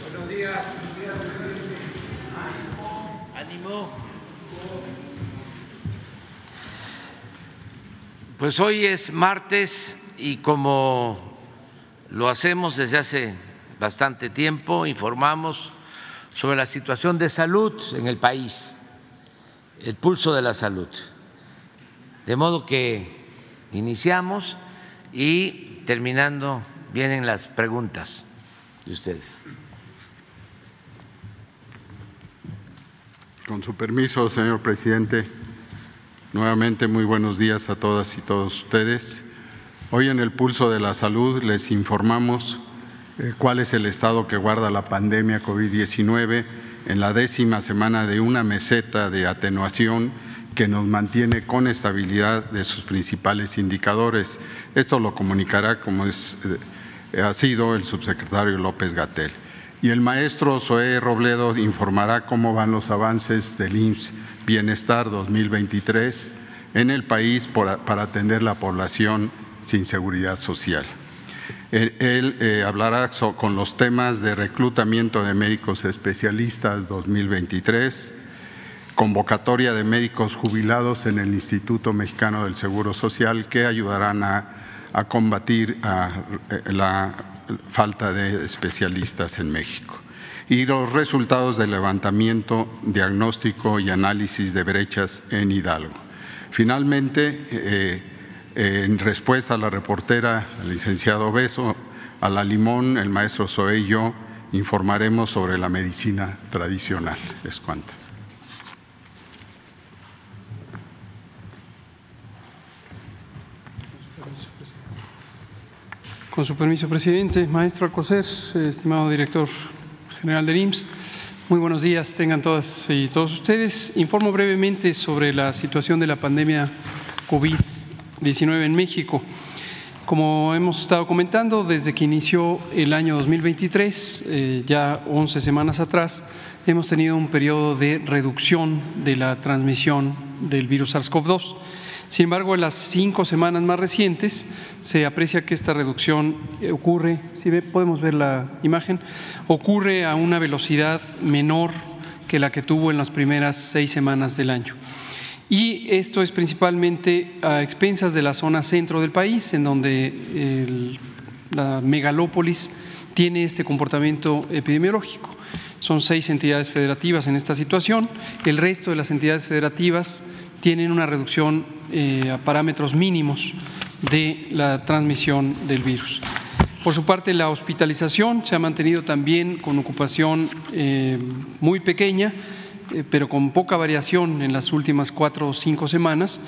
Buenos días. Ánimo. Pues hoy es martes y como lo hacemos desde hace bastante tiempo, informamos sobre la situación de salud en el país, el pulso de la salud. De modo que iniciamos y terminando vienen las preguntas de ustedes. Con su permiso, señor presidente, nuevamente muy buenos días a todas y todos ustedes. Hoy en el pulso de la salud les informamos eh, cuál es el estado que guarda la pandemia COVID-19 en la décima semana de una meseta de atenuación que nos mantiene con estabilidad de sus principales indicadores. Esto lo comunicará, como es, eh, ha sido, el subsecretario López Gatel. Y el maestro Zoé Robledo informará cómo van los avances del IMSS Bienestar 2023 en el país para atender la población sin seguridad social. Él, eh, hablará con los temas de reclutamiento de médicos especialistas 2023, convocatoria de médicos jubilados en el Instituto Mexicano del Seguro Social que ayudarán a, combatir eh, la falta de especialistas en México y los resultados del levantamiento, diagnóstico y análisis de brechas en Hidalgo. Finalmente, eh, en respuesta a la reportera, al licenciado Beso, a la Limón, el maestro Zoe y yo informaremos sobre la medicina tradicional. Es cuanto. Con su permiso, presidente. Maestro Alcocer, estimado director general del IMSS, muy buenos días, tengan todas y todos ustedes. Informo brevemente sobre la situación de la pandemia COVID 19 en México. Como hemos estado comentando, desde que inició el año 2023, eh, ya 11 semanas atrás, hemos tenido un periodo de reducción de la transmisión del virus SARS-CoV-2. Sin embargo, en las cinco semanas más recientes se aprecia que esta reducción ocurre, si podemos ver la imagen, ocurre a una velocidad menor que la que tuvo en las primeras seis semanas del año y esto es principalmente a expensas de la zona centro del país, en donde la megalópolis tiene este comportamiento epidemiológico. Son seis entidades federativas en esta situación, el resto de las entidades federativas tienen una reducción eh, a parámetros mínimos de la transmisión del virus. Por su parte, la hospitalización se ha mantenido también con ocupación eh, muy pequeña, eh, pero con poca variación en las últimas cuatro o cinco semanas,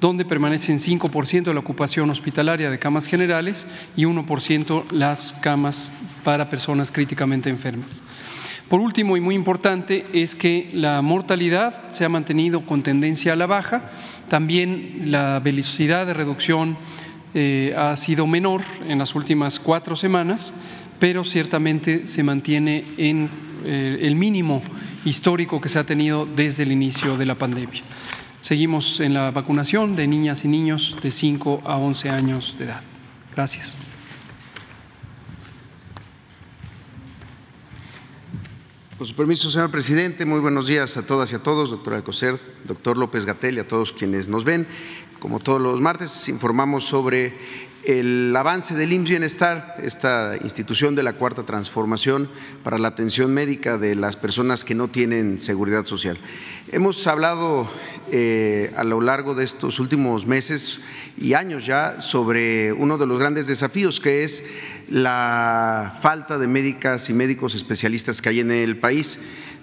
donde permanecen 5% de la ocupación hospitalaria de camas generales y 1% las camas para personas críticamente enfermas. Por último y muy importante es que la mortalidad se ha mantenido con tendencia a la baja, también la velocidad de reducción eh, ha sido menor en las últimas cuatro semanas, pero ciertamente se mantiene en eh, el mínimo histórico que se ha tenido desde el inicio de la pandemia. Seguimos en la vacunación de niñas y niños de 5 a 11 años de edad. Gracias. Con su permiso, señor presidente, muy buenos días a todas y a todos, doctor Alcocer, doctor López Gatel y a todos quienes nos ven. Como todos los martes, informamos sobre el avance del IMSS Bienestar, esta institución de la cuarta transformación para la atención médica de las personas que no tienen seguridad social. Hemos hablado eh, a lo largo de estos últimos meses y años ya sobre uno de los grandes desafíos que es la falta de médicas y médicos especialistas que hay en el país.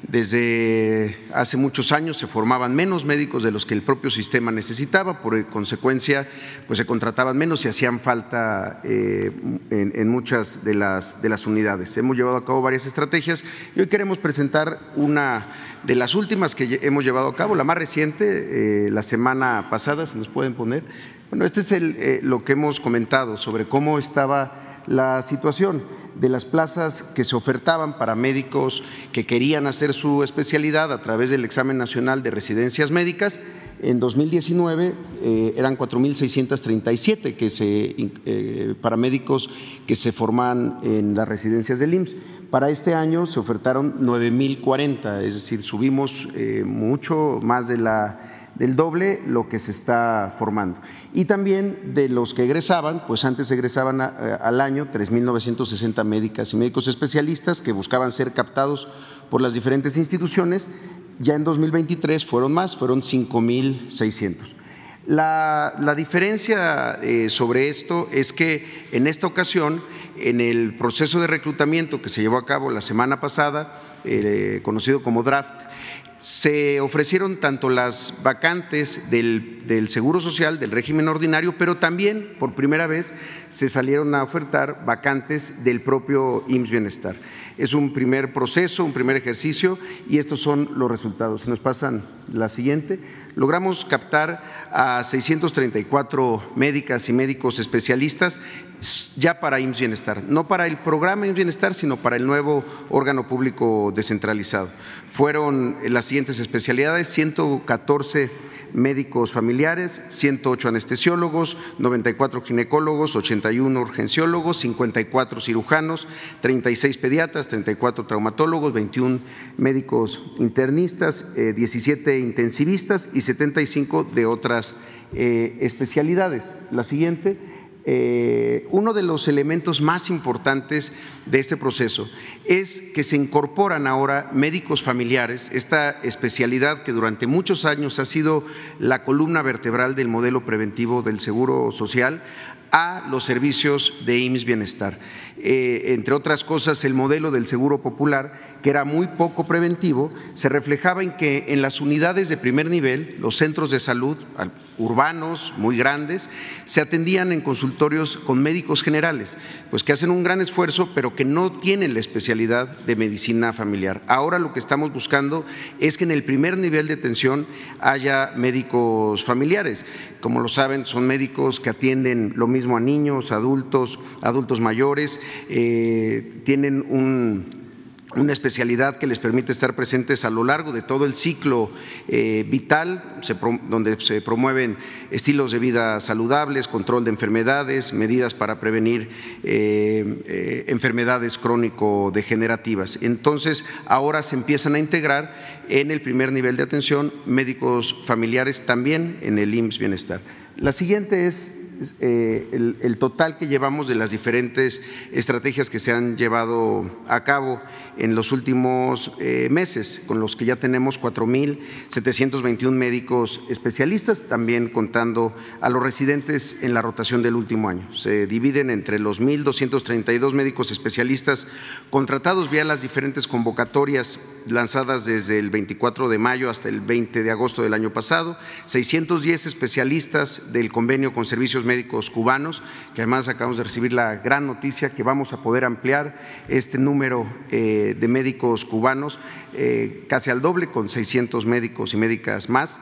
Desde hace muchos años se formaban menos médicos de los que el propio sistema necesitaba, por consecuencia, pues se contrataban menos y hacían falta eh, en, muchas de las, de las unidades. Hemos llevado a cabo varias estrategias y hoy queremos presentar una de las últimas que hemos llevado a cabo, la más reciente, eh, la semana pasada, se nos pueden poner. Bueno, este es el, eh, lo que hemos comentado sobre cómo estaba la situación de las plazas que se ofertaban para médicos que querían hacer su especialidad a través del examen nacional de residencias médicas. En 2019 eh, eran 4.637 que se, eh, para médicos que se forman en las residencias del IMSS. Para este año se ofertaron 9.040, es decir, subimos eh, mucho más de la del doble lo que se está formando. Y también de los que egresaban, pues antes egresaban al año 3.960 médicas y médicos especialistas que buscaban ser captados por las diferentes instituciones, ya en 2023 fueron más, fueron 5.600. La, la, diferencia eh, sobre esto es que en esta ocasión, en el proceso de reclutamiento que se llevó a cabo la semana pasada, eh, conocido como draft, se ofrecieron tanto las vacantes del, Seguro Social, del régimen ordinario, pero también por primera vez se salieron a ofertar vacantes del propio IMSS Bienestar. Es un primer proceso, un primer ejercicio y estos son los resultados. Si nos pasan la siguiente logramos captar a 634 médicas y médicos especialistas ya para IMSS Bienestar, no para el programa IMSS Bienestar, sino para el nuevo órgano público descentralizado. Fueron las siguientes especialidades, 114 médicos familiares, 108 anestesiólogos, 94 ginecólogos, 81 urgenciólogos, 54 cirujanos, 36 pediatras, 34 traumatólogos, 21 médicos internistas, 17 eh, intensivistas y 75 de otras eh, especialidades. La siguiente eh, uno de los elementos más importantes de este proceso es que se incorporan ahora médicos familiares, esta especialidad que durante muchos años ha sido la columna vertebral del modelo preventivo del Seguro Social, a los servicios de IMSS Bienestar. Eh, entre otras cosas, el modelo del Seguro Popular, que era muy poco preventivo, se reflejaba en que en las unidades de primer nivel, los centros de salud urbanos muy grandes, se atendían en consultorios con médicos generales, pues que hacen un gran esfuerzo, pero que no tienen la especialidad de medicina familiar. Ahora lo que estamos buscando es que en el primer nivel de atención haya médicos familiares. Como lo saben, son médicos que atienden lo mismo a niños, adultos, adultos mayores, eh, tienen una especialidad que les permite estar presentes a lo largo de todo el ciclo eh, vital, donde se promueven estilos de vida saludables, control de enfermedades, medidas para prevenir eh, enfermedades crónico-degenerativas. Entonces, ahora se empiezan a integrar en el primer nivel de atención médicos familiares también en el IMSS Bienestar. La siguiente es eh, el, total que llevamos de las diferentes estrategias que se han llevado a cabo en los últimos eh, meses, con los que ya tenemos 4.721 médicos especialistas, también contando a los residentes en la rotación del último año. Se dividen entre los 1.232 médicos especialistas contratados vía las diferentes convocatorias lanzadas desde el 24 de mayo hasta el 20 de agosto del año pasado, 610 especialistas del convenio con servicios médicos cubanos, que además acabamos de recibir la gran noticia que vamos a poder ampliar este número eh, de médicos cubanos eh, casi al doble, con 600 médicos y médicas más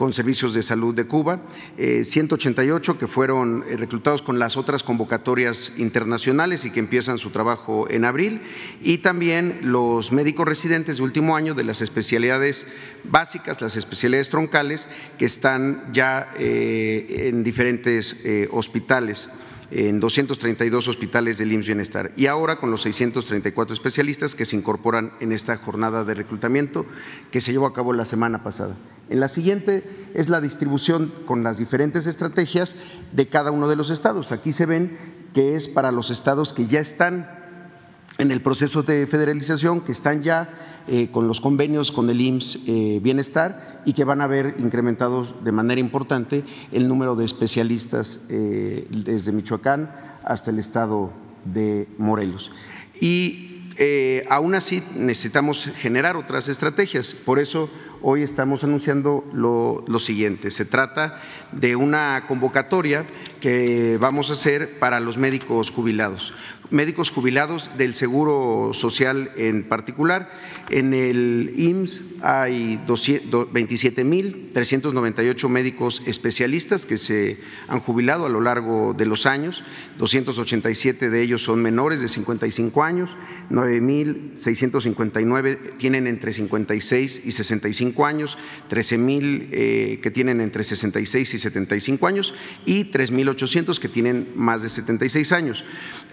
con servicios de salud de Cuba, 188 eh, que fueron eh, reclutados con las otras convocatorias internacionales y que empiezan su trabajo en abril, y también los médicos residentes de último año de las especialidades básicas, las especialidades troncales, que están ya eh, en diferentes hospitales en 232 hospitales del IMSS Bienestar y ahora con los 634 especialistas que se incorporan en esta jornada de reclutamiento que se llevó a cabo la semana pasada. En la siguiente es la distribución con las diferentes estrategias de cada uno de los estados. Aquí se ven que es para los estados que ya están en el proceso de federalización, que están ya eh, con los convenios con el IMSS eh, Bienestar y que van a ver incrementados de manera importante el número de especialistas eh, desde Michoacán hasta el estado de Morelos. Y aún así necesitamos generar otras estrategias. Por eso hoy estamos anunciando lo, siguiente. Se trata de una convocatoria que vamos a hacer para los médicos jubilados médicos jubilados del Seguro Social en particular. En el IMSS hay 27.398 médicos especialistas que se han jubilado a lo largo de los años, 287 de ellos son menores de 55 años, 9.659 tienen entre 56 y 65 años, 13.000 eh, que tienen entre 66 y 75 años y 3.800 que tienen más de 76 años.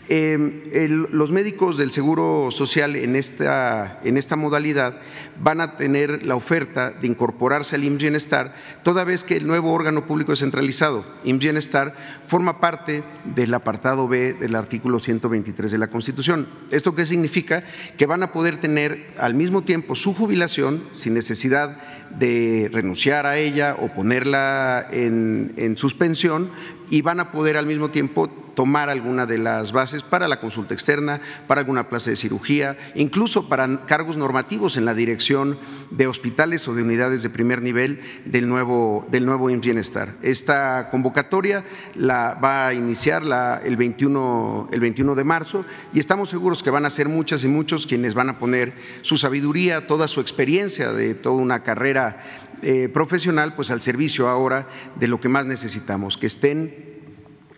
Em, los médicos del Seguro Social en esta, en esta modalidad van a tener la oferta de incorporarse al IMSS Bienestar, toda vez que el nuevo órgano público descentralizado, IMSS Bienestar, forma parte del apartado B del artículo 123 de la Constitución. ¿Esto qué significa? Que van a poder tener al mismo tiempo su jubilación sin necesidad de renunciar a ella o ponerla en, en suspensión y van a poder al mismo tiempo tomar alguna de las bases para la consulta externa, para alguna plaza de cirugía, incluso para cargos normativos en la dirección de hospitales o de unidades de primer nivel del nuevo, del nuevo Bienestar. Esta convocatoria la va a iniciar la, el, 21, el 21 de marzo y estamos seguros que van a ser muchas y muchos quienes van a poner su sabiduría, toda su experiencia de toda una carrera eh, profesional, pues al servicio ahora de lo que más necesitamos, que estén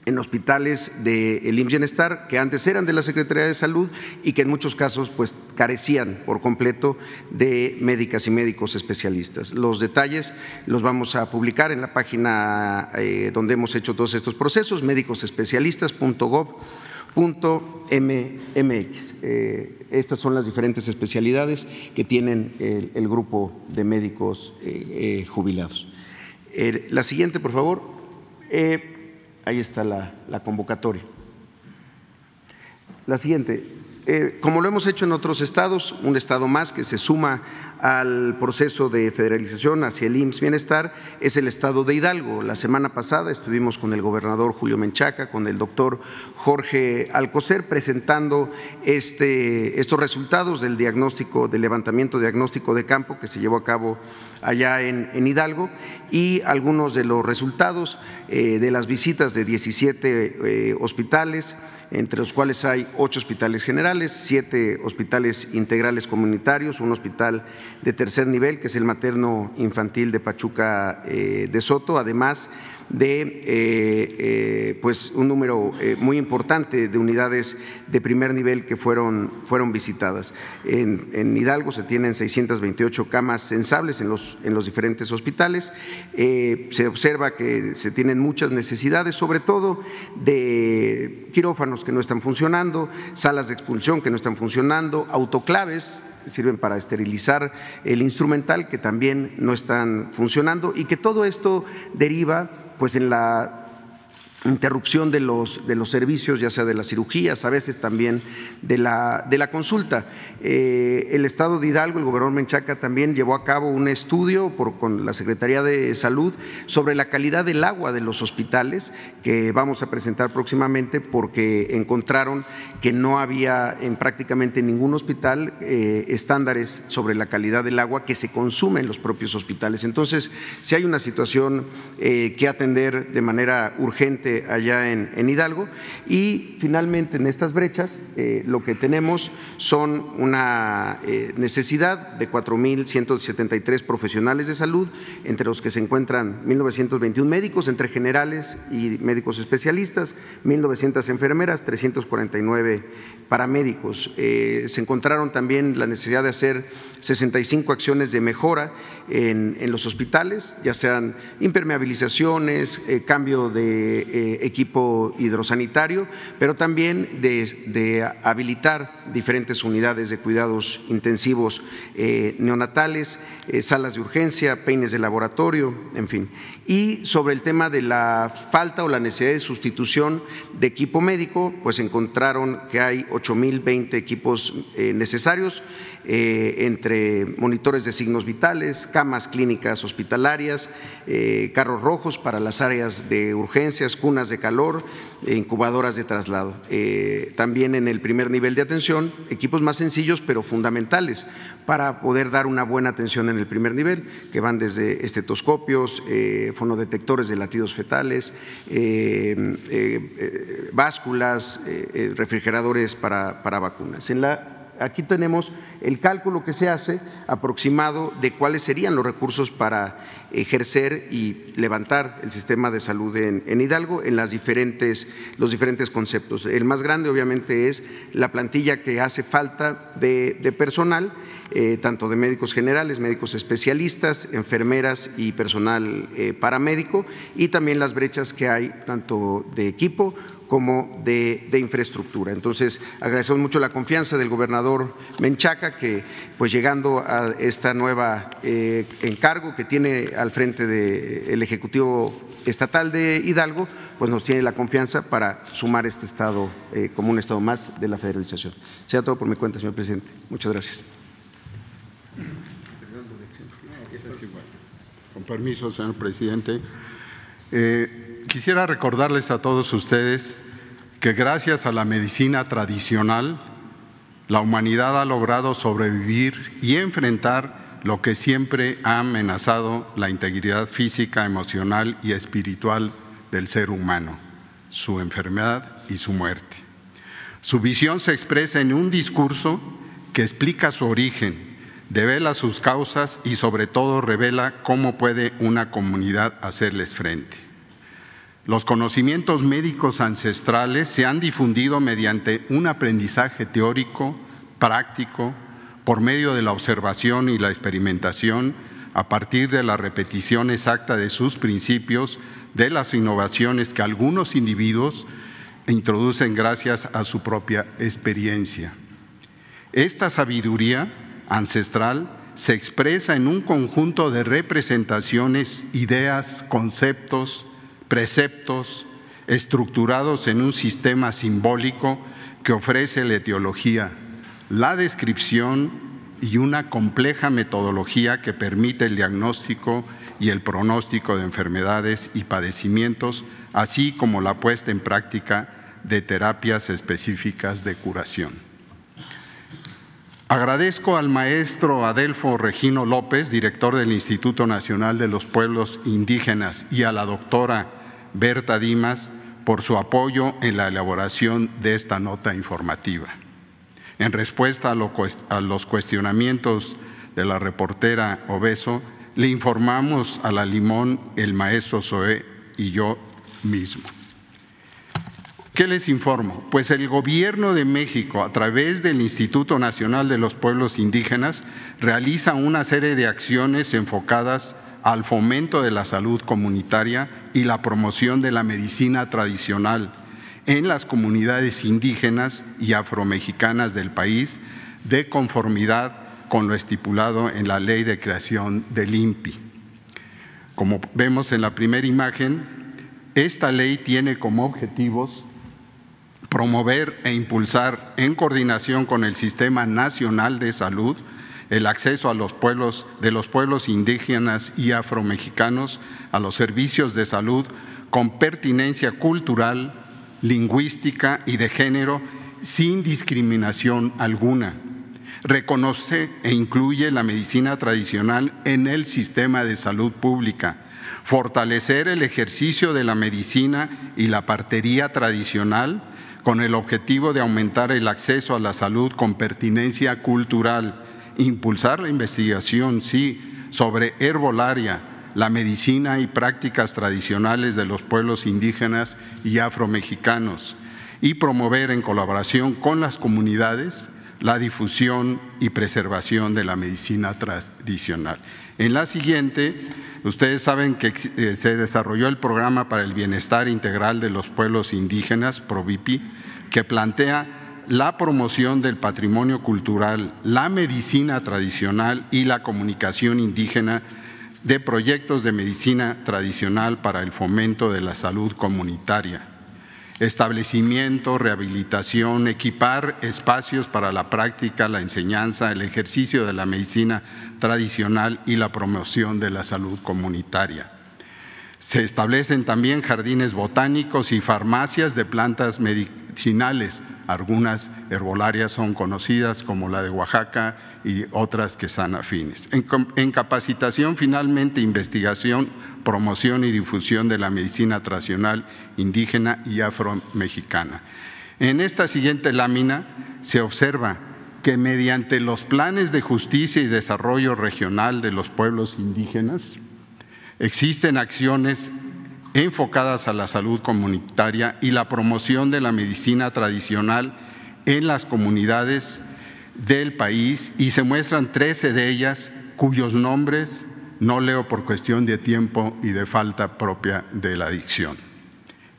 en hospitales del de IMSS Bienestar que antes eran de la Secretaría de Salud y que en muchos casos pues carecían por completo de médicas y médicos especialistas. Los detalles los vamos a publicar en la página eh, donde hemos hecho todos estos procesos, médicosespecialistas.gov.mx. Eh, estas son las diferentes especialidades que tienen el, grupo de médicos eh, jubilados. la siguiente, por favor. Ahí está la, convocatoria. La siguiente, eh, como lo hemos hecho en otros estados, un estado más que se suma al proceso de federalización hacia el IMSS Bienestar es el estado de Hidalgo. La semana pasada estuvimos con el gobernador Julio Menchaca, con el doctor Jorge Alcocer, presentando este, estos resultados del diagnóstico, del levantamiento diagnóstico de campo que se llevó a cabo allá en, Hidalgo y algunos de los resultados eh, de las visitas de 17 eh, hospitales, entre los cuales hay ocho hospitales generales, siete hospitales integrales comunitarios, un hospital de tercer nivel, que es el materno infantil de Pachuca eh, de Soto, además de eh, eh, pues un número muy importante de unidades de primer nivel que fueron, fueron visitadas. En, Hidalgo se tienen 628 camas sensables en los, en los diferentes hospitales. se observa que se tienen muchas necesidades, sobre todo de quirófanos que no están funcionando, salas de expulsión que no están funcionando, autoclaves sirven para esterilizar el instrumental que también no están funcionando y que todo esto deriva pues en la interrupción de los, de los servicios, ya sea de las cirugías, a veces también de la, de la consulta. Eh, el Estado de Hidalgo, el gobernador Menchaca también llevó a cabo un estudio con la Secretaría de Salud sobre la calidad del agua de los hospitales que vamos a presentar próximamente porque encontraron que no había en prácticamente ningún hospital eh, estándares sobre la calidad del agua que se consume en los propios hospitales. Entonces, si hay una situación eh, que atender de manera urgente, allá en, Hidalgo. Y finalmente en estas brechas eh, lo que tenemos son una eh, necesidad de 4.173 profesionales de salud, entre los que se encuentran 1.921 médicos, entre generales y médicos especialistas, 1.900 enfermeras, 349 paramédicos. Eh, se encontraron también la necesidad de hacer 65 acciones de mejora en, en los hospitales, ya sean impermeabilizaciones, cambio de equipo hidrosanitario, pero también de, habilitar diferentes unidades de cuidados intensivos eh, neonatales, eh, salas de urgencia, peines de laboratorio, en fin. Y sobre el tema de la falta o la necesidad de sustitución de equipo médico, pues encontraron que hay 8.020 equipos necesarios entre monitores de signos vitales, camas clínicas hospitalarias, carros rojos para las áreas de urgencias, cunas de calor, incubadoras de traslado. Eh, también en el primer nivel de atención, equipos más sencillos pero fundamentales para poder dar una buena atención en el primer nivel, que van desde estetoscopios, eh, fonodetectores de latidos fetales, básculas, refrigeradores para, para vacunas. En la aquí tenemos el cálculo que se hace aproximado de cuáles serían los recursos para ejercer y levantar el sistema de salud en, Hidalgo en los diferentes conceptos. El más grande obviamente es la plantilla que hace falta de, personal, eh, tanto de médicos generales, médicos especialistas, enfermeras y personal eh, paramédico, y también las brechas que hay tanto de equipo como de, infraestructura. Entonces, agradecemos mucho la confianza del gobernador Menchaca, que pues llegando a esta nueva eh, encargo que tiene al frente del Ejecutivo Estatal de Hidalgo, pues nos tiene la confianza para sumar este Estado eh, como un Estado más de la federalización. Sea todo por mi cuenta, señor presidente. Muchas gracias. Con permiso, señor presidente. Eh, Quisiera recordarles a todos ustedes que gracias a la medicina tradicional, la humanidad ha logrado sobrevivir y enfrentar lo que siempre ha amenazado la integridad física, emocional y espiritual del ser humano, su enfermedad y su muerte. Su visión se expresa en un discurso que explica su origen, devela sus causas y sobre todo revela cómo puede una comunidad hacerles frente. Los conocimientos médicos ancestrales se han difundido mediante un aprendizaje teórico, práctico, por medio de la observación y la experimentación, a partir de la repetición exacta de sus principios, de las innovaciones que algunos individuos introducen gracias a su propia experiencia. Esta sabiduría ancestral se expresa en un conjunto de representaciones, ideas, conceptos, preceptos estructurados en un sistema simbólico que ofrece la etiología, la descripción y una compleja metodología que permite el diagnóstico y el pronóstico de enfermedades y padecimientos, así como la puesta en práctica de terapias específicas de curación. Agradezco al maestro Adelfo Regino López, director del Instituto Nacional de los Pueblos Indígenas, y a la doctora Berta Dimas por su apoyo en la elaboración de esta nota informativa. En respuesta a, los cuestionamientos de la reportera Obeso, le informamos a la Limón, el maestro Zoé y yo mismo. ¿Qué les informo? Pues el Gobierno de México, a través del Instituto Nacional de los Pueblos Indígenas, realiza una serie de acciones enfocadas al fomento de la salud comunitaria y la promoción de la medicina tradicional en las comunidades indígenas y afromexicanas del país, de conformidad con lo estipulado en la ley de creación del INPI. Como vemos en la primera imagen, esta ley tiene como objetivos promover e impulsar en coordinación con el Sistema Nacional de Salud el acceso de los pueblos indígenas y afromexicanos a los servicios de salud con pertinencia cultural, lingüística y de género sin discriminación alguna. Reconoce e incluye la medicina tradicional en el sistema de salud pública. Fortalecer el ejercicio de la medicina y la partería tradicional con el objetivo de aumentar el acceso a la salud con pertinencia cultural impulsar la investigación, sí, sobre herbolaria, la medicina y prácticas tradicionales de los pueblos indígenas y afromexicanos y promover en colaboración con las comunidades la difusión y preservación de la medicina tradicional. En la siguiente, ustedes saben que eh, se desarrolló el programa para el bienestar integral de los pueblos indígenas, PROVIPI, que plantea la promoción del patrimonio cultural, la medicina tradicional y la comunicación indígena de proyectos de medicina tradicional para el fomento de la salud comunitaria, establecimiento, rehabilitación, equipar espacios para la práctica, la enseñanza, el ejercicio de la medicina tradicional y la promoción de la salud comunitaria. Se establecen también jardines botánicos y farmacias de plantas medicinales. Algunas herbolarias son conocidas como la de Oaxaca y otras que están afines. En, capacitación, finalmente, investigación, promoción y difusión de la medicina tradicional indígena y afromexicana. En esta siguiente lámina se observa que mediante los planes de justicia y desarrollo regional de los pueblos indígenas, Existen acciones enfocadas a la salud comunitaria y la promoción de la medicina tradicional en las comunidades del país y se muestran 13 de ellas cuyos nombres no leo por cuestión de tiempo y de falta propia de la adicción.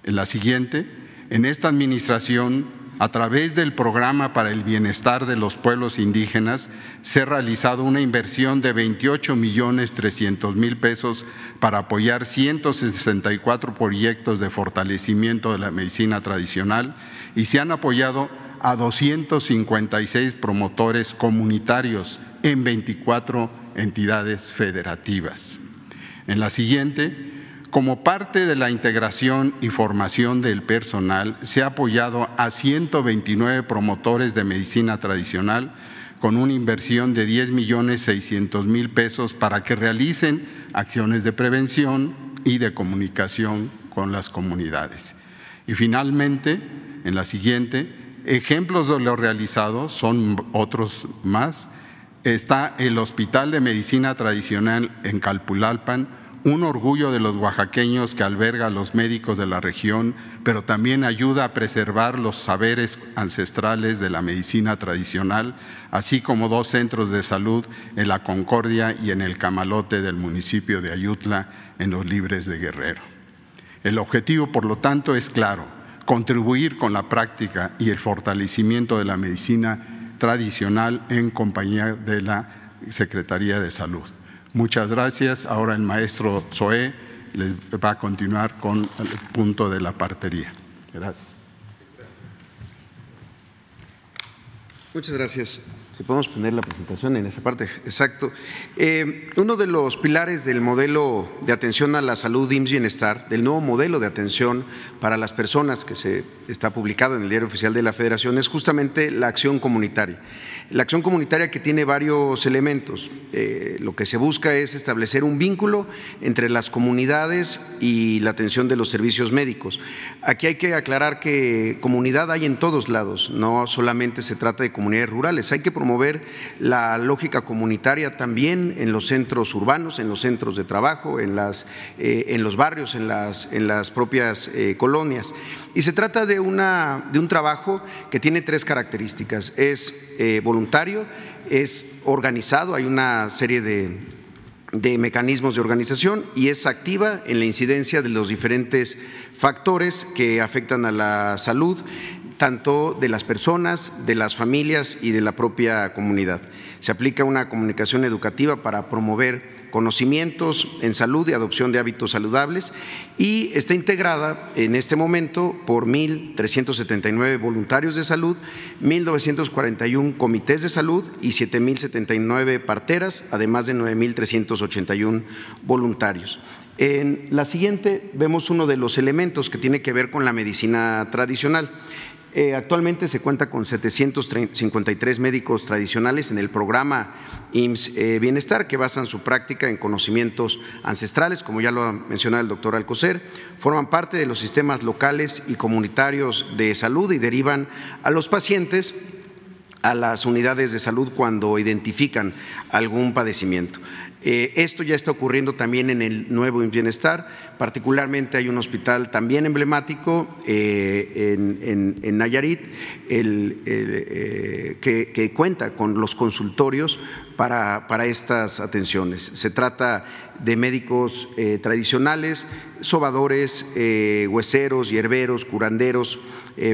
En la siguiente, en esta administración a través del Programa para el Bienestar de los Pueblos Indígenas, se ha realizado una inversión de 28 millones 300 mil pesos para apoyar 164 proyectos de fortalecimiento de la medicina tradicional y se han apoyado a 256 promotores comunitarios en 24 entidades federativas. En la siguiente, como parte de la integración y formación del personal, se ha apoyado a 129 promotores de medicina tradicional con una inversión de 10 millones 600 mil pesos para que realicen acciones de prevención y de comunicación con las comunidades. Y finalmente, en la siguiente, ejemplos de lo realizado son otros más. Está el Hospital de Medicina Tradicional en Calpulalpan, un orgullo de los oaxaqueños que alberga a los médicos de la región, pero también ayuda a preservar los saberes ancestrales de la medicina tradicional, así como dos centros de salud en la Concordia y en el Camalote del municipio de Ayutla, en los Libres de Guerrero. El objetivo, por lo tanto, es claro, contribuir con la práctica y el fortalecimiento de la medicina tradicional en compañía de la Secretaría de Salud. Muchas gracias. Ahora el maestro Zoé les va a continuar con el punto de la partería. Gracias. Muchas gracias. Si podemos poner la presentación en esa parte, exacto. Eh, uno de los pilares del modelo de atención a la salud IMSS Bienestar, del nuevo modelo de atención para las personas que se está publicado en el Diario Oficial de la Federación, es justamente la acción comunitaria. La acción comunitaria que tiene varios elementos. Eh, lo que se busca es establecer un vínculo entre las comunidades y la atención de los servicios médicos. Aquí hay que aclarar que comunidad hay en todos lados, no solamente se trata de comunidades rurales, hay que promover la lógica comunitaria también en los centros urbanos, en los centros de trabajo, en, las, eh, en los barrios, en las, en las propias eh, colonias. Y se trata de, una, de un trabajo que tiene tres características. Es voluntario, es organizado, hay una serie de, de mecanismos de organización y es activa en la incidencia de los diferentes factores que afectan a la salud, tanto de las personas, de las familias y de la propia comunidad. Se aplica una comunicación educativa para promover conocimientos en salud y adopción de hábitos saludables y está integrada en este momento por 1.379 voluntarios de salud, 1.941 comités de salud y 7.079 parteras, además de 9.381 voluntarios. En la siguiente vemos uno de los elementos que tiene que ver con la medicina tradicional. Eh, actualmente se cuenta con 753 médicos tradicionales en el programa IMSS eh, Bienestar que basan su práctica en conocimientos ancestrales, como ya lo ha mencionado el doctor Alcocer, forman parte de los sistemas locales y comunitarios de salud y derivan a los pacientes a las unidades de salud cuando identifican algún padecimiento. Eh, esto ya está ocurriendo también en el nuevo Bienestar, particularmente hay un hospital también emblemático eh, en, Nayarit eh, que, cuenta con los consultorios para, estas atenciones. Se trata de médicos tradicionales, sobadores, hueseros, hierberos, curanderos,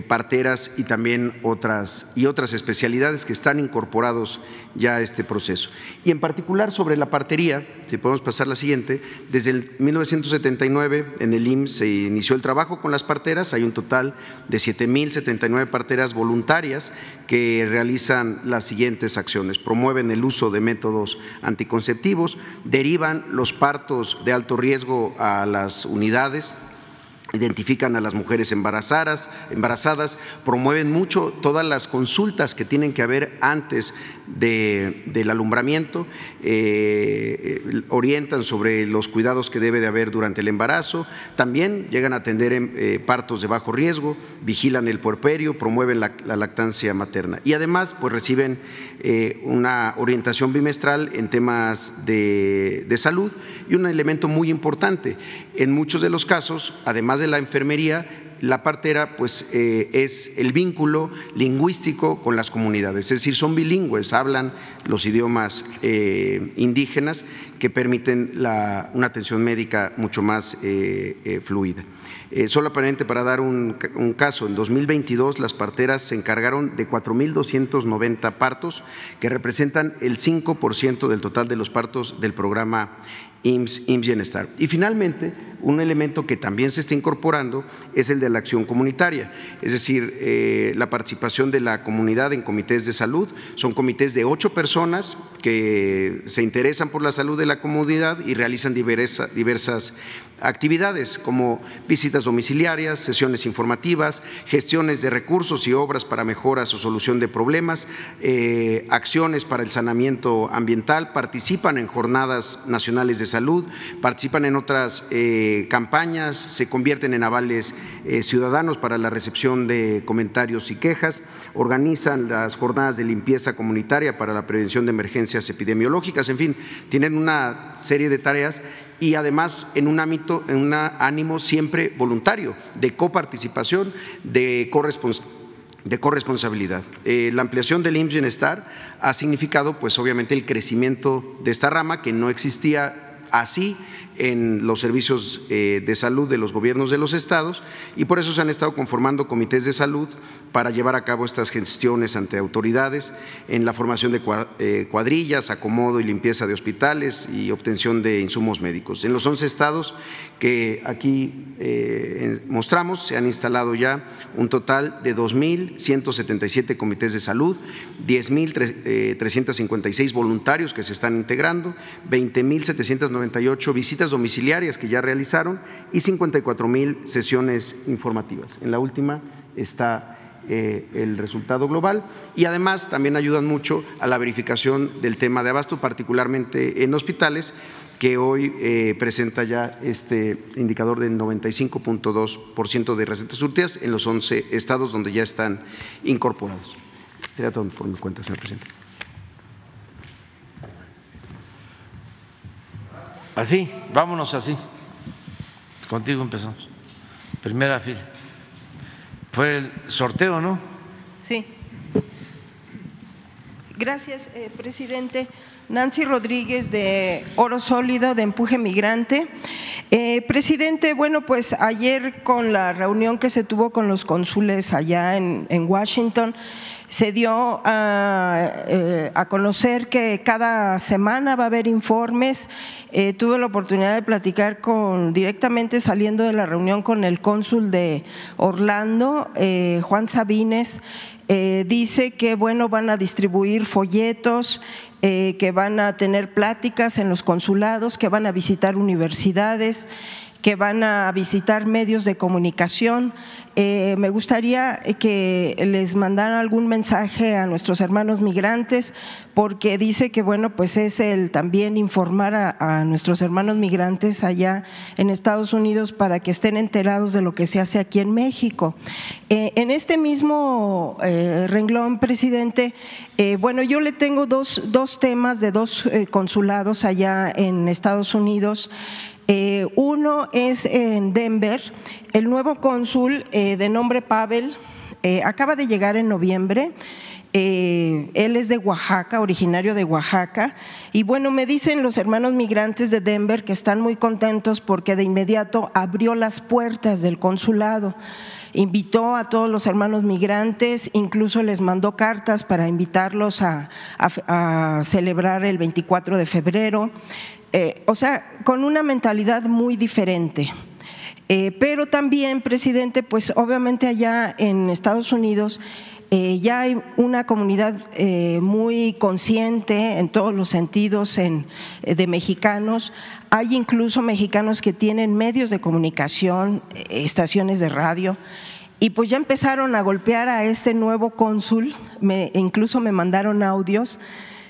parteras y también otras, y otras especialidades que están incorporados ya a este proceso. Y en particular sobre la parte partería, si podemos pasar la siguiente, desde el 1979 en el IMSS se inició el trabajo con las parteras, hay un total de 7.079 parteras voluntarias que realizan las siguientes acciones, promueven el uso de métodos anticonceptivos, derivan los partos de alto riesgo a las unidades, identifican a las mujeres embarazadas, embarazadas, promueven mucho todas las consultas que tienen que haber antes del alumbramiento, eh, orientan sobre los cuidados que debe de haber durante el embarazo, también llegan a atender eh, partos de bajo riesgo, vigilan el puerperio, promueven la, lactancia materna. Y además pues reciben eh, una orientación bimestral en temas de, de salud y un elemento muy importante, en muchos de los casos, además de la enfermería, la partera pues eh, es el vínculo lingüístico con las comunidades, es decir, son bilingües, hablan los idiomas eh, indígenas que permiten una atención médica mucho más eh, fluida. solamente para dar un, un, caso, en 2022 las parteras se encargaron de 4.290 partos, que representan el 5% del total de los partos del programa IMSS, Bienestar. Y finalmente, un elemento que también se está incorporando es el de la acción comunitaria, es decir, eh, la participación de la comunidad en comités de salud. Son comités de ocho personas que se interesan por la salud de la comunidad y realizan diversas actividades como visitas domiciliarias, sesiones informativas, gestiones de recursos y obras para mejoras o solución de problemas, eh, acciones para el saneamiento ambiental, participan en jornadas nacionales de salud, participan en otras eh, campañas, se convierten en avales eh, ciudadanos para la recepción de comentarios y quejas, organizan las jornadas de limpieza comunitaria para la prevención de emergencias epidemiológicas, en fin, tienen una serie de tareas y además en un ámbito, en un ánimo siempre voluntario, de coparticipación, de de corresponsabilidad. Eh, la ampliación del IMSS Bienestar ha significado, pues obviamente, el crecimiento de esta rama que no existía así en los servicios eh, de salud de los gobiernos de los estados y por eso se han estado conformando comités de salud para llevar a cabo estas gestiones ante autoridades en la formación de eh, cuadrillas, acomodo y limpieza de hospitales y obtención de insumos médicos. En los 11 estados que aquí eh, mostramos se han instalado ya un total de 2.177 comités de salud, 10.356 voluntarios que se están integrando, 20.798 visitas domiciliarias que ya realizaron y 54 mil sesiones informativas. En la última está eh, el resultado global y además también ayudan mucho a la verificación del tema de abasto, particularmente en hospitales, que hoy eh, presenta ya este indicador del 95.2% de recetas surtidas en los 11 estados donde ya están incorporados. Sería todo por mi cuenta, señor presidente. Así, vámonos así. Contigo empezamos. Primera fila. Fue el sorteo, ¿no? Sí. Gracias, eh, presidente. Nancy Rodríguez de Oro Sólido de Empuje Migrante. Eh, presidente, bueno, pues ayer con la reunión que se tuvo con los cónsules allá en, en Washington, se dio eh, a, conocer que cada semana va a haber informes. Eh, tuve la oportunidad de platicar con directamente saliendo de la reunión con el cónsul de Orlando, eh, Juan Sabines. dice que bueno van a distribuir folletos, que van a tener pláticas en los consulados, que van a visitar universidades que van a visitar medios de comunicación. Eh, me gustaría que les mandaran algún mensaje a nuestros hermanos migrantes, porque dice que bueno, pues es el también informar a, nuestros hermanos migrantes allá en Estados Unidos para que estén enterados de lo que se hace aquí en México. Eh, en este mismo eh, renglón, presidente, bueno, yo le tengo dos, dos temas de dos consulados allá en Estados Unidos. Eh, uno es en Denver, el nuevo cónsul eh, de nombre Pavel eh, acaba de llegar en noviembre. Él es de Oaxaca, originario de Oaxaca. Y bueno, me dicen los hermanos migrantes de Denver que están muy contentos porque de inmediato abrió las puertas del consulado. Invitó a todos los hermanos migrantes, incluso les mandó cartas para invitarlos a, celebrar el 24 de febrero. Eh, o sea, con una mentalidad muy diferente. Eh, pero también, presidente, pues obviamente allá en Estados Unidos eh, ya hay una comunidad eh, muy consciente en todos los sentidos de mexicanos. Hay incluso mexicanos que tienen medios de comunicación, estaciones de radio. Y pues ya empezaron a golpear a este nuevo cónsul, incluso me mandaron audios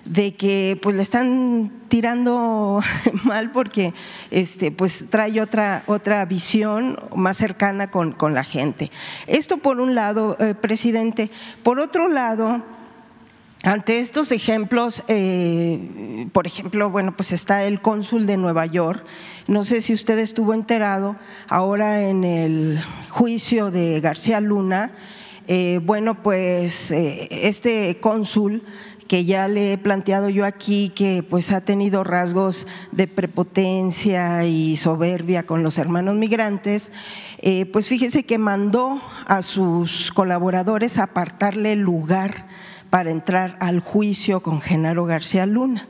de que pues le están tirando mal porque este, pues trae otra, otra visión más cercana con, la gente. Esto por un lado, eh, presidente. Por otro lado, ante estos ejemplos, eh, por ejemplo, bueno, pues está el cónsul de Nueva York. No sé si usted estuvo enterado ahora en el juicio de García Luna. Eh, bueno, pues este cónsul que ya le he planteado yo aquí que pues ha tenido rasgos de prepotencia y soberbia con los hermanos migrantes, eh, pues fíjese que mandó a sus colaboradores apartarle lugar para entrar al juicio con Genaro García Luna.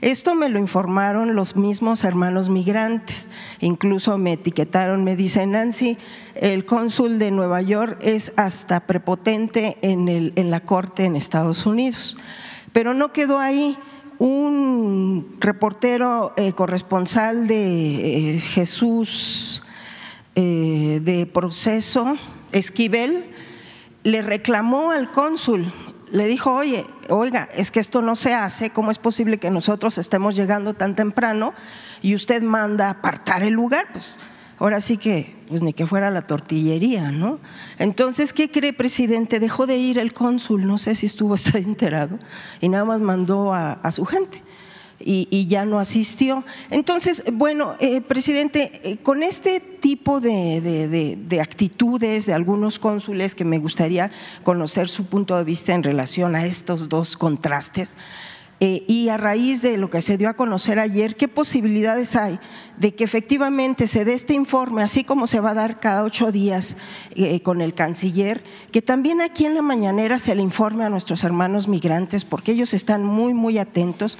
Esto me lo informaron los mismos hermanos migrantes, incluso me etiquetaron, me dice Nancy, el cónsul de Nueva York es hasta prepotente en, el, en la corte en Estados Unidos. Pero no quedó ahí. Un reportero eh, corresponsal de eh, Jesús eh, de proceso, Esquivel, le reclamó al cónsul, le dijo, oye, oiga, es que esto no se hace, ¿cómo es posible que nosotros estemos llegando tan temprano y usted manda apartar el lugar? Pues ahora sí que, pues ni que fuera la tortillería, ¿no? Entonces, ¿qué cree, presidente? Dejó de ir el cónsul, no sé si estuvo está enterado, y nada más mandó a, su gente. Y, ya no asistió. Entonces, bueno, eh, presidente, eh, con este tipo de, de, actitudes de algunos cónsules que me gustaría conocer su punto de vista en relación a estos dos contrastes, eh, y a raíz de lo que se dio a conocer ayer, ¿qué posibilidades hay de que efectivamente se dé este informe, así como se va a dar cada ocho días eh, con el canciller, que también aquí en la mañanera se le informe a nuestros hermanos migrantes, porque ellos están muy, muy atentos,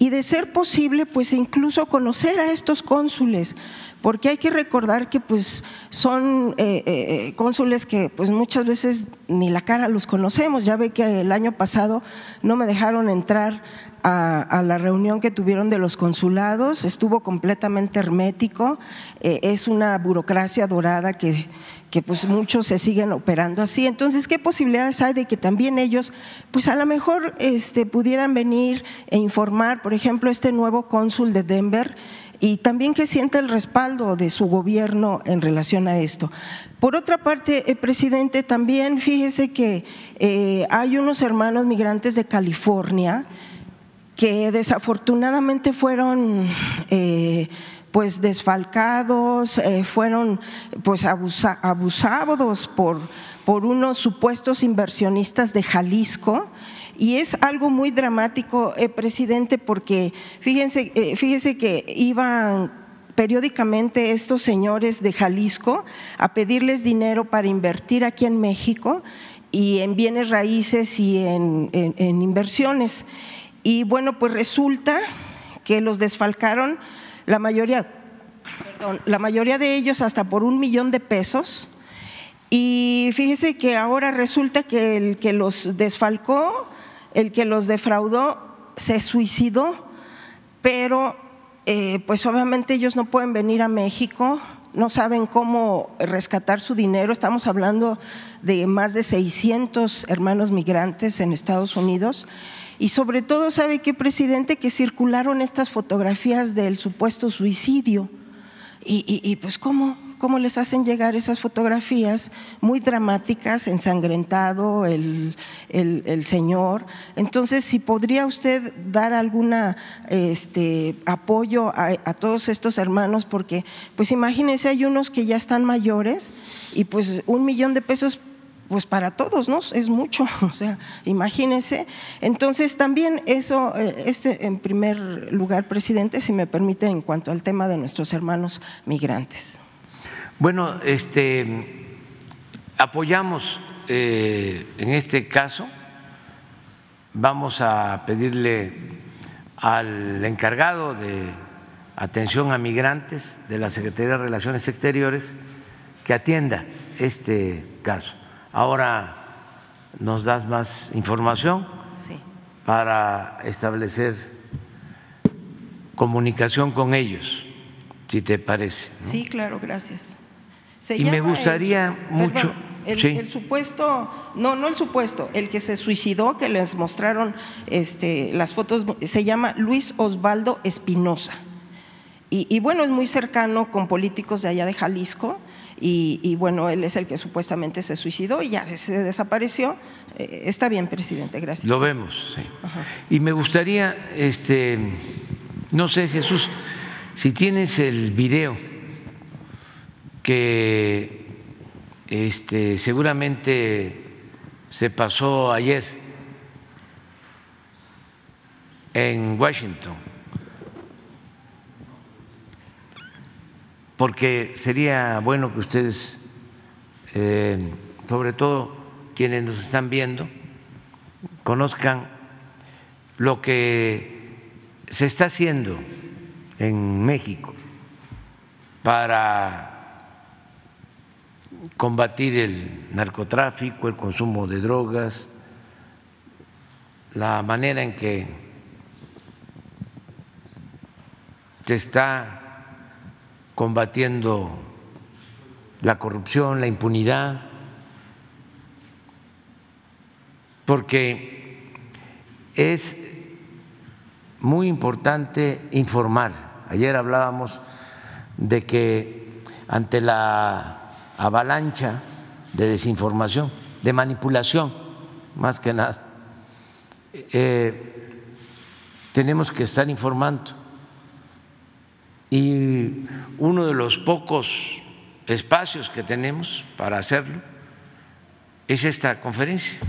y de ser posible, pues incluso conocer a estos cónsules, porque hay que recordar que pues son eh, eh, eh, cónsules que pues muchas veces ni la cara los conocemos. Ya ve que el año pasado no me dejaron entrar a, la reunión que tuvieron de los consulados, estuvo completamente hermético, es una burocracia dorada que, que pues muchos se siguen operando así. Entonces, ¿qué posibilidades hay de que también ellos, pues a lo mejor este, pudieran venir e informar, por ejemplo, este nuevo cónsul de Denver, y también que sienta el respaldo de su gobierno en relación a esto. Por otra parte, eh, presidente, también fíjese que eh, hay unos hermanos migrantes de California que desafortunadamente fueron eh, pues desfalcados, fueron pues abusados por, por unos supuestos inversionistas de Jalisco y es algo muy dramático, eh, presidente, porque fíjense, eh, que iban periódicamente estos señores de Jalisco a pedirles dinero para invertir aquí en México y en bienes raíces y en, inversiones. Y bueno, pues resulta que los desfalcaron la mayoría, la mayoría de ellos hasta por un millón de pesos. Y fíjese que ahora resulta que el que los desfalcó el que los defraudó se suicidó, pero eh, pues obviamente ellos no pueden venir a México, no saben cómo rescatar su dinero. Estamos hablando de más de 600 hermanos migrantes en Estados Unidos. Y sobre todo, ¿sabe qué, presidente? Que circularon estas fotografías del supuesto suicidio. Y, pues, ¿cómo? cómo les hacen llegar esas fotografías muy dramáticas, ensangrentado el, señor. Entonces, si podría usted dar alguna este, apoyo a, todos estos hermanos, porque pues imagínense, hay unos que ya están mayores y pues un millón de pesos pues para todos, ¿no? Es mucho, o sea, imagínense. Entonces, también eso, eh, este en primer lugar, presidente, si me permite, en cuanto al tema de nuestros hermanos migrantes. Bueno, este, apoyamos eh, en este caso, vamos a pedirle al encargado de atención a migrantes de la Secretaría de Relaciones Exteriores que atienda este caso. Ahora nos das más información para establecer comunicación con ellos, si te parece. Sí, claro, gracias. y me gustaría mucho. el, supuesto, no, no el supuesto, el que se suicidó, que les mostraron este, las fotos, se llama Luis Osvaldo Espinosa. y, bueno, es muy cercano con políticos de allá de Jalisco y, bueno, él es el que supuestamente se suicidó y ya se desapareció. Eh, está bien, presidente, gracias. Lo vemos, sí. Y me gustaría, este, no sé, Jesús, si tienes el video que este, seguramente se pasó ayer en Washington porque sería bueno que ustedes, eh, sobre todo quienes nos están viendo, conozcan lo que se está haciendo en México para combatir el narcotráfico, el consumo de drogas, la manera en que se está combatiendo la corrupción, la impunidad, porque es muy importante informar. Ayer hablábamos de que ante la avalancha de desinformación, de manipulación, más que nada, eh, tenemos que estar informando y uno de los pocos espacios que tenemos para hacerlo es esta conferencia.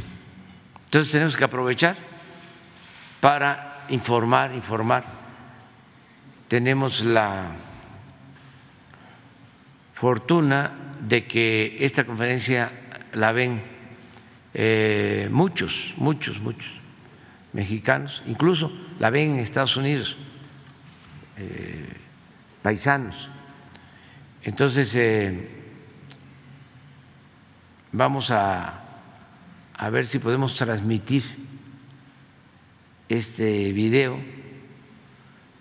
Entonces tenemos que aprovechar para informar, informar. Tenemos la fortuna de que esta conferencia la ven eh, muchos, muchos, muchos mexicanos, incluso la ven en Estados Unidos. Eh, paisanos. Entonces, eh, vamos a, a ver si podemos transmitir este video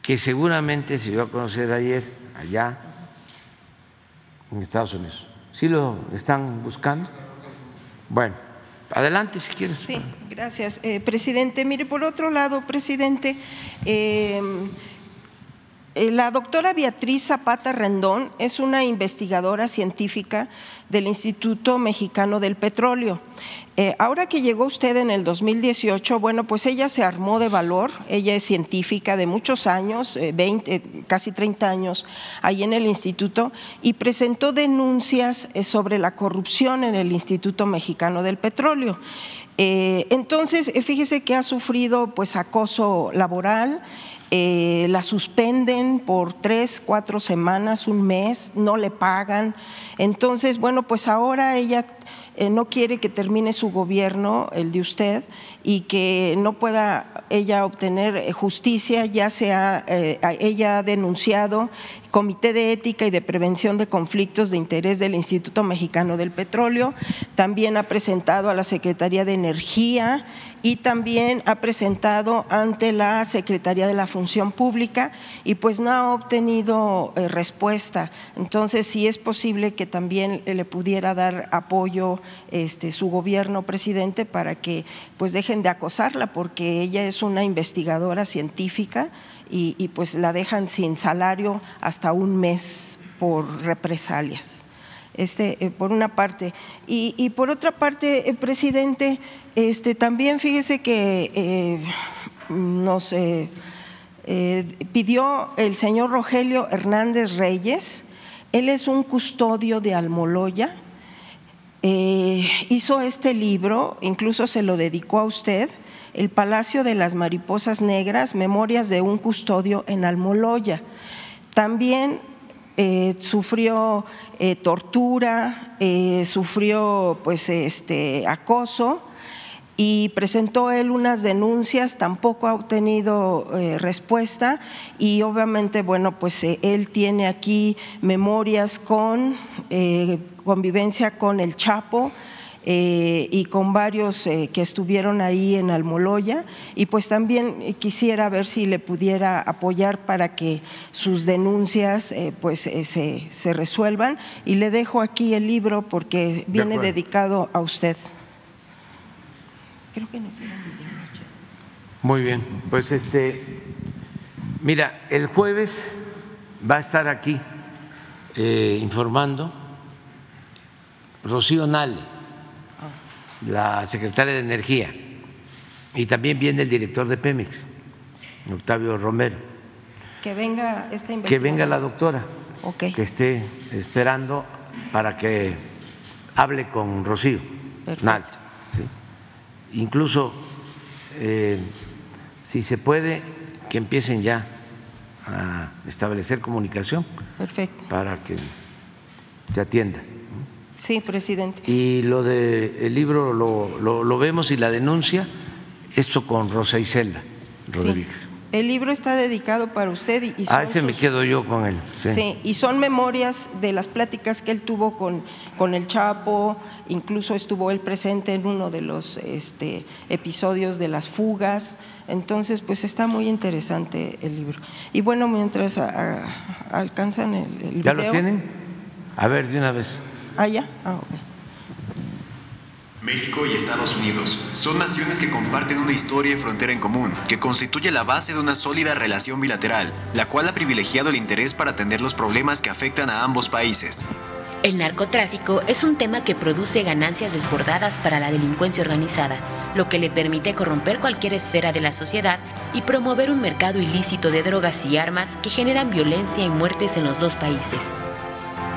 que seguramente se dio a conocer ayer allá en Estados Unidos. ¿Sí lo están buscando? Bueno, adelante si quieres. Sí, gracias, eh, presidente. Mire, por otro lado, presidente, eh, la doctora Beatriz Zapata Rendón es una investigadora científica del Instituto Mexicano del Petróleo. Eh, ahora que llegó usted en el 2018, bueno, pues ella se armó de valor, ella es científica de muchos años, 20, eh, casi 30 años, ahí en el instituto, y presentó denuncias sobre la corrupción en el Instituto Mexicano del Petróleo. entonces, fíjese que ha sufrido pues acoso laboral, eh, la suspenden por tres, cuatro semanas, un mes, no le pagan. Entonces, bueno, pues ahora ella eh, no quiere que termine su gobierno, el de usted, y que no pueda ella obtener eh, justicia, ya sea ella ha denunciado Comité de Ética y de Prevención de Conflictos de Interés del Instituto Mexicano del Petróleo, también ha presentado a la Secretaría de Energía y también ha presentado ante la Secretaría de la Función Pública y pues no ha obtenido eh, respuesta. Entonces, si es posible que también le pudiera dar apoyo este, su gobierno, presidente, para que pues dejen de acosarla, porque ella es una investigadora científica y, pues la dejan sin salario hasta un mes por represalias. Este, eh, por una parte. Y, por otra parte, eh, presidente, este, también fíjese que eh, nos pidió el señor Rogelio Hernández Reyes, él es un custodio de Almoloya, hizo este libro, incluso se lo dedicó a usted, El Palacio de las Mariposas Negras, Memorias de un Custodio en Almoloya. También eh, sufrió eh, tortura, sufrió pues este acoso y presentó él unas denuncias, tampoco ha obtenido eh, respuesta y obviamente, bueno, pues eh, él tiene aquí memorias con eh, convivencia con el Chapo. Y con varios que estuvieron ahí en Almoloya. Y pues también quisiera ver si le pudiera apoyar para que sus denuncias pues se, se, resuelvan. Y le dejo aquí el libro porque viene dedicado a usted. Creo que nos Muy bien, pues este, mira, el jueves va a estar aquí eh, informando Rocío Nale, la secretaria de Energía, y también viene el director de Pemex, Octavio Romero. Que venga esta Que venga la doctora, que esté esperando para que hable con Rocío Nale incluso eh, si se puede, que empiecen ya a establecer comunicación. Perfecto. Para que se atienda. Sí, presidente. Y lo del libro lo, lo, vemos y la denuncia, esto con Rosa Isela Rodríguez. El libro está dedicado para usted y, son ah, ese me quedo yo con él. Sí. y son memorias de las pláticas que él tuvo con, con el Chapo, incluso estuvo él presente en uno de los este, episodios de las fugas. Entonces, pues está muy interesante el libro. Y bueno, mientras alcanzan el, el ¿Ya lo tienen? A ver, de una vez. Ah, ya. Ah, okay. México y Estados Unidos son naciones que comparten una historia y frontera en común, que constituye la base de una sólida relación bilateral, la cual ha privilegiado el interés para atender los problemas que afectan a ambos países. El narcotráfico es un tema que produce ganancias desbordadas para la delincuencia organizada, lo que le permite corromper cualquier esfera de la sociedad y promover un mercado ilícito de drogas y armas que generan violencia y muertes en los dos países.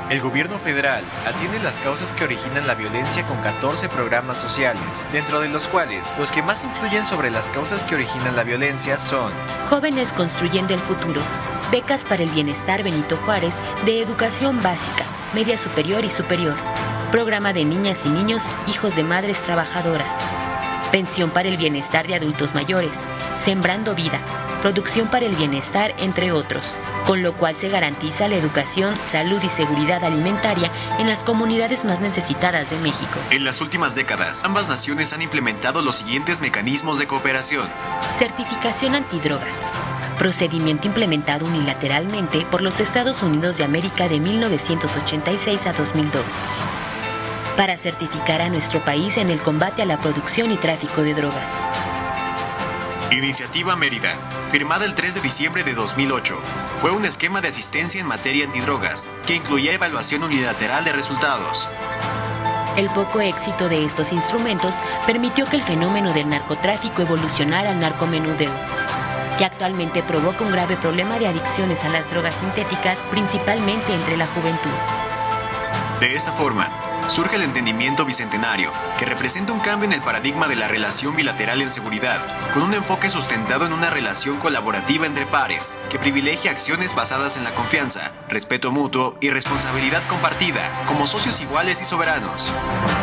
El gobierno federal atiende las causas que originan la violencia con 14 programas sociales, dentro de los cuales los que más influyen sobre las causas que originan la violencia son Jóvenes Construyendo el Futuro, Becas para el Bienestar Benito Juárez de Educación Básica, Media Superior y Superior, Programa de Niñas y Niños Hijos de Madres Trabajadoras, Pensión para el Bienestar de Adultos Mayores, Sembrando Vida, Producción para el Bienestar, entre otros, con lo cual se garantiza la educación, salud y seguridad alimentaria en las comunidades más necesitadas de México. En las últimas décadas, ambas naciones han implementado los siguientes mecanismos de cooperación. Certificación antidrogas. Procedimiento implementado unilateralmente por los Estados Unidos de América de 1986 a 2002 para certificar a nuestro país en el combate a la producción y tráfico de drogas. Iniciativa Mérida, firmada el 3 de diciembre de 2008, fue un esquema de asistencia en materia antidrogas que incluía evaluación unilateral de resultados. El poco éxito de estos instrumentos permitió que el fenómeno del narcotráfico evolucionara al narcomenudeo, que actualmente provoca un grave problema de adicciones a las drogas sintéticas, principalmente entre la juventud. De esta forma, surge el entendimiento bicentenario, que representa un cambio en el paradigma de la relación bilateral en seguridad, con un enfoque sustentado en una relación colaborativa entre pares, que privilegia acciones basadas en la confianza, respeto mutuo y responsabilidad compartida, como socios iguales y soberanos.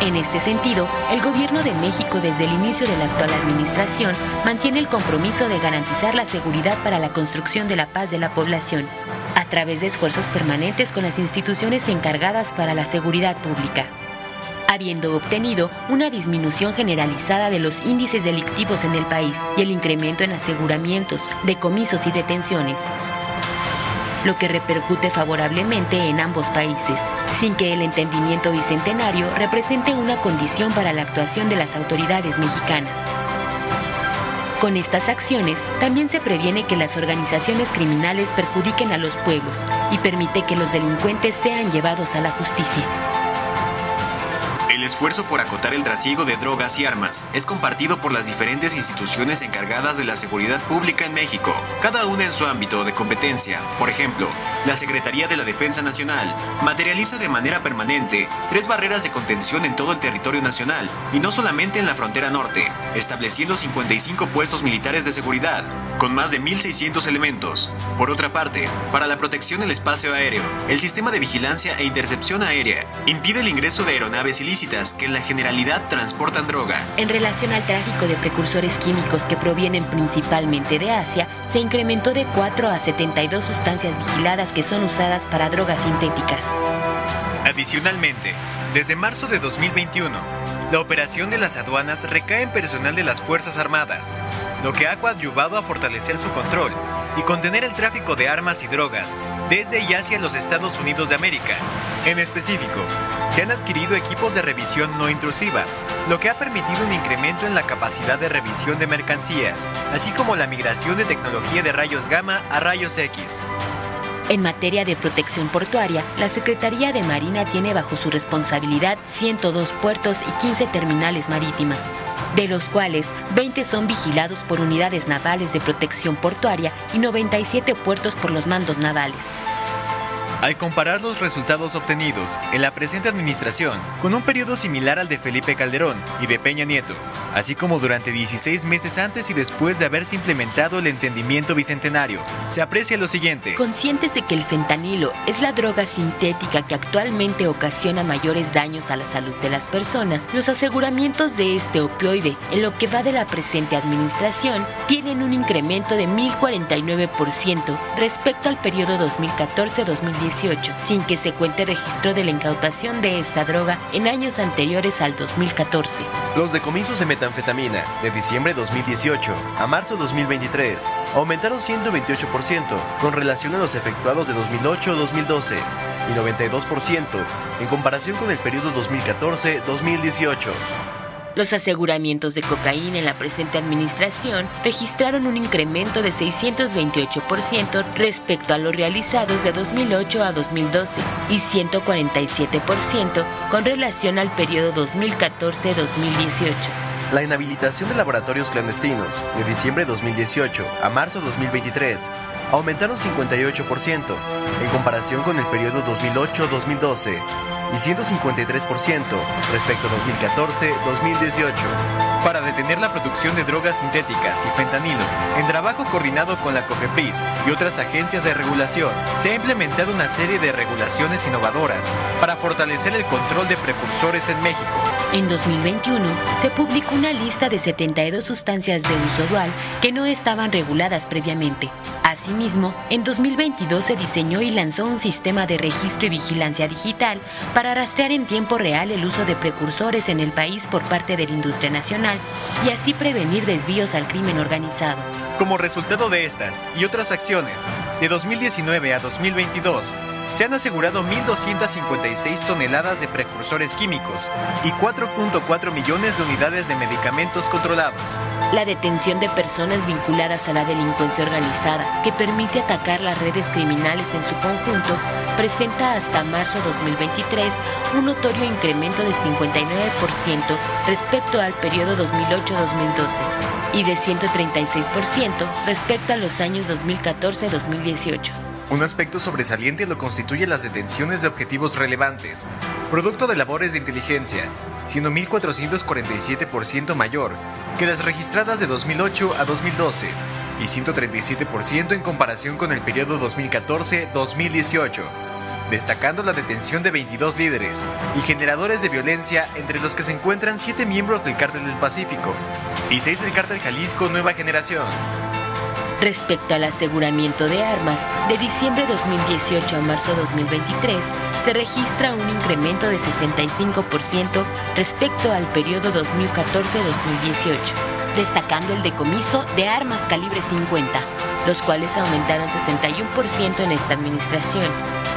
En este sentido, el Gobierno de México desde el inicio de la actual administración mantiene el compromiso de garantizar la seguridad para la construcción de la paz de la población, a través de esfuerzos permanentes con las instituciones encargadas para la seguridad pública habiendo obtenido una disminución generalizada de los índices delictivos en el país y el incremento en aseguramientos, decomisos y detenciones lo que repercute favorablemente en ambos países, sin que el entendimiento bicentenario represente una condición para la actuación de las autoridades mexicanas. Con estas acciones también se previene que las organizaciones criminales perjudiquen a los pueblos y permite que los delincuentes sean llevados a la justicia. El esfuerzo por acotar el trasiego de drogas y armas es compartido por las diferentes instituciones encargadas de la seguridad pública en México, cada una en su ámbito de competencia. Por ejemplo, la Secretaría de la Defensa Nacional materializa de manera permanente tres barreras de contención en todo el territorio nacional y no solamente en la frontera norte, estableciendo 55 puestos militares de seguridad, con más de 1.600 elementos. Por otra parte, para la protección del espacio aéreo, el sistema de vigilancia e intercepción aérea impide el ingreso de aeronaves ilícitas que en la generalidad transportan droga. En relación al tráfico de precursores químicos que provienen principalmente de Asia, se incrementó de 4 a 72 sustancias vigiladas que son usadas para drogas sintéticas. Adicionalmente, desde marzo de 2021, la operación de las aduanas recae en personal de las Fuerzas Armadas, lo que ha coadyuvado a fortalecer su control y contener el tráfico de armas y drogas desde y hacia los Estados Unidos de América. En específico, se han adquirido equipos de revisión no intrusiva, lo que ha permitido un incremento en la capacidad de revisión de mercancías, así como la migración de tecnología de rayos gamma a rayos X. En materia de protección portuaria, la Secretaría de Marina tiene bajo su responsabilidad 102 puertos y 15 terminales marítimas, de los cuales 20 son vigilados por unidades navales de protección portuaria y 97 puertos por los mandos navales. Al comparar los resultados obtenidos en la presente administración con un periodo similar al de Felipe Calderón y de Peña Nieto, así como durante 16 meses antes y después de haberse implementado el entendimiento bicentenario, se aprecia lo siguiente. Conscientes de que el fentanilo es la droga sintética que actualmente ocasiona mayores daños a la salud de las personas, los aseguramientos de este opioide en lo que va de la presente administración tienen un incremento de 1049% respecto al periodo 2014-2018 sin que se cuente registro de la incautación de esta droga en años anteriores al 2014. Los decomisos de metanfetamina de diciembre 2018 a marzo 2023 aumentaron 128% con relación a los efectuados de 2008-2012 y 92% en comparación con el periodo 2014-2018. Los aseguramientos de cocaína en la presente administración registraron un incremento de 628% respecto a los realizados de 2008 a 2012 y 147% con relación al periodo 2014-2018. La inhabilitación de laboratorios clandestinos de diciembre 2018 a marzo 2023 aumentaron 58% en comparación con el periodo 2008-2012 y 153% respecto a 2014-2018. Para detener la producción de drogas sintéticas y fentanilo, en trabajo coordinado con la COFEPRIS y otras agencias de regulación, se ha implementado una serie de regulaciones innovadoras para fortalecer el control de precursores en México. En 2021 se publicó una lista de 72 sustancias de uso dual que no estaban reguladas previamente. Asimismo, en 2022 se diseñó y lanzó un sistema de registro y vigilancia digital para rastrear en tiempo real el uso de precursores en el país por parte de la industria nacional y así prevenir desvíos al crimen organizado. Como resultado de estas y otras acciones, de 2019 a 2022, se han asegurado 1.256 toneladas de precursores químicos y 4.4 millones de unidades de medicamentos controlados. La detención de personas vinculadas a la delincuencia organizada, que permite atacar las redes criminales en su conjunto, presenta hasta marzo 2023 un notorio incremento de 59% respecto al periodo 2008-2012 y de 136% respecto a los años 2014-2018. Un aspecto sobresaliente lo constituye las detenciones de objetivos relevantes, producto de labores de inteligencia, siendo 1.447% mayor que las registradas de 2008 a 2012 y 137% en comparación con el periodo 2014-2018, destacando la detención de 22 líderes y generadores de violencia entre los que se encuentran 7 miembros del Cártel del Pacífico y 6 del Cártel Jalisco Nueva Generación. Respecto al aseguramiento de armas, de diciembre 2018 a marzo 2023 se registra un incremento de 65% respecto al periodo 2014-2018, destacando el decomiso de armas calibre 50, los cuales aumentaron 61% en esta administración.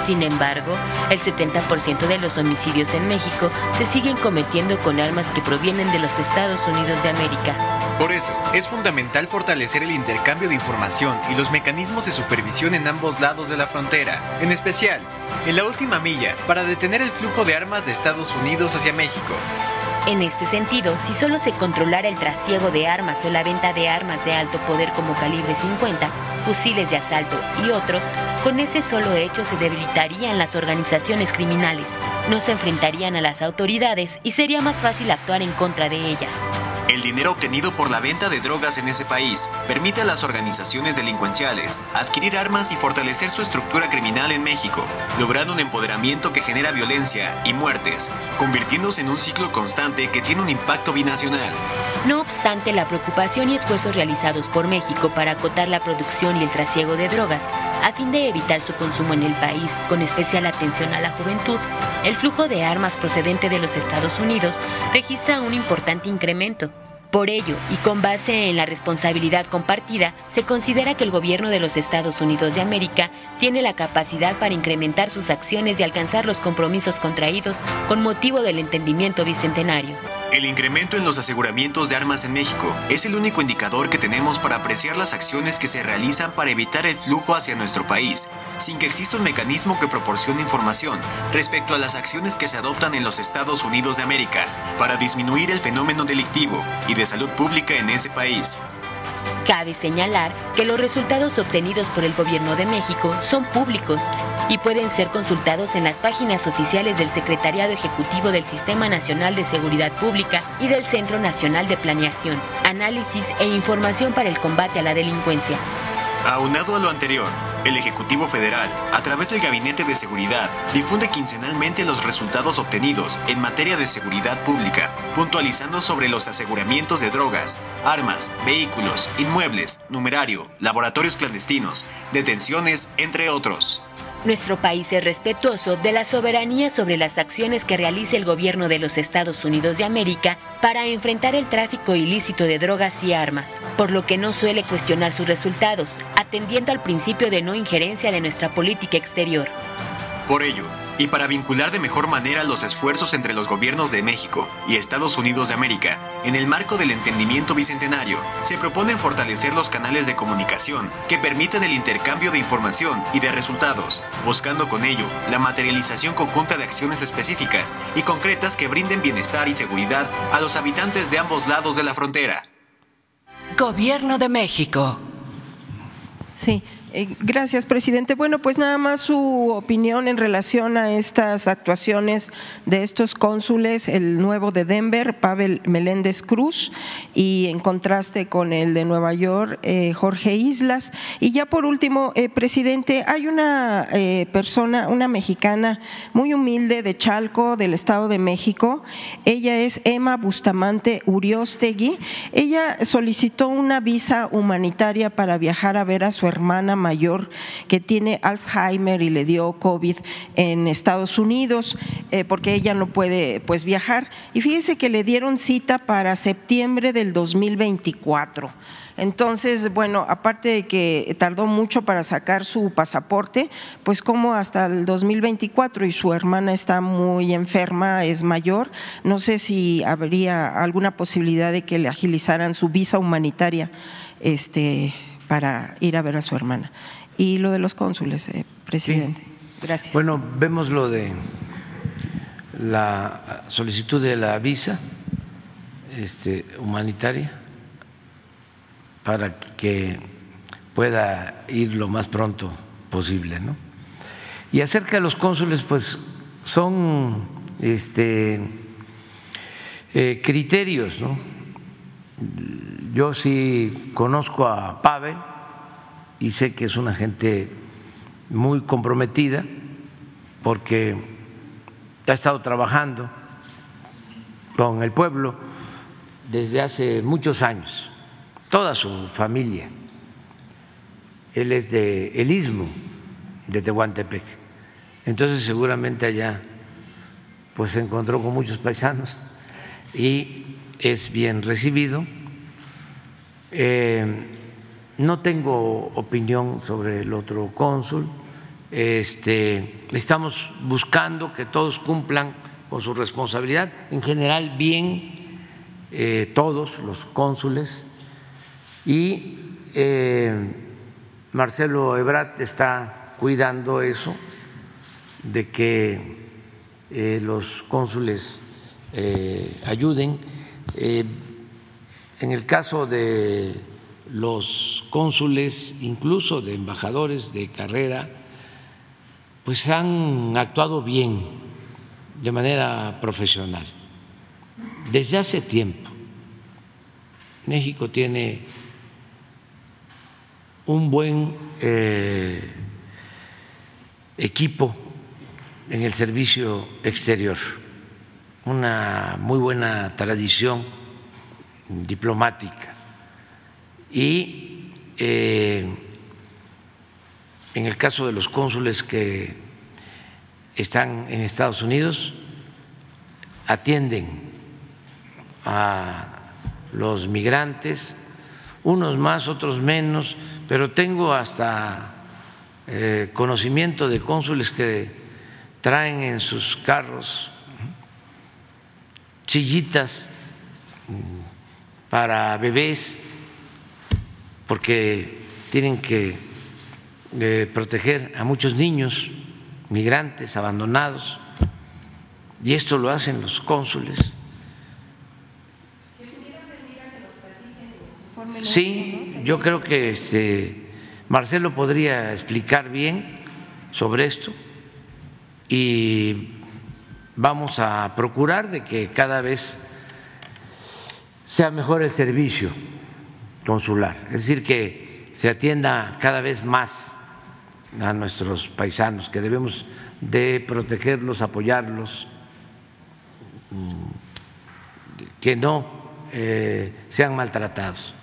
Sin embargo, el 70% de los homicidios en México se siguen cometiendo con armas que provienen de los Estados Unidos de América. Por eso, es fundamental fortalecer el intercambio de información y los mecanismos de supervisión en ambos lados de la frontera, en especial en la última milla, para detener el flujo de armas de Estados Unidos hacia México. En este sentido, si solo se controlara el trasiego de armas o la venta de armas de alto poder como calibre 50, fusiles de asalto y otros, con ese solo hecho se debilitarían las organizaciones criminales, no se enfrentarían a las autoridades y sería más fácil actuar en contra de ellas. El dinero obtenido por la venta de drogas en ese país permite a las organizaciones delincuenciales adquirir armas y fortalecer su estructura criminal en México, logrando un empoderamiento que genera violencia y muertes, convirtiéndose en un ciclo constante que tiene un impacto binacional. No obstante la preocupación y esfuerzos realizados por México para acotar la producción y el trasiego de drogas, a fin de evitar su consumo en el país, con especial atención a la juventud, el flujo de armas procedente de los Estados Unidos registra un importante incremento. Por ello, y con base en la responsabilidad compartida, se considera que el gobierno de los Estados Unidos de América tiene la capacidad para incrementar sus acciones y alcanzar los compromisos contraídos con motivo del entendimiento bicentenario. El incremento en los aseguramientos de armas en México es el único indicador que tenemos para apreciar las acciones que se realizan para evitar el flujo hacia nuestro país, sin que exista un mecanismo que proporcione información respecto a las acciones que se adoptan en los Estados Unidos de América para disminuir el fenómeno delictivo y de salud pública en ese país. Cabe señalar que los resultados obtenidos por el Gobierno de México son públicos y pueden ser consultados en las páginas oficiales del Secretariado Ejecutivo del Sistema Nacional de Seguridad Pública y del Centro Nacional de Planeación, Análisis e Información para el Combate a la Delincuencia. Aunado a lo anterior, el Ejecutivo Federal, a través del Gabinete de Seguridad, difunde quincenalmente los resultados obtenidos en materia de seguridad pública, puntualizando sobre los aseguramientos de drogas, armas, vehículos, inmuebles, numerario, laboratorios clandestinos, detenciones, entre otros. Nuestro país es respetuoso de la soberanía sobre las acciones que realiza el gobierno de los Estados Unidos de América para enfrentar el tráfico ilícito de drogas y armas, por lo que no suele cuestionar sus resultados, atendiendo al principio de no injerencia de nuestra política exterior. Por ello, y para vincular de mejor manera los esfuerzos entre los gobiernos de México y Estados Unidos de América, en el marco del entendimiento bicentenario, se propone fortalecer los canales de comunicación que permitan el intercambio de información y de resultados, buscando con ello la materialización conjunta de acciones específicas y concretas que brinden bienestar y seguridad a los habitantes de ambos lados de la frontera. Gobierno de México. Sí, gracias, presidente. Bueno, pues nada más su opinión en relación a estas actuaciones de estos cónsules, el nuevo de Denver, Pavel Meléndez Cruz, y en contraste con el de Nueva York, eh, Jorge Islas. Y ya por último, eh, presidente, hay una persona, una mexicana muy humilde de Chalco, del Estado de México. Ella es Emma Bustamante Uriostegui. Ella solicitó una visa humanitaria para viajar a ver a su hermana mayor que tiene Alzheimer y le dio COVID en Estados Unidos eh, porque ella no puede pues viajar. Y fíjese que le dieron cita para septiembre del 2024. Entonces, bueno, aparte de que tardó mucho para sacar su pasaporte, pues como hasta el 2024 y su hermana está muy enferma, es mayor, no sé si habría alguna posibilidad de que le agilizaran su visa humanitaria este, para ir a ver a su hermana. Y lo de los cónsules, eh, presidente. Gracias. Bueno, vemos lo de la solicitud de la visa este, humanitaria para que pueda ir lo más pronto posible, ¿no? Y acerca de los cónsules, pues son este, eh, criterios, ¿no? Yo sí conozco a Pavel y sé que es una gente muy comprometida porque ha estado trabajando con el pueblo desde hace muchos años toda su familia. Él es de El Istmo, de Tehuantepec. Entonces seguramente allá pues se encontró con muchos paisanos y es bien recibido. Eh, no tengo opinión sobre el otro cónsul. Este, estamos buscando que todos cumplan con su responsabilidad. En general, bien eh, todos los cónsules y eh, Marcelo Ebrat está cuidando eso, de que los cónsules ayuden. En el caso de los cónsules, incluso de embajadores de carrera, pues han actuado bien, de manera profesional. Desde hace tiempo, México tiene un buen eh, equipo en el servicio exterior, una muy buena tradición diplomática. Y eh, en el caso de los cónsules que están en Estados Unidos, atienden a los migrantes, unos más, otros menos, pero tengo hasta eh, conocimiento de cónsules que traen en sus carros chillitas mm, para bebés, porque tienen que eh, proteger a muchos niños migrantes abandonados, y esto lo hacen los cónsules. Sí, yo creo que este, Marcelo podría explicar bien sobre esto y vamos a procurar de que cada vez sea mejor el servicio consular, es decir, que se atienda cada vez más a nuestros paisanos, que debemos de protegerlos, apoyarlos, mm, que no eh, sean maltratados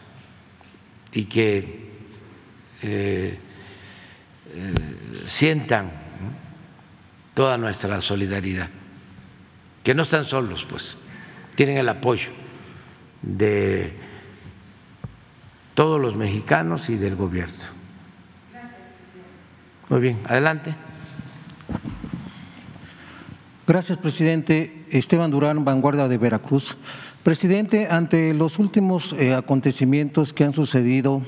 y que eh, eh, sientan toda nuestra solidaridad, que no están solos, pues, tienen el apoyo de todos los mexicanos y del gobierno. Muy bien, adelante. Gracias, presidente. Esteban Durán, Vanguardia de Veracruz. Presidente, ante los últimos eh, acontecimientos que han sucedido,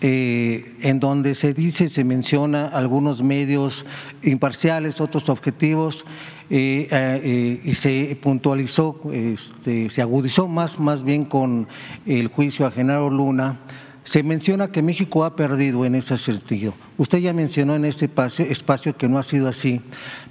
eh, en donde se dice, se menciona algunos medios imparciales, otros objetivos, eh, y se puntualizó, este, se agudizó más, más bien con el juicio a Genaro Luna se menciona que México ha perdido en ese sentido. Usted ya mencionó en este espacio, que no ha sido así,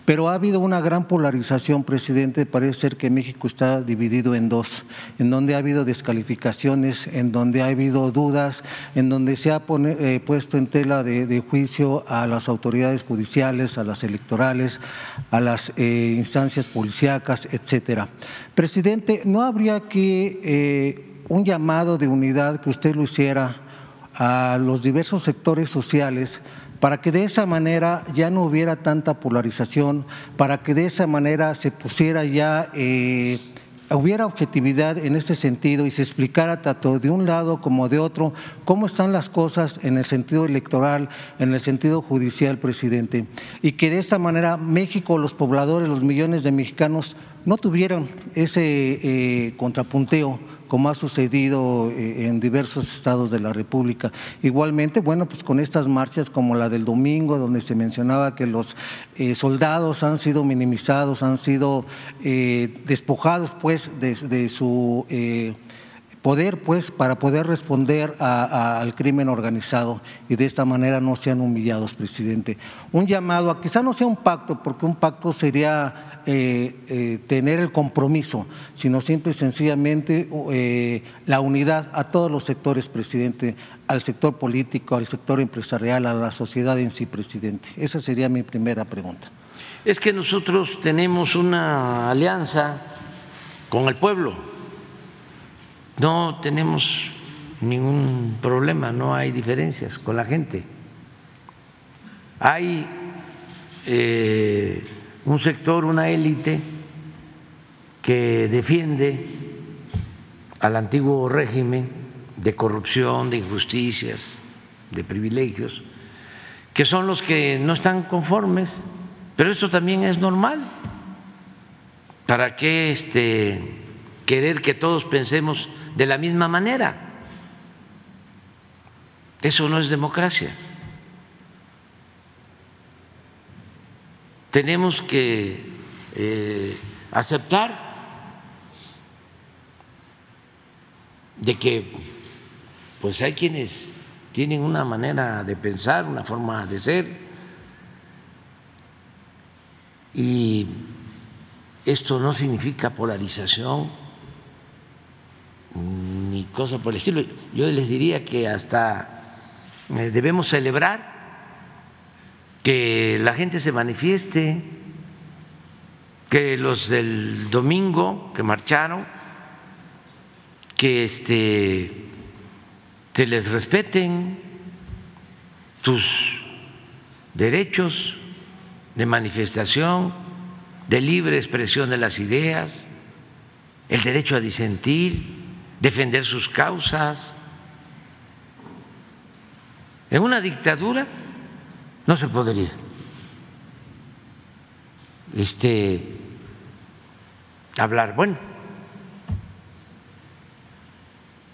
pero ha habido una gran polarización, presidente. Parece ser que México está dividido en dos, en donde ha habido descalificaciones, en donde ha habido dudas, en donde se ha eh, puesto en tela de, juicio a las autoridades judiciales, a las electorales, a las eh, instancias policíacas, etcétera. Presidente, ¿no habría que eh, un llamado de unidad que usted lo hiciera? A los diversos sectores sociales para que de esa manera ya no hubiera tanta polarización, para que de esa manera se pusiera ya, eh, hubiera objetividad en este sentido y se explicara tanto de un lado como de otro cómo están las cosas en el sentido electoral, en el sentido judicial, presidente. Y que de esta manera México, los pobladores, los millones de mexicanos no tuvieran ese eh, contrapunteo como ha sucedido eh, en diversos estados de la República. Igualmente, bueno, pues con estas marchas como la del domingo, donde se mencionaba que los eh, soldados han sido minimizados, han sido eh, despojados pues de, su poder pues para poder responder al crimen organizado y de esta manera no sean humillados, presidente. Un llamado a quizá no sea un pacto, porque un pacto sería eh, eh, tener el compromiso, sino simple y sencillamente eh, la unidad a todos los sectores, presidente, al sector político, al sector empresarial, a la sociedad en sí, presidente. Esa sería mi primera pregunta. Es que nosotros tenemos una alianza con el pueblo, no tenemos ningún problema, no hay diferencias con la gente. Hay un sector, una élite que defiende al antiguo régimen de corrupción, de injusticias, de privilegios, que son los que no están conformes, pero esto también es normal. ¿Para qué este, querer que todos pensemos de la misma manera. Eso no es democracia. Tenemos que eh, aceptar de que pues hay quienes tienen una manera de pensar, una forma de ser, y esto no significa polarización ni cosa por el estilo. Yo les diría que hasta eh, debemos celebrar que la gente se manifieste, que los del domingo que marcharon, que este, se les respeten sus derechos de manifestación, de libre expresión de las ideas, el derecho a disentir, defender sus causas. En una dictadura no se podría este, hablar. Bueno,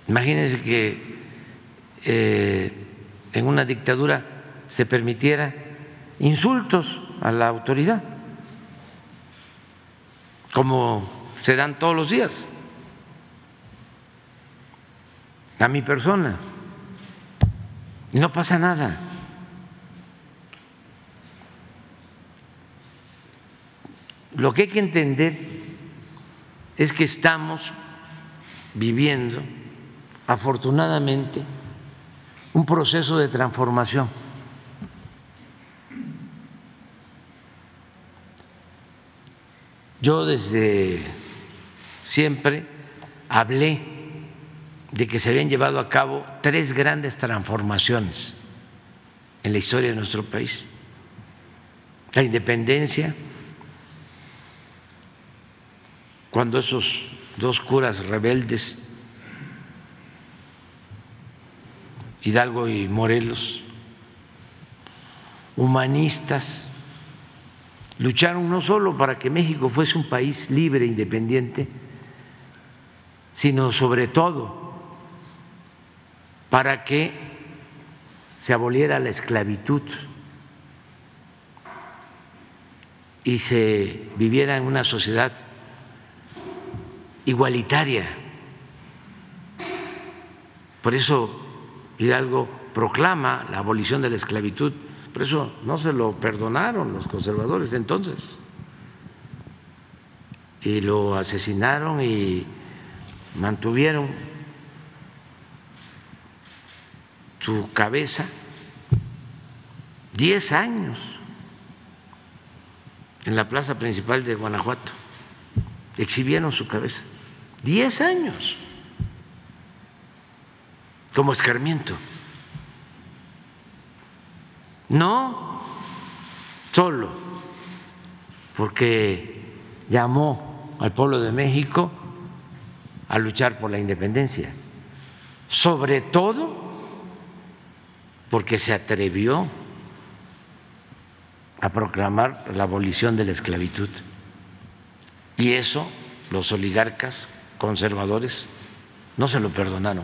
imagínense que eh, en una dictadura se permitiera insultos a la autoridad, como se dan todos los días, a mi persona, y no pasa nada. Lo que hay que entender es que estamos viviendo, afortunadamente, un proceso de transformación. Yo desde siempre hablé de que se habían llevado a cabo tres grandes transformaciones en la historia de nuestro país. La independencia, cuando esos dos curas rebeldes, Hidalgo y Morelos, humanistas, lucharon no solo para que México fuese un país libre e independiente, sino sobre todo para que se aboliera la esclavitud y se viviera en una sociedad igualitaria. Por eso Hidalgo proclama la abolición de la esclavitud, por eso no se lo perdonaron los conservadores de entonces. Y lo asesinaron y mantuvieron su cabeza diez años en la plaza principal de Guanajuato. Exhibieron su cabeza. Diez años como escarmiento. No solo porque llamó al pueblo de México a luchar por la independencia, sobre todo porque se atrevió a proclamar la abolición de la esclavitud. Y eso los oligarcas conservadores no se lo perdonaron.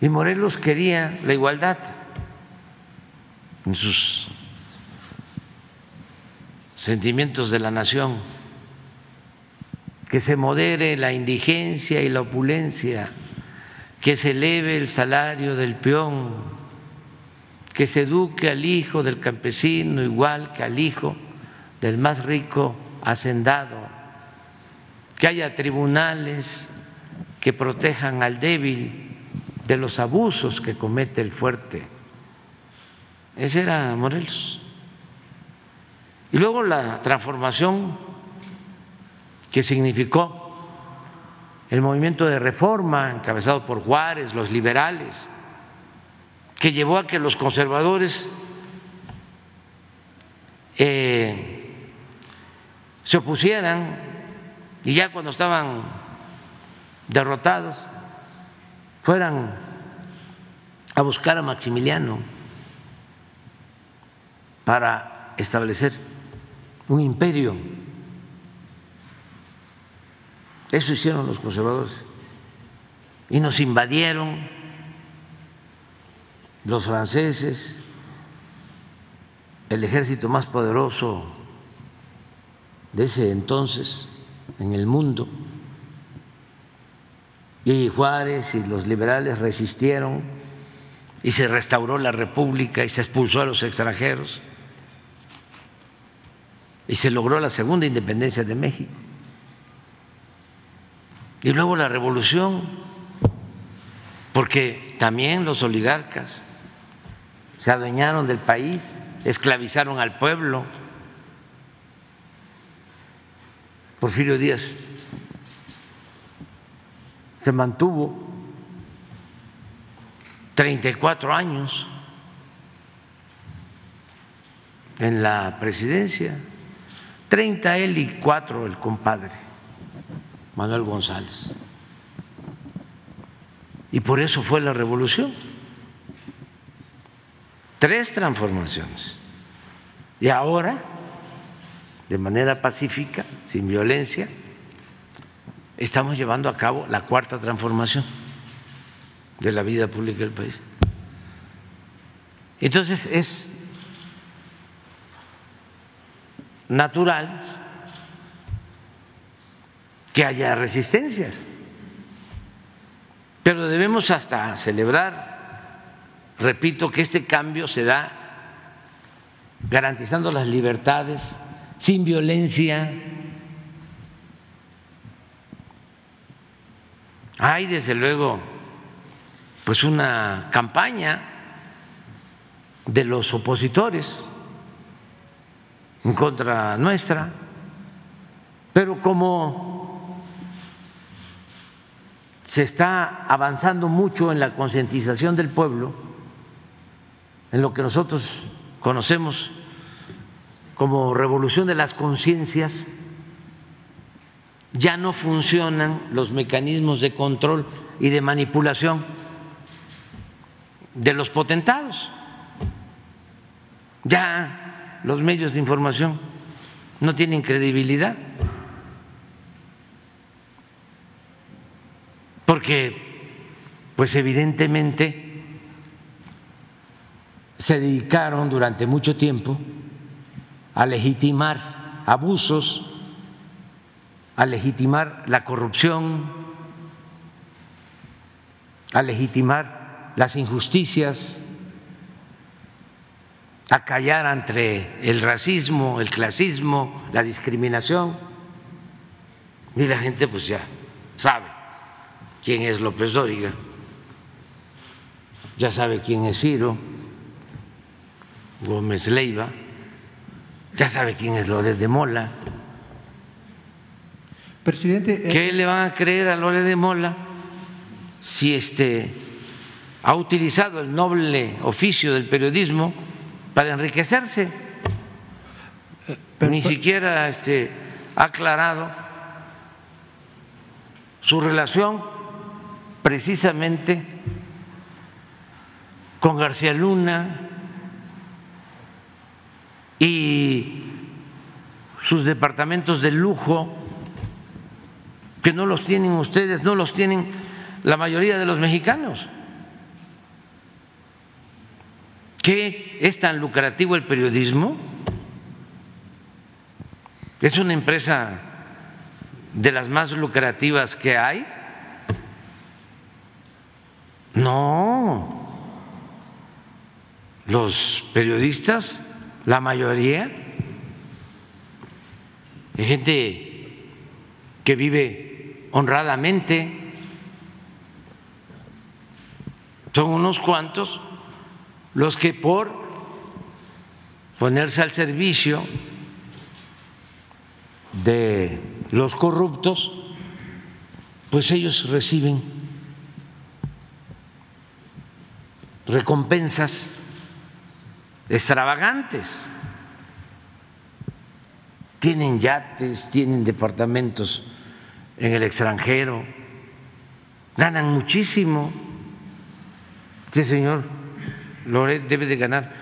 Y Morelos quería la igualdad en sus sentimientos de la nación, que se modere la indigencia y la opulencia, que se eleve el salario del peón, que se eduque al hijo del campesino igual que al hijo del más rico hacendado, que haya tribunales que protejan al débil de los abusos que comete el fuerte. Ese era Morelos. Y luego la transformación que significó el movimiento de reforma encabezado por Juárez, los liberales, que llevó a que los conservadores eh, se opusieran y ya cuando estaban derrotados fueran a buscar a Maximiliano para establecer un imperio Eso hicieron los conservadores. Y nos invadieron los franceses, el ejército más poderoso de ese entonces en el mundo. Y Juárez y los liberales resistieron y se restauró la república y se expulsó a los extranjeros y se logró la segunda independencia de México. Y luego la revolución, porque también los oligarcas se adueñaron del país, esclavizaron al pueblo. Porfirio Díaz se mantuvo 34 años en la presidencia, 30 él y 4 el compadre, Manuel González. Y por eso fue la revolución. Tres transformaciones. Y ahora, de manera pacífica, sin violencia, estamos llevando a cabo la cuarta transformación de la vida pública del país. Entonces es natural que haya resistencias, pero debemos hasta celebrar, repito, que este cambio se da garantizando las libertades, sin violencia. Hay desde luego pues una campaña de los opositores en contra nuestra, pero como se está avanzando mucho en la concientización del pueblo, en lo que nosotros conocemos como revolución de las conciencias, ya no funcionan los mecanismos de control y de manipulación de los potentados. Ya los medios de información no tienen credibilidad. Porque, pues evidentemente, se dedicaron durante mucho tiempo a legitimar abusos, a legitimar la corrupción, a legitimar las injusticias, a callar ante el racismo, el clasismo, la discriminación. Y la gente pues ya sabe quién es López Dóriga, ya sabe quién es Ciro, Gómez Leiva, ya sabe quién es Lórez de Mola. Presidente. ¿Qué eh, le van a creer a Lórez de Mola si este ha utilizado el noble oficio del periodismo para enriquecerse. Ni siquiera este, ha aclarado su relación precisamente con García Luna y sus departamentos de lujo, que no los tienen ustedes, no los tienen la mayoría de los mexicanos. ¿Qué es tan lucrativo el periodismo? ¿Es una empresa de las más lucrativas que hay? No. Los periodistas, la mayoría, hay gente que vive honradamente, son unos cuantos los que por ponerse al servicio de los corruptos, pues ellos reciben recompensas extravagantes. Tienen yates, tienen departamentos en el extranjero, ganan muchísimo. Este señor Loret debe de ganar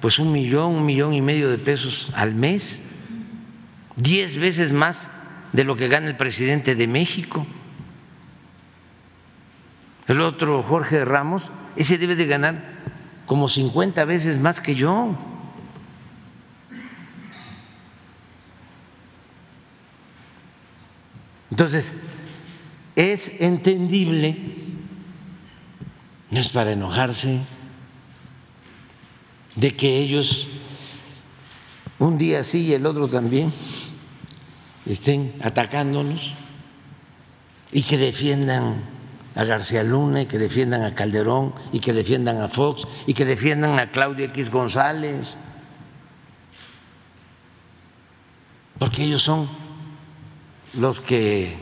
pues un millón, un millón y medio de pesos al mes, diez veces más de lo que gana el presidente de México. El otro, Jorge Ramos, ese debe de ganar como 50 veces más que yo. Entonces, es entendible, no es para enojarse, de que ellos un día sí y el otro también estén atacándonos y que defiendan a García Luna y que defiendan a Calderón y que defiendan a Fox y que defiendan a Claudia X González, porque ellos son los que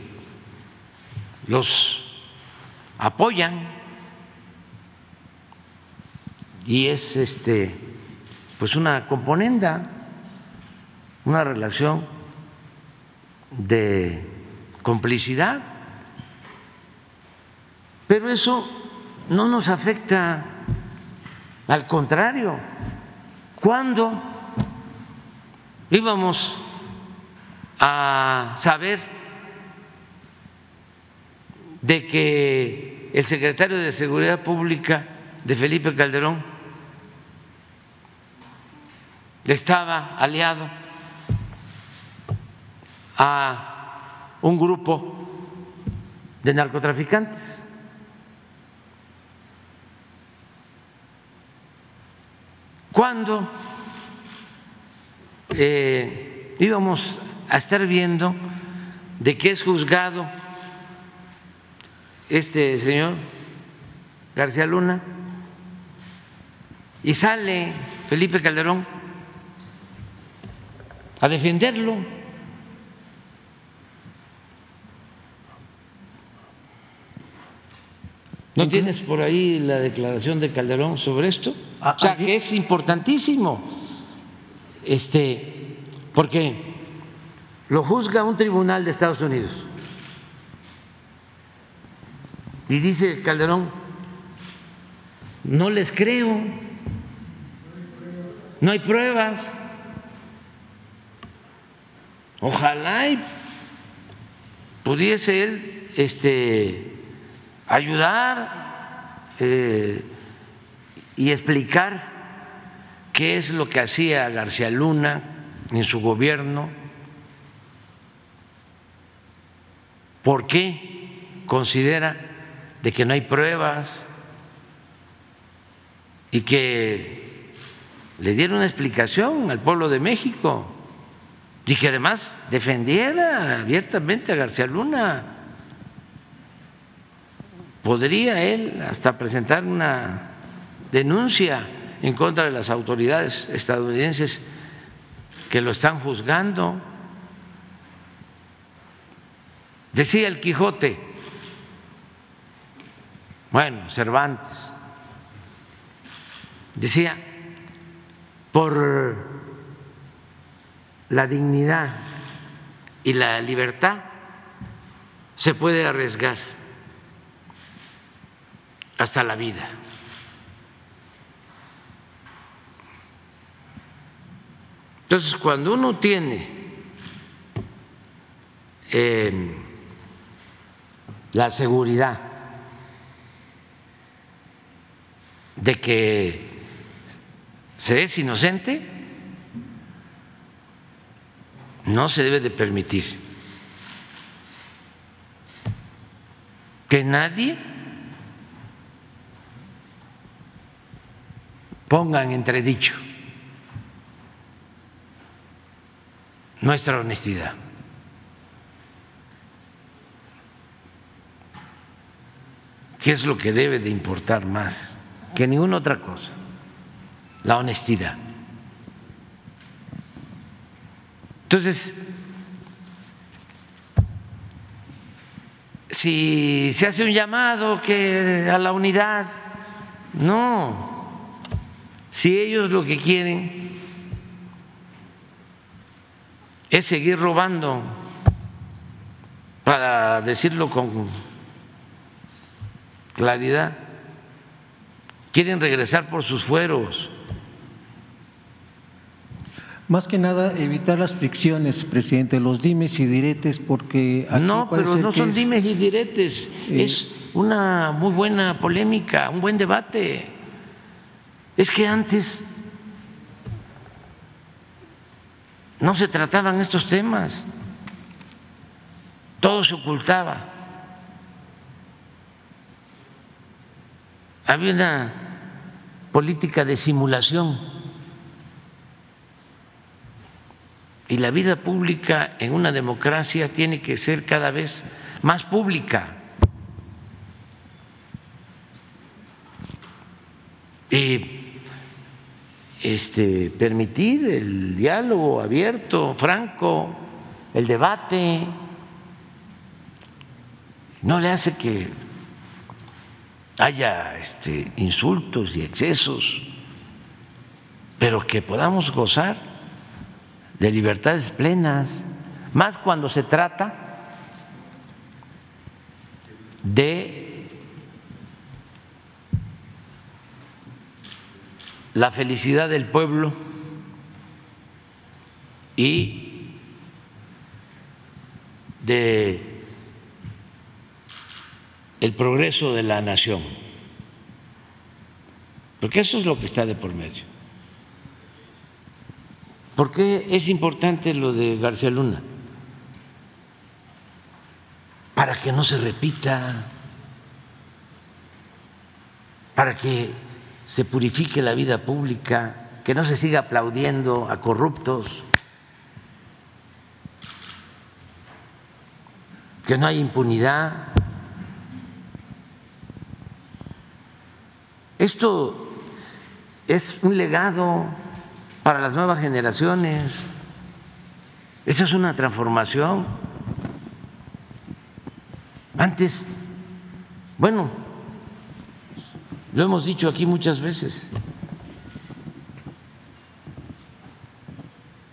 los apoyan y es este pues una componenda, una relación de complicidad. Pero eso no nos afecta, al contrario, cuando íbamos a saber de que el secretario de Seguridad Pública de Felipe Calderón estaba aliado a un grupo de narcotraficantes. Cuando eh, íbamos a estar viendo de qué es juzgado este señor García Luna y sale Felipe Calderón a defenderlo. ¿No tienes por ahí la declaración de Calderón sobre esto? Ah, o sea, aquí- que es importantísimo, este, porque lo juzga un tribunal de Estados Unidos. Y dice Calderón, no les creo, no hay pruebas. Ojalá y pudiese él este, ayudar eh, y explicar qué es lo que hacía García Luna en su gobierno, por qué considera de que no hay pruebas y que le diera una explicación al pueblo de México y que además defendiera abiertamente a García Luna. Podría él hasta presentar una denuncia en contra de las autoridades estadounidenses que lo están juzgando. Decía el Quijote, bueno, Cervantes, decía, por la dignidad y la libertad se puede arriesgar hasta la vida. Entonces, cuando uno tiene eh, la seguridad de que se es inocente, no se debe de permitir que nadie ponga en entredicho nuestra honestidad. ¿Qué es lo que debe de importar más que ninguna otra cosa? La honestidad. Entonces, si se hace un llamado que a la unidad, no. Si ellos lo que quieren es seguir robando, para decirlo con claridad, quieren regresar por sus fueros. Más que nada evitar las fricciones, presidente, los dimes y diretes, porque no, pero no son dimes y diretes, eh, es una muy buena polémica, un buen debate. Es que antes no se trataban estos temas, todo se ocultaba. Había una política de simulación y la vida pública en una democracia tiene que ser cada vez más pública. Este, permitir el diálogo abierto, franco, el debate. No le hace que haya este, insultos y excesos, pero que podamos gozar de libertades plenas, más cuando se trata de la felicidad del pueblo y de el progreso de la nación, porque eso es lo que está de por medio. ¿Por qué es importante lo de García Luna? Para que no se repita, para que se purifique la vida pública, que no se siga aplaudiendo a corruptos, que no haya impunidad. Esto es un legado para las nuevas generaciones. Esto es una transformación. Antes, bueno, lo hemos dicho aquí muchas veces.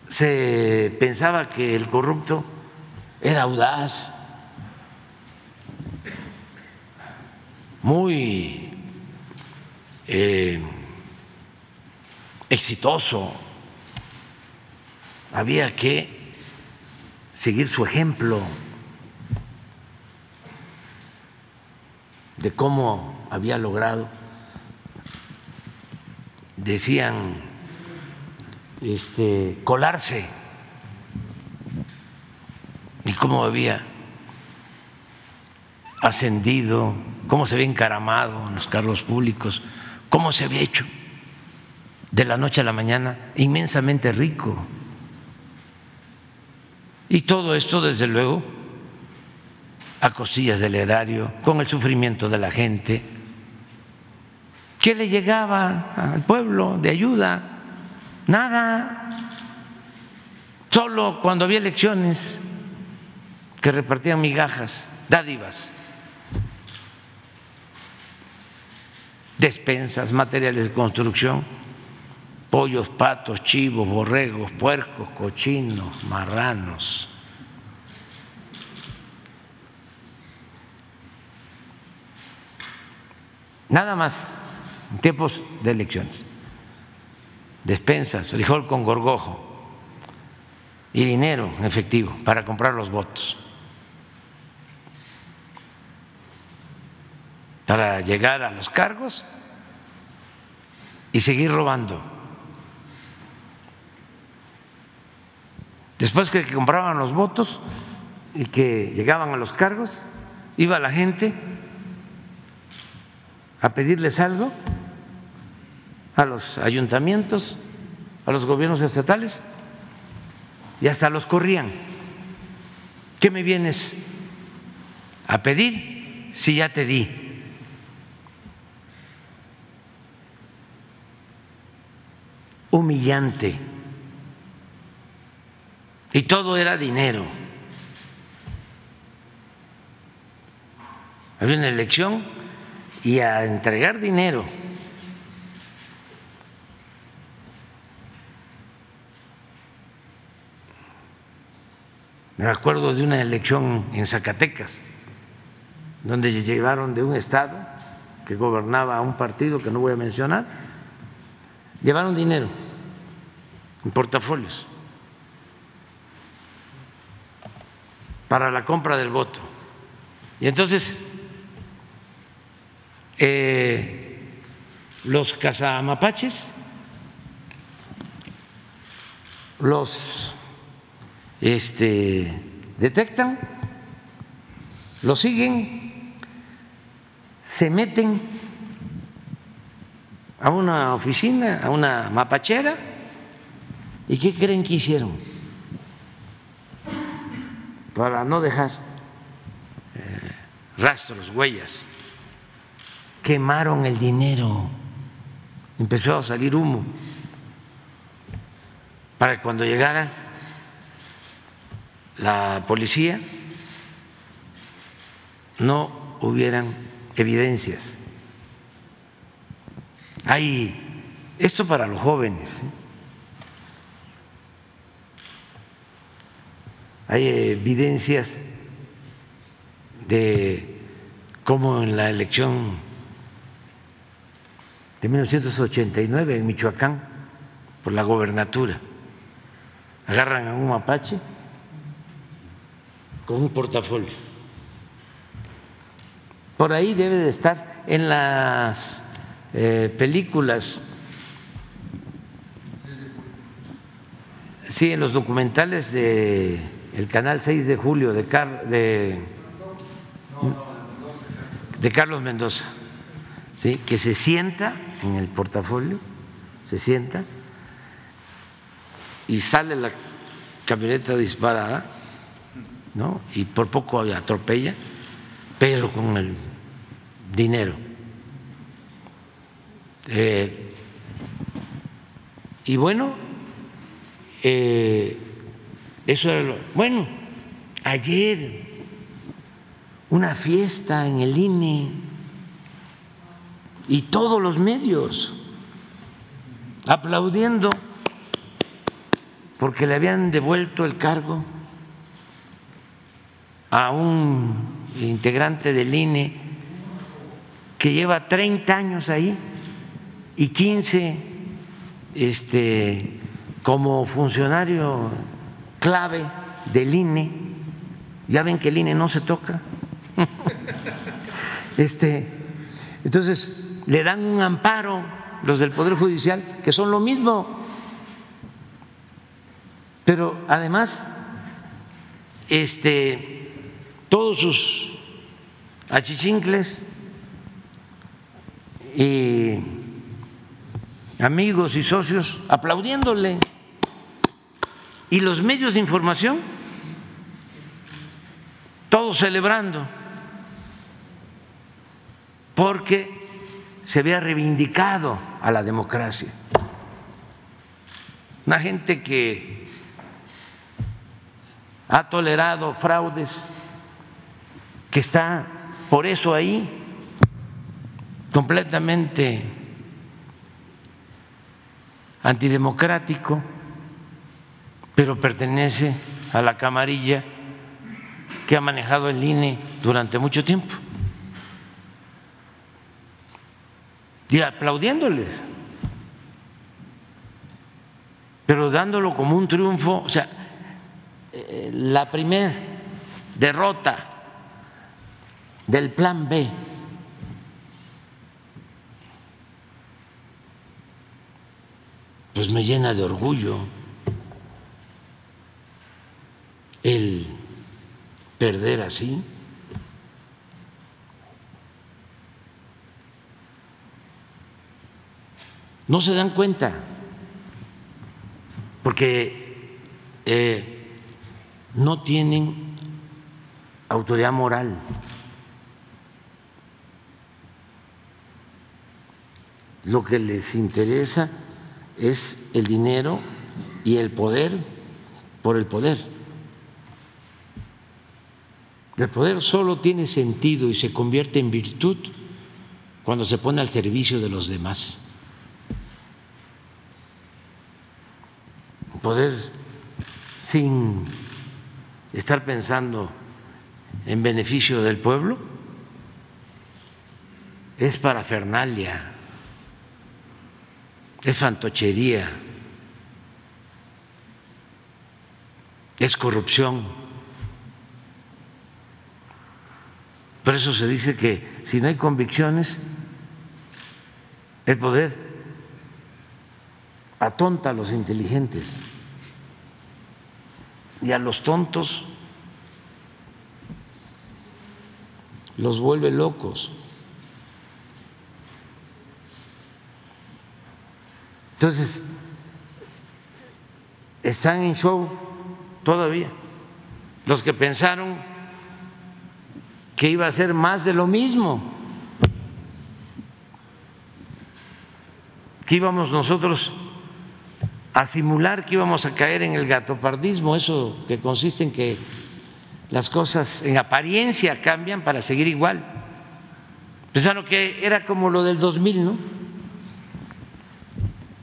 Se pensaba que el corrupto era audaz, muy eh, exitoso. Había que seguir su ejemplo de cómo había logrado decían este, colarse. Y cómo había ascendido, cómo se había encaramado en los cargos públicos, cómo se había hecho de la noche a la mañana inmensamente rico. Y todo esto, desde luego, a costillas del erario, con el sufrimiento de la gente, ¿Qué le llegaba al pueblo de ayuda? Nada. Solo cuando había elecciones que repartían migajas, dádivas, despensas, materiales de construcción, pollos, patos, chivos, borregos, puercos, cochinos, marranos. Nada más en tiempos de elecciones. Despensas, frijol con gorgojo y dinero en efectivo para comprar los votos. Para llegar a los cargos y seguir robando. Después que compraban los votos y que llegaban a los cargos, iba la gente a pedirles algo a los ayuntamientos, a los gobiernos estatales y hasta los corrían. ¿Qué me vienes a pedir si ya te di? Humillante. Y todo era dinero. Había una elección y a entregar dinero Me acuerdo de una elección en Zacatecas, donde llevaron de un estado que gobernaba a un partido que no voy a mencionar, llevaron dinero en portafolios para la compra del voto. Y entonces, eh, los cazamapaches, los este, detectan, lo siguen, se meten a una oficina, a una mapachera, ¿y qué creen que hicieron? Para no dejar eh, rastros, huellas, quemaron el dinero, empezó a salir humo, para que cuando llegara la policía no hubieran evidencias. Hay esto para los jóvenes. ¿eh? Hay evidencias de cómo en la elección de 1989 en Michoacán, por la gobernatura, agarran a un mapache con un portafolio. Por ahí debe de estar en las eh, películas, sí, en los documentales de el canal 6 de julio de, de, de Carlos Mendoza, ¿sí? que se sienta en el portafolio, se sienta y sale la camioneta disparada, ¿no? Y por poco atropella, pero con el dinero. Eh, y bueno, eh, eso era lo. Bueno, ayer una fiesta en el INE y todos los medios aplaudiendo porque le habían devuelto el cargo a un integrante del INE que lleva 30 años ahí y 15 este, como funcionario clave del INE. Ya ven que el INE no se toca. Este, entonces, le dan un amparo los del Poder Judicial, que son lo mismo. Pero además, este, todos sus achichincles y amigos y socios aplaudiéndole. Y los medios de información, todos celebrando, porque se había reivindicado a la democracia. Una gente que ha tolerado fraudes, que está por eso ahí completamente antidemocrático, pero pertenece a la camarilla que ha manejado el INE durante mucho tiempo. Y aplaudiéndoles, pero dándolo como un triunfo, o sea, eh, la primera derrota del plan B pues me llena de orgullo el perder así. No se dan cuenta, porque eh, no tienen autoridad moral. Lo que les interesa es el dinero y el poder por el poder. El poder solo tiene sentido y se convierte en virtud cuando se pone al servicio de los demás. Poder sin estar pensando en beneficio del pueblo es parafernalia es fantochería, es corrupción. Por eso se dice que si no hay convicciones, el poder atonta a los inteligentes y a los tontos los vuelve locos. Entonces, están en show todavía. Los que pensaron que iba a ser más de lo mismo, que íbamos nosotros a simular que íbamos a caer en el gatopardismo, eso que consiste en que las cosas en apariencia cambian para seguir igual. Pensaron que era como lo del 2000, ¿no?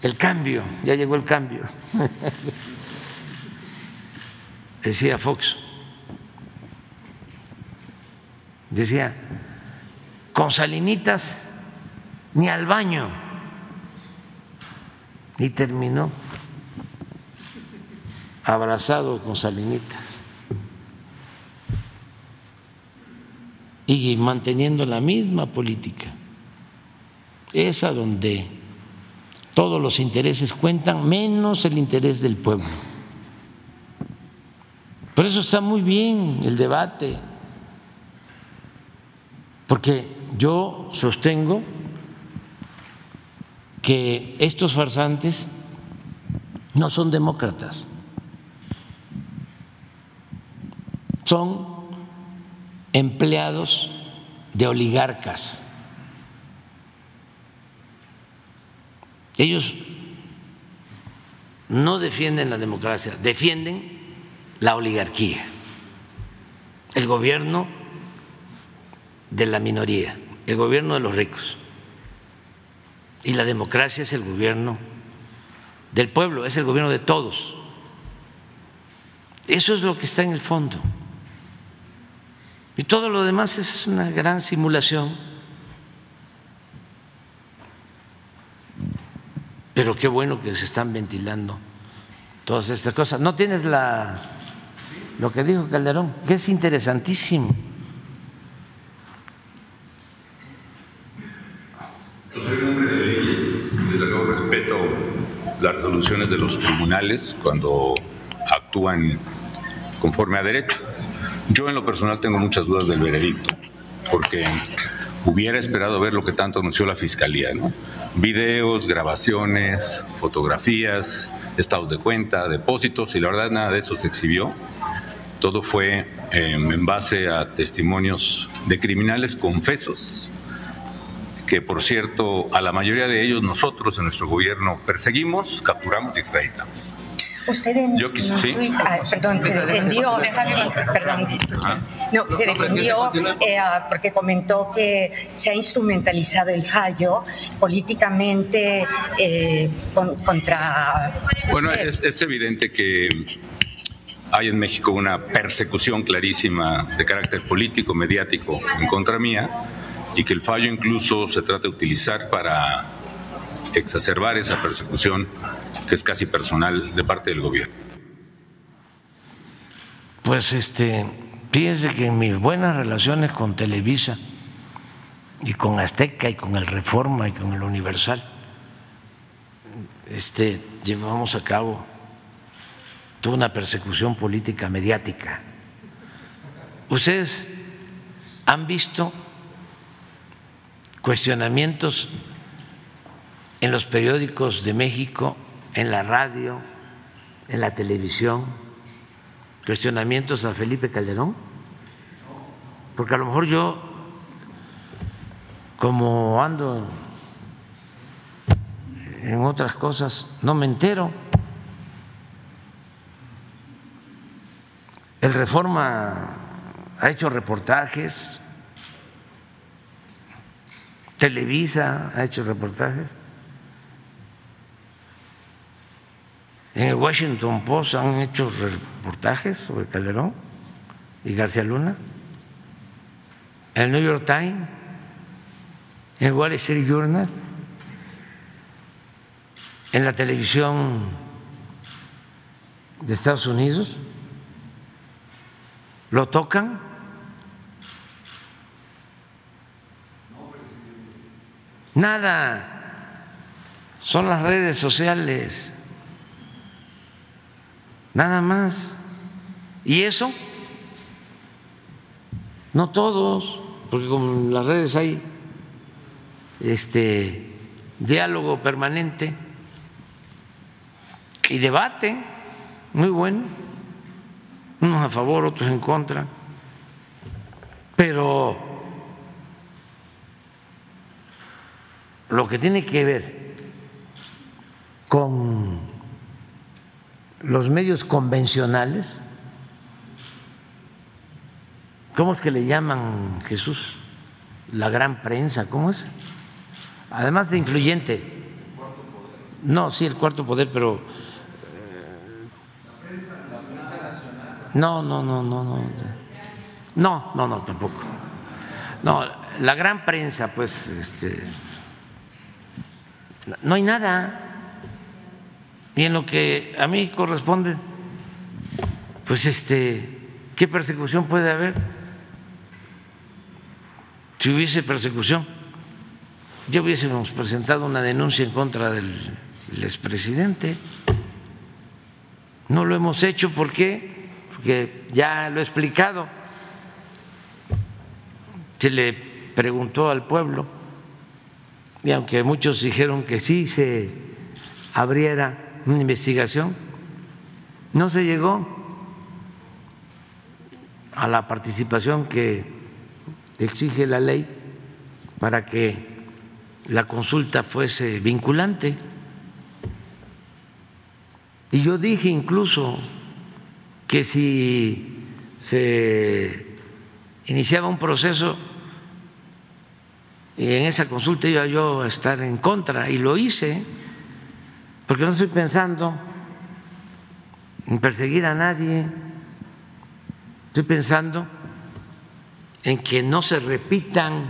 El cambio, ya llegó el cambio. Decía Fox. Decía, con salinitas ni al baño. Y terminó abrazado con salinitas. Y manteniendo la misma política. Esa donde todos los intereses cuentan, menos el interés del pueblo. Por eso está muy bien el debate, porque yo sostengo que estos farsantes no son demócratas, son empleados de oligarcas Ellos no defienden la democracia, defienden la oligarquía, el gobierno de la minoría, el gobierno de los ricos. Y la democracia es el gobierno del pueblo, es el gobierno de todos. Eso es lo que está en el fondo. Y todo lo demás es una gran simulación pero qué bueno que se están ventilando todas estas cosas. ¿No tienes la, lo que dijo Calderón? Que es interesantísimo. Yo soy un hombre de leyes desde luego respeto las resoluciones de los tribunales cuando actúan conforme a derecho. Yo en lo personal tengo muchas dudas del veredicto, porque hubiera esperado ver lo que tanto anunció la Fiscalía, ¿no? Videos, grabaciones, fotografías, estados de cuenta, depósitos, y la verdad nada de eso se exhibió. Todo fue em, en base a testimonios de criminales confesos, que por cierto a la mayoría de ellos nosotros en nuestro gobierno perseguimos, capturamos y extraditamos. Usted en, Yo sí. Ah, perdón, se defendió, perdón, no, se defendió eh, porque comentó que se ha instrumentalizado el fallo políticamente eh, contra. Bueno, es, es evidente que hay en México una persecución clarísima de carácter político, mediático en contra mía y que el fallo incluso se trata de utilizar para exacerbar esa persecución que es casi personal de parte del gobierno. Pues este, fíjense que en mis buenas relaciones con Televisa y con Azteca y con el Reforma y con el Universal, este, llevamos a cabo toda una persecución política mediática. Ustedes han visto cuestionamientos en los periódicos de México en la radio, en la televisión, cuestionamientos a Felipe Calderón? Porque a lo mejor yo, como ando en otras cosas, no me entero. El Reforma ha hecho reportajes, Televisa ha hecho reportajes. En el Washington Post han hecho reportajes sobre Calderón y García Luna. En el New York Times, en el Wall Street Journal, en la televisión de Estados Unidos, ¿Lo tocan? Nada. Son las redes sociales. Nada más. ¿Y eso? No todos, porque con las redes hay este diálogo permanente y debate muy bueno, unos a favor, otros en contra, pero lo que tiene que ver con los medios convencionales, ¿cómo es que le llaman Jesús? La gran prensa, ¿cómo es? Además de influyente. No, sí, el cuarto poder, pero... Eh, no, no, no, no, no. No, no, no, tampoco. No, la gran prensa, pues, este, no hay nada. Y en lo que a mí corresponde, pues, este, ¿qué persecución puede haber? Si hubiese persecución ya hubiésemos presentado una denuncia en contra del, expresidente. No lo hemos hecho ¿por qué? porque ya lo he explicado. Se le preguntó al pueblo y aunque muchos dijeron que sí se abriera una investigación, no se llegó a la participación que exige la ley para que la consulta fuese vinculante. Y yo dije incluso que si se iniciaba un proceso y en esa consulta iba yo a estar en contra y lo hice, porque no estoy pensando en perseguir a nadie, estoy pensando en que no se repitan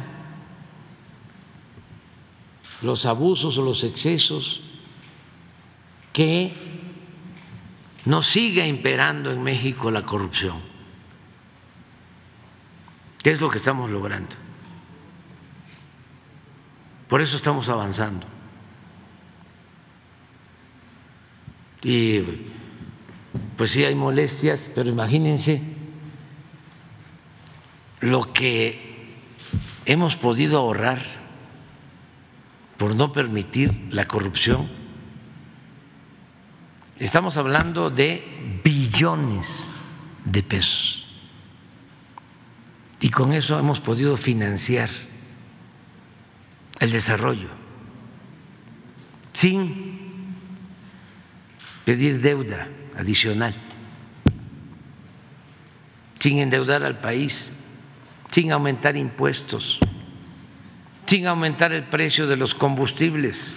los abusos o los excesos, que no siga imperando en México la corrupción. ¿Qué es lo que estamos logrando? Por eso estamos avanzando. Y pues sí hay molestias, pero imagínense lo que hemos podido ahorrar por no permitir la corrupción. Estamos hablando de billones de pesos. Y con eso hemos podido financiar el desarrollo sin pedir deuda adicional, sin endeudar al país, sin aumentar impuestos sin aumentar el precio de los combustibles.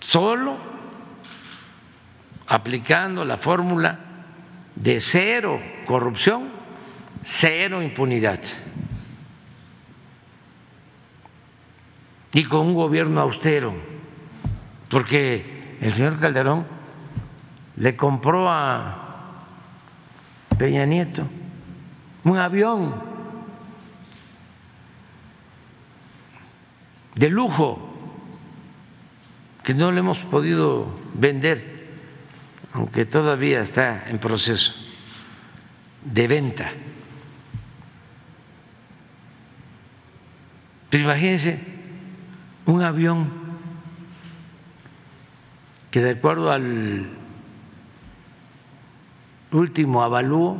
Solo aplicando la fórmula de cero corrupción, cero impunidad. Y con un gobierno austero, porque el señor Calderón le compró a Peña Nieto un avión de lujo que no le hemos podido vender, aunque todavía está en proceso de venta. Pero imagínense un avión que de acuerdo al último avalúo,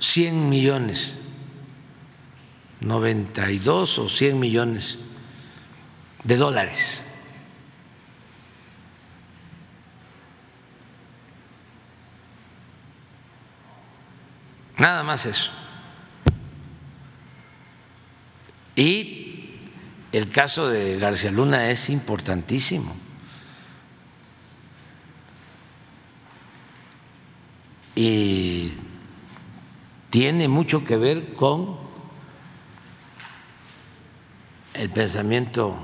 100 millones 92 o 100 millones de dólares. Nada más eso. Y el caso de García Luna es importantísimo. Y tiene mucho que ver con el pensamiento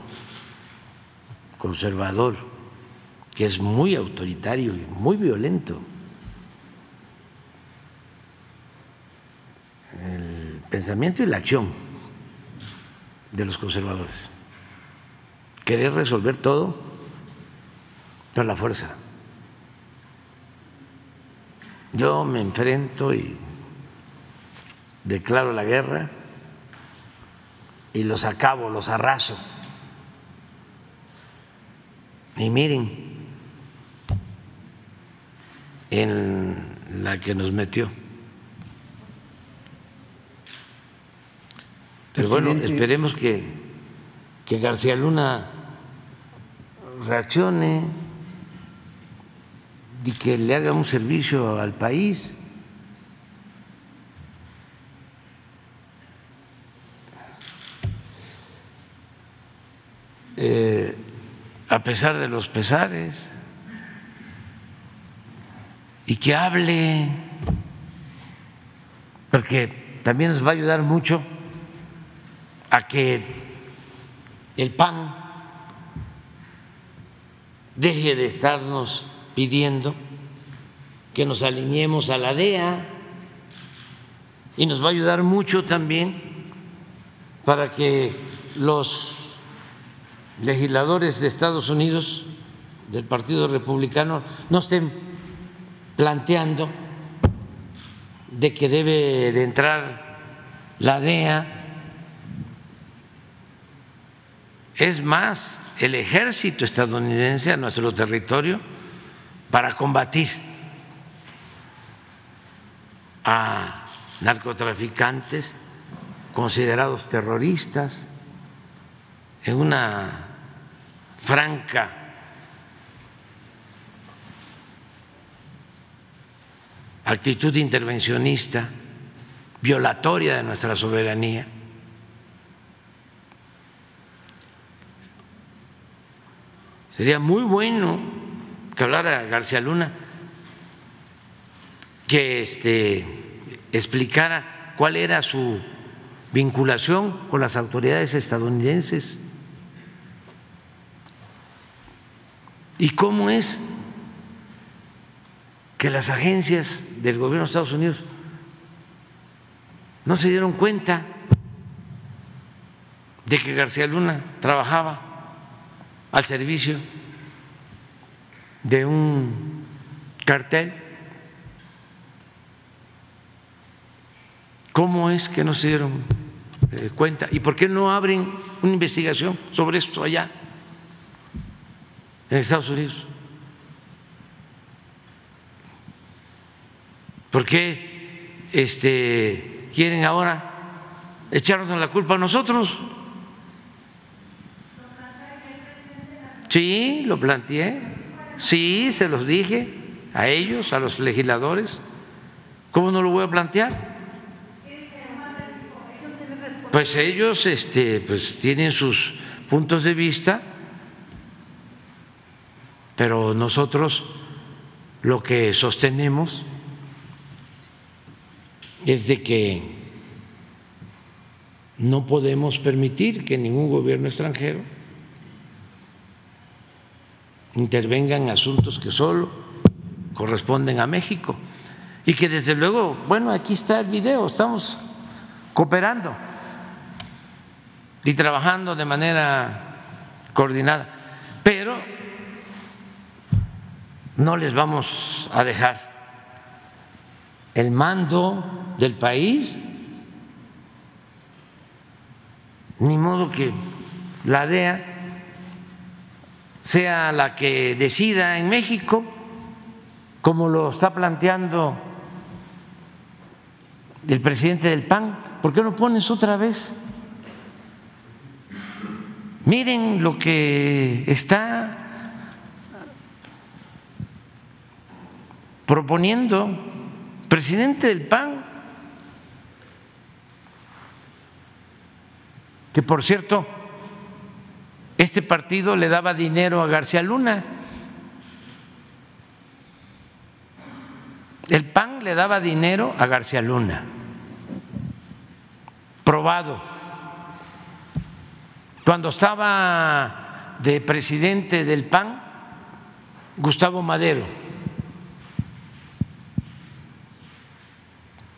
conservador que es muy autoritario y muy violento. El pensamiento y la acción de los conservadores. Querer resolver todo con la fuerza. Yo me enfrento y declaro la guerra y los acabo, los arraso. Y miren en la que nos metió. Pero bueno, esperemos que, que García Luna reaccione y que le haga un servicio al país. Eh, a pesar de los pesares, y que hable, porque también nos va a ayudar mucho a que el PAN deje de estarnos pidiendo que nos alineemos a la DEA y nos va a ayudar mucho también para que los legisladores de Estados Unidos del Partido Republicano no estén planteando de que debe de entrar la DEA. Es más, el ejército estadounidense a nuestro territorio para combatir a narcotraficantes considerados terroristas en una franca actitud intervencionista, violatoria de nuestra soberanía. Sería muy bueno que hablara García Luna, que este, explicara cuál era su vinculación con las autoridades estadounidenses y cómo es que las agencias del gobierno de Estados Unidos no se dieron cuenta de que García Luna trabajaba al servicio de un cartel. ¿Cómo es que no se dieron eh, cuenta? ¿Y por qué no abren una investigación sobre esto allá en Estados Unidos? ¿Por qué este, quieren ahora echarnos la culpa a nosotros? Sí, lo planteé. Sí, se los dije a ellos, a los legisladores. ¿Cómo no lo voy a plantear? Pues ellos este, pues tienen sus puntos de vista, pero nosotros lo que sostenemos es de que no podemos permitir que ningún gobierno extranjero intervenga en asuntos que solo corresponden a México. Y que desde luego, bueno, aquí está el video, estamos cooperando y trabajando de manera coordinada, pero no les vamos a dejar el mando del país, ni modo que la DEA sea la que decida en México, como lo está planteando el presidente del PAN. ¿Por qué no pones otra vez? Miren lo que está proponiendo presidente del PAN, que por cierto, este partido le daba dinero a García Luna. El PAN le daba dinero a García Luna, probado. Cuando estaba de presidente del PAN, Gustavo Madero.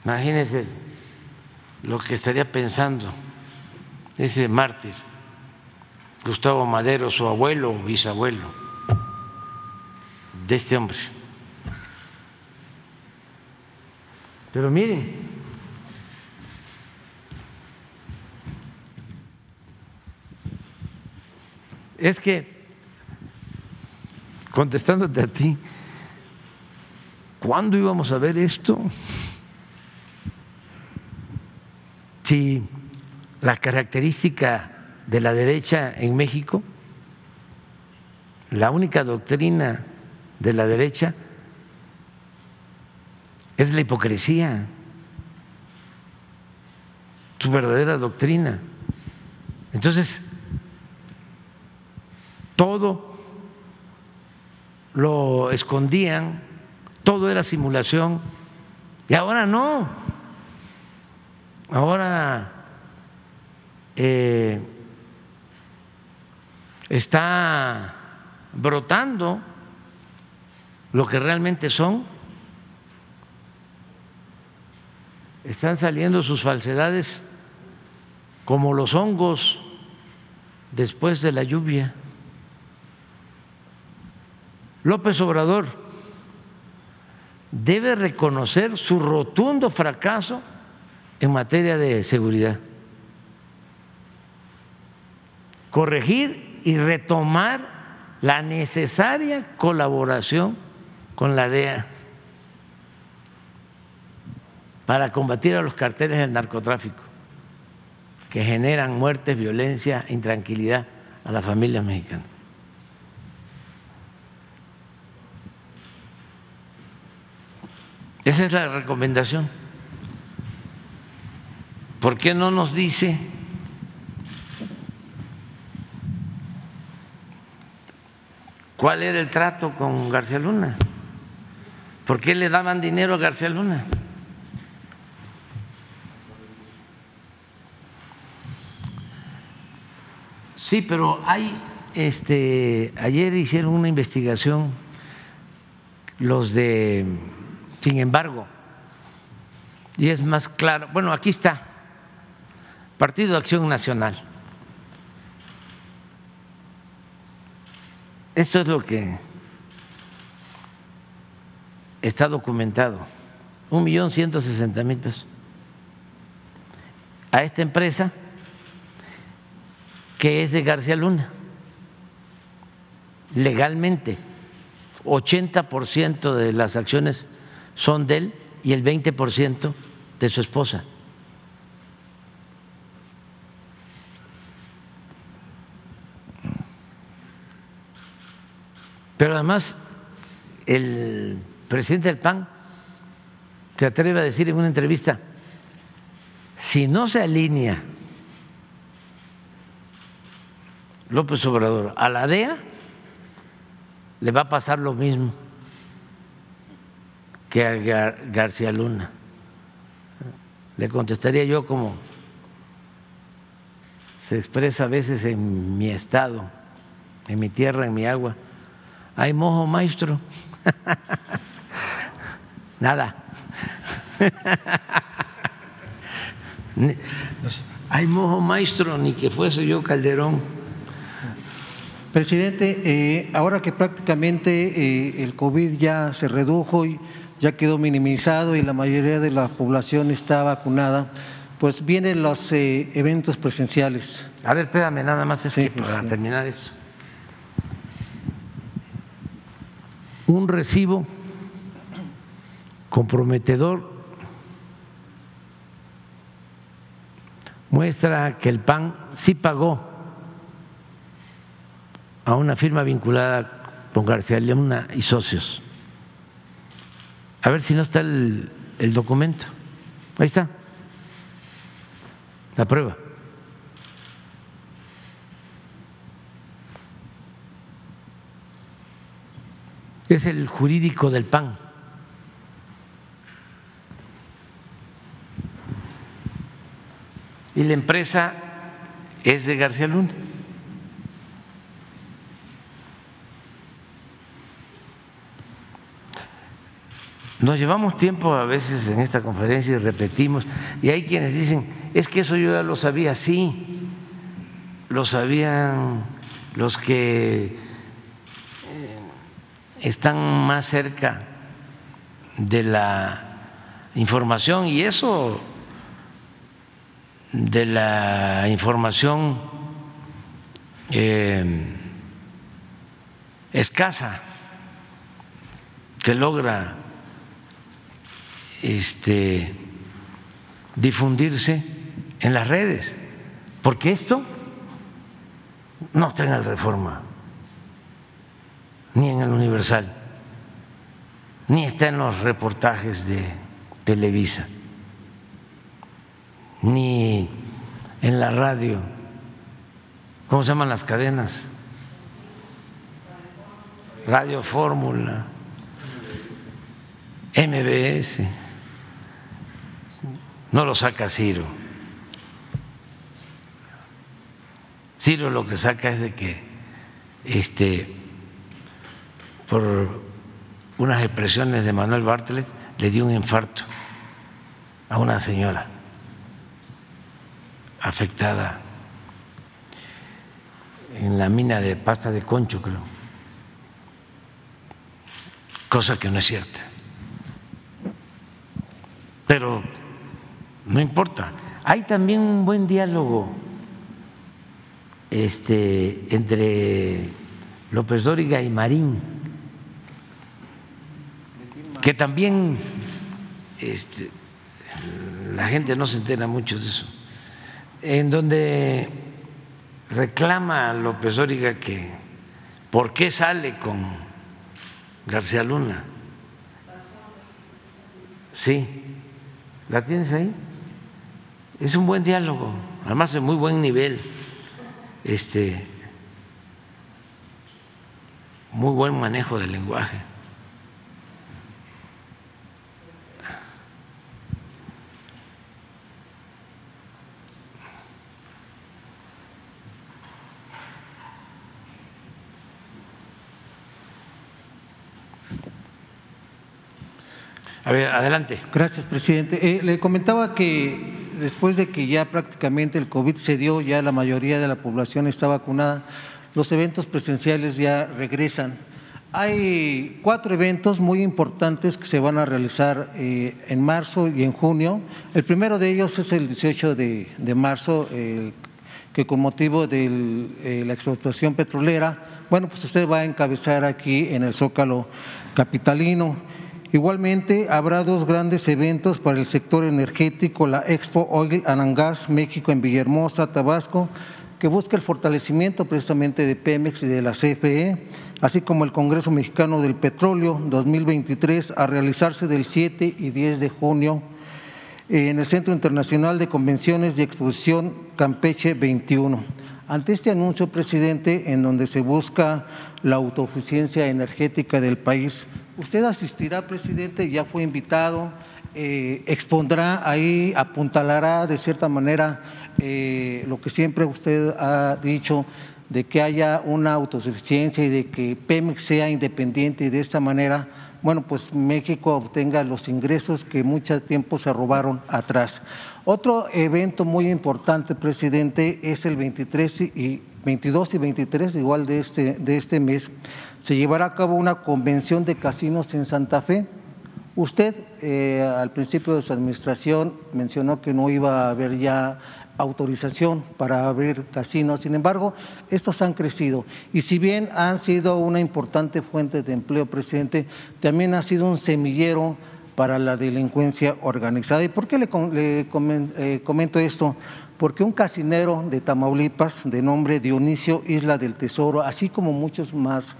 Imagínense lo que estaría pensando ese mártir, Gustavo Madero, su abuelo o bisabuelo de este hombre. Pero miren, es que, contestándote a ti, ¿cuándo íbamos a ver esto? Si la característica de la derecha en México, la única doctrina de la derecha es la hipocresía, su verdadera doctrina. Entonces, todo lo escondían, todo era simulación, y ahora no. Ahora eh, está brotando lo que realmente son. Están saliendo sus falsedades como los hongos después de la lluvia. López Obrador debe reconocer su rotundo fracaso en materia de seguridad, corregir y retomar la necesaria colaboración con la DEA para combatir a los carteles del narcotráfico que generan muertes, violencia, intranquilidad a la familia mexicana. Esa es la recomendación. ¿Por qué no nos dice cuál era el trato con García Luna? ¿Por qué le daban dinero a García Luna? Sí, pero hay, este, ayer hicieron una investigación los de sin embargo, y es más claro, bueno, aquí está, Partido de Acción Nacional. Esto es lo que está documentado, un millón ciento sesenta mil pesos. A esta empresa que es de García Luna, legalmente, 80% de las acciones son de él y el 20% de su esposa. Pero además, el presidente del PAN te atreve a decir en una entrevista, si no se alinea López Obrador a la DEA, le va a pasar lo mismo que a García Luna. Le contestaría yo como se expresa a veces en mi estado, en mi tierra, en mi agua. Hay mojo maestro. Nada. Hay mojo maestro, ni que fuese yo Calderón. Presidente, eh, ahora que prácticamente eh, el COVID ya se redujo y ya quedó minimizado y la mayoría de la población está vacunada, pues vienen los eh, eventos presenciales. A ver, espérame, nada más es que para terminar eso. Un recibo comprometedor muestra que el PAN sí pagó a una firma vinculada con García Leona y socios a ver si no está el, documento. Ahí está. La prueba. Es el jurídico del PAN. Y la empresa es de García Luna. nos llevamos tiempo a veces en esta conferencia y repetimos, y hay quienes dicen, es que eso yo ya lo sabía, sí, lo sabían los que están más cerca de la información y eso de la información eh, escasa que logra este, difundirse en las redes, porque esto no está en Reforma, ni en el Universal, ni está en los reportajes de Televisa, ni en la radio. ¿Cómo se llaman las cadenas? Radio Fórmula, MBS. No lo saca Ciro. Ciro lo que saca es de que este por unas expresiones de Manuel Bartlett le dio un infarto a una señora afectada en la mina de pasta de concho, creo. Cosa que no es cierta. Pero no importa. Hay también un buen diálogo este, entre López Dóriga y Marín, que también este, la gente no se entera mucho de eso, en donde reclama a López Dóriga que por qué sale con García Luna. Sí, ¿la tienes ahí? Es un buen diálogo, además de muy buen nivel, este, muy buen manejo del lenguaje. A ver, adelante. Gracias, presidente. Eh, le comentaba que después de que ya prácticamente el COVID se dio, ya la mayoría de la población está vacunada, los eventos presenciales ya regresan. Hay cuatro eventos muy importantes que se van a realizar eh, en marzo y en junio. El primero de ellos es el 18 de, marzo, eh, que con motivo de la explotación petrolera, bueno, pues usted va a encabezar aquí en el Zócalo Capitalino. Igualmente, habrá dos grandes eventos para el sector energético, la Expo Oil and Gas México en Villahermosa, Tabasco, que busca el fortalecimiento precisamente de Pemex y de la CFE, así como el Congreso Mexicano del Petróleo 2023 a realizarse del 7 y 10 de junio en el Centro Internacional de Convenciones y Exposición Campeche 21. Ante este anuncio, presidente, en donde se busca la autosuficiencia energética del país, Usted asistirá, presidente, ya fue invitado, eh, expondrá ahí, apuntalará de cierta manera eh, lo que siempre usted ha dicho, de que haya una autosuficiencia y de que Pemex sea independiente y de esta manera, bueno, pues México obtenga los ingresos que mucho tiempo se robaron atrás. Otro evento muy importante, presidente, es el 23 y 22 y 23, igual de este, de este mes, se llevará a cabo una convención de casinos en Santa Fe. Usted eh, al principio de su administración mencionó que no iba a haber ya autorización para abrir casinos. Sin embargo, estos han crecido. Y si bien han sido una importante fuente de empleo, presidente, también ha sido un semillero para la delincuencia organizada. ¿Y por qué le, eh, comento esto? Porque un casinero de Tamaulipas, de nombre Dionisio Isla del Tesoro, así como muchos más,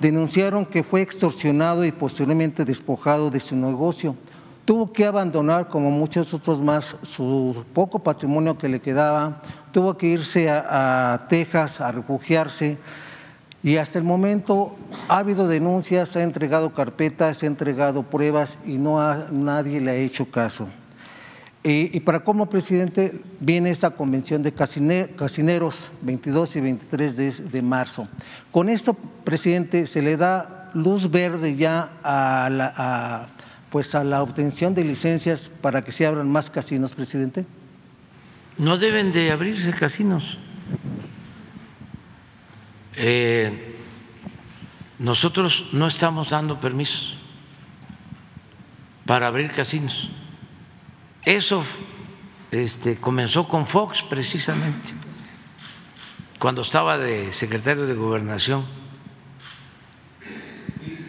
denunciaron que fue extorsionado y posteriormente despojado de su negocio. Tuvo que abandonar, como muchos otros más, su poco patrimonio que le quedaba, tuvo que irse a, Texas a refugiarse y hasta el momento ha habido denuncias, ha entregado carpetas, ha entregado pruebas y no nadie le ha hecho caso. Y, para cómo, presidente, viene esta convención de casineros 22 y 23 de, marzo. Con esto, presidente, se le da luz verde ya a, pues a la obtención de licencias para que se abran más casinos, presidente? No deben de abrirse casinos. Eh, nosotros no estamos dando permisos para abrir casinos. Eso este, comenzó con Fox precisamente, cuando estaba de secretario de gobernación.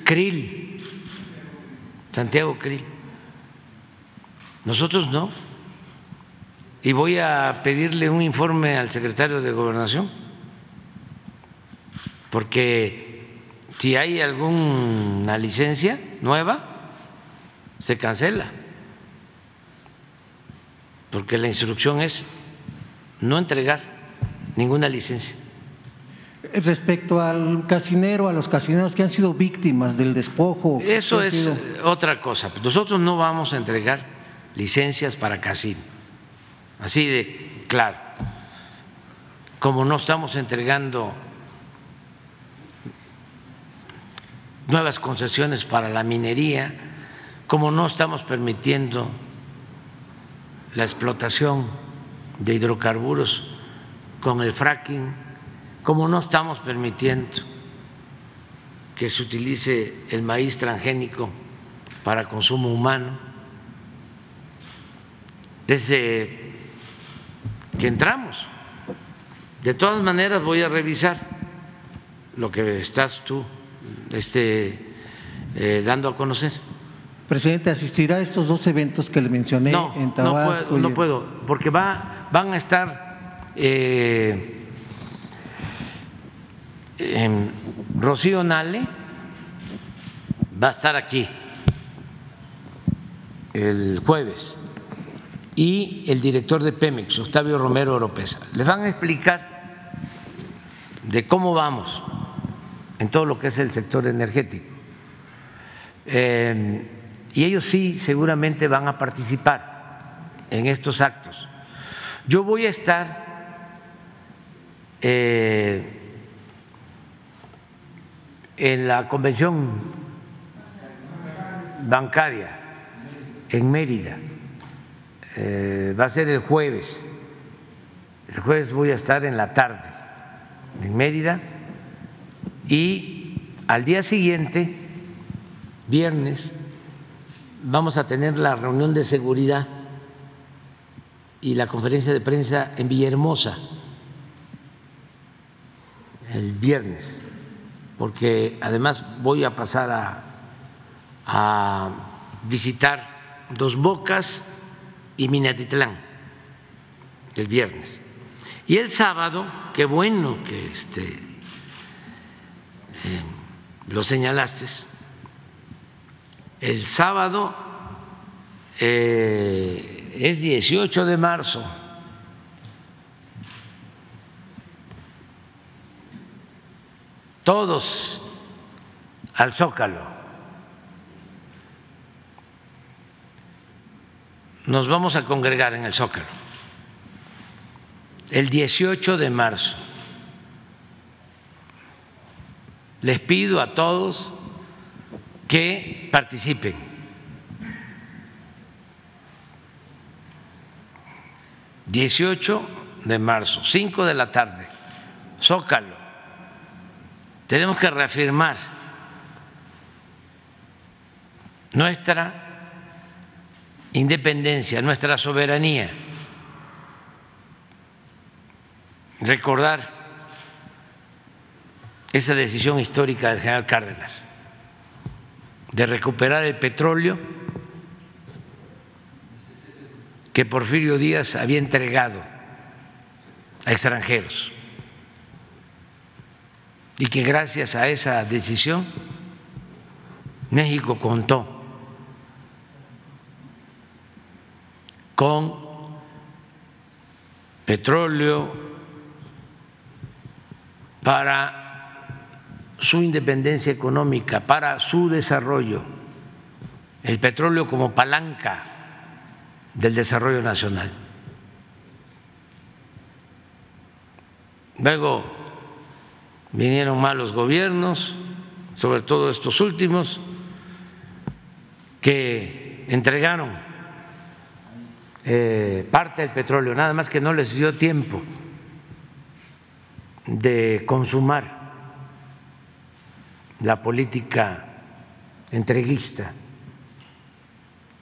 Krill, Santiago Krill. Nosotros no. Y voy a pedirle un informe al secretario de gobernación, porque si hay alguna licencia nueva, se cancela, porque la instrucción es no entregar ninguna licencia. Respecto al casinero, a los casineros que han sido víctimas del despojo. Eso es otra cosa. Nosotros no vamos a entregar licencias para casino, así de claro. Como no estamos entregando nuevas concesiones para la minería, como no estamos permitiendo la explotación de hidrocarburos con el fracking, como no estamos permitiendo que se utilice el maíz transgénico para consumo humano, desde que entramos. De todas maneras voy a revisar lo que estás tú este, eh, dando a conocer. Presidente, ¿asistirá a estos dos eventos que le mencioné en Tabasco? No puedo, no puedo porque va, van a estar eh, en Rocío Nale, va a estar aquí el jueves, y el director de Pemex, Octavio Romero Oropesa. Les van a explicar de cómo vamos en todo lo que es el sector energético. Eh, y ellos sí seguramente van a participar en estos actos. Yo voy a estar eh, en la convención bancaria en Mérida, eh, va a ser el jueves, el jueves voy a estar en la tarde en Mérida. Y al día siguiente, viernes, vamos a tener la reunión de seguridad y la conferencia de prensa en Villahermosa el viernes, porque además voy a pasar a, visitar Dos Bocas y Minatitlán el viernes. Y el sábado, qué bueno que este, eh, lo señalaste, el sábado eh, es 18 de marzo. Todos al zócalo. Nos vamos a congregar en el zócalo el 18 de marzo. Les pido a todos que participen. Dieciocho de marzo, cinco de la tarde, Zócalo. Tenemos que reafirmar nuestra independencia, nuestra soberanía. Recordar esa decisión histórica del general Cárdenas de recuperar el petróleo que Porfirio Díaz había entregado a extranjeros. Y que gracias a esa decisión México contó con petróleo para su independencia económica, para su desarrollo, el petróleo como palanca del desarrollo nacional. Luego vinieron malos gobiernos, sobre todo estos últimos, que entregaron eh, parte del petróleo, nada más que no les dio tiempo de consumar la política entreguista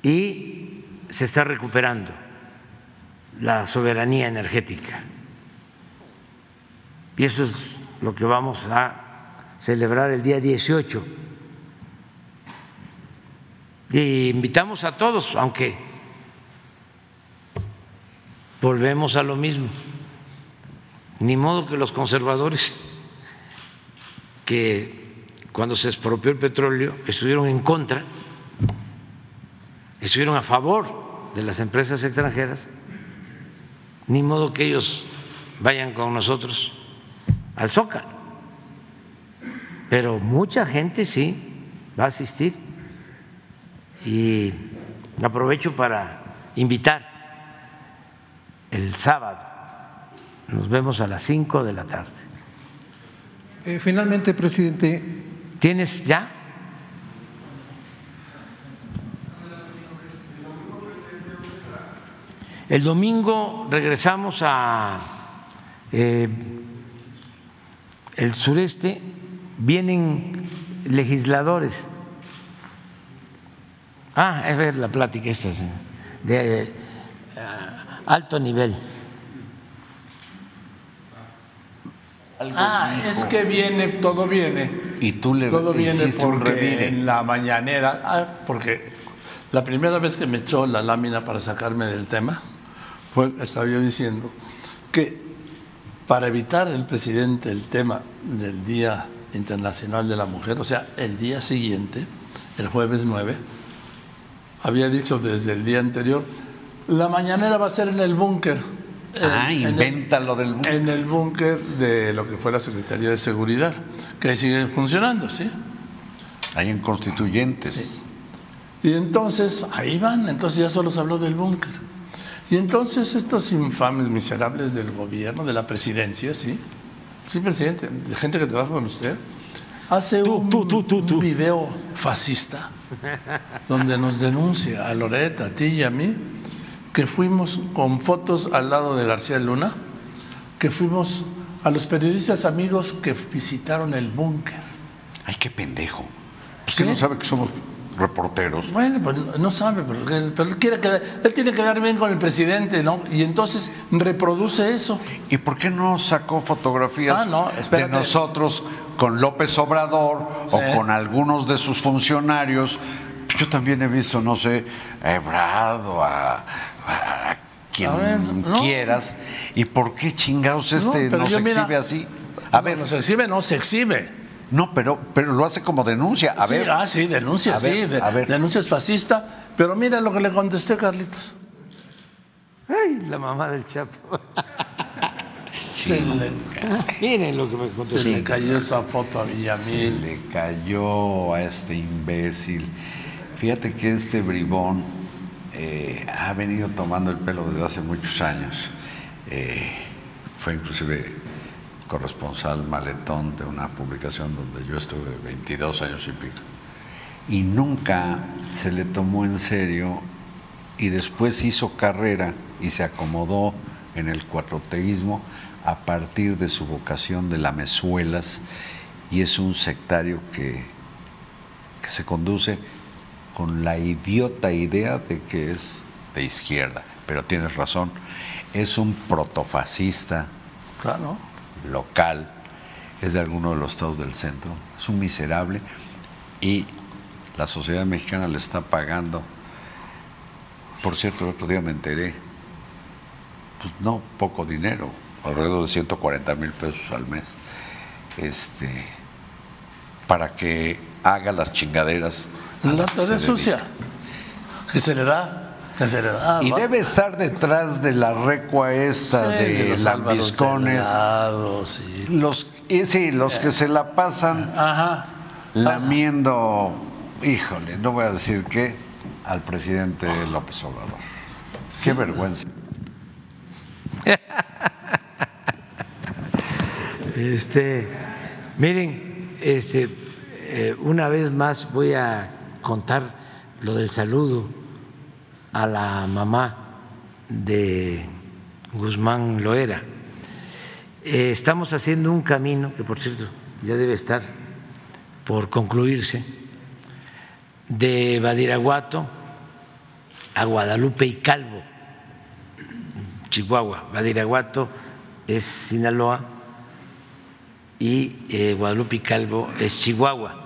y se está recuperando la soberanía energética. Y eso es lo que vamos a celebrar el día 18. Y invitamos a todos, aunque volvemos a lo mismo. Ni modo que los conservadores que cuando se expropió el petróleo estuvieron en contra, estuvieron a favor de las empresas extranjeras, ni modo que ellos vayan con nosotros al Zócalo. Pero mucha gente sí va a asistir y aprovecho para invitar el sábado. Nos vemos a las 5 de la tarde. Eh, finalmente, presidente. ¿Tienes ya? El domingo regresamos a eh, el sureste, vienen legisladores. Ah, es ver la plática esta de eh, alto nivel. Ah, es que viene, todo viene. Y tú le Todo viene porque en la mañanera, ah, porque la primera vez que me echó la lámina para sacarme del tema, fue, estaba yo diciendo que para evitar el presidente el tema del Día Internacional de la Mujer, o sea, el día siguiente, el jueves 9, había dicho desde el día anterior, la mañanera va a ser en el búnker. En- Ah, en el- inventa lo del búnker. En el búnker de lo que fue la Secretaría de Seguridad, que ahí sigue funcionando, ¿sí? Ahí en Constituyentes. Y entonces, ahí van, entonces ya solo se habló del búnker. Y entonces estos infames miserables del gobierno, de la presidencia, ¿sí? Sí, presidente, de gente que trabaja con usted, hace un, un video fascista donde nos denuncia a Loreta, a ti y a mí, que fuimos con fotos al lado de García Luna, que fuimos a los periodistas amigos que visitaron el búnker. Ay, qué pendejo. Pues que no sabe que somos reporteros. Bueno, pues no sabe, pero, él, pero él quiere quedar- él tiene que quedar bien con el presidente, ¿no? Y entonces reproduce eso. ¿Y por qué no sacó fotografías Ah, no, de nosotros con López Obrador Sí. o con algunos de sus funcionarios? Yo también he visto, no sé, a Ebrado, a, a quien A ver, no. quieras. ¿Y por qué chingados este pero nos mira, exhibe así? A ver, ¿Nos exhibe? No, se exhibe. no, pero, pero lo hace como denuncia. A Sí, ver, ah, sí, denuncia, A sí, ver, de- a ver. denuncia es fascista. Pero mira lo que le contesté, Carlitos. Ay, la mamá del Chapo. Se le, Miren lo que me contestó. se le cayó esa foto a se Villamil. le cayó a este imbécil. Fíjate que este bribón eh, ha venido tomando el pelo desde hace muchos años. Eh, fue inclusive corresponsal maletón de una publicación donde yo estuve 22 años y pico. Y nunca se le tomó en serio y después hizo carrera y se acomodó en el cuatroteísmo a partir de su vocación de lamezuelas y es un sectario que, que se conduce con la idiota idea de que es de izquierda, pero tienes razón, es un protofascista Claro. local, es de alguno de los estados del centro, es un miserable y la sociedad mexicana le está pagando. Por cierto, el otro día me enteré, pues no poco dinero, alrededor de 140 mil pesos al mes, este, para que haga las chingaderas. La las que tarea se sucia. Que se le da. Que se le da. y va. debe estar detrás de la recua esta Sí, de, los lambiscones. Delgado, sí. Los, y sí, los que se la pasan Ajá. lamiendo, híjole, no voy a decir qué, al presidente López Obrador. Qué vergüenza. Este, miren, este, eh, una vez más voy a contar lo del saludo a la mamá de Guzmán Loera. Eh, estamos haciendo un camino, que por cierto ya debe estar por concluirse, de Badiraguato a Guadalupe y Calvo, Chihuahua. Badiraguato es Sinaloa y eh, Guadalupe y Calvo es Chihuahua.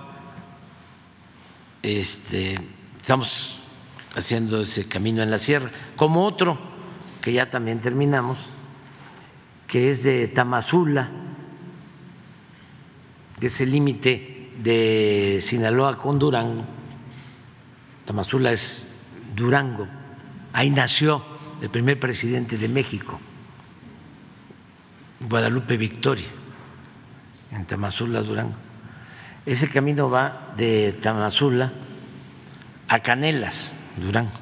Este, estamos haciendo ese camino en la sierra, como otro que ya también terminamos, que es de Tamazula, que es el límite de Sinaloa con Durango. Tamazula es Durango, ahí nació el primer presidente de México, Guadalupe Victoria, en Tamazula, Durango. Ese camino va de Tamazula a Canelas, Durango.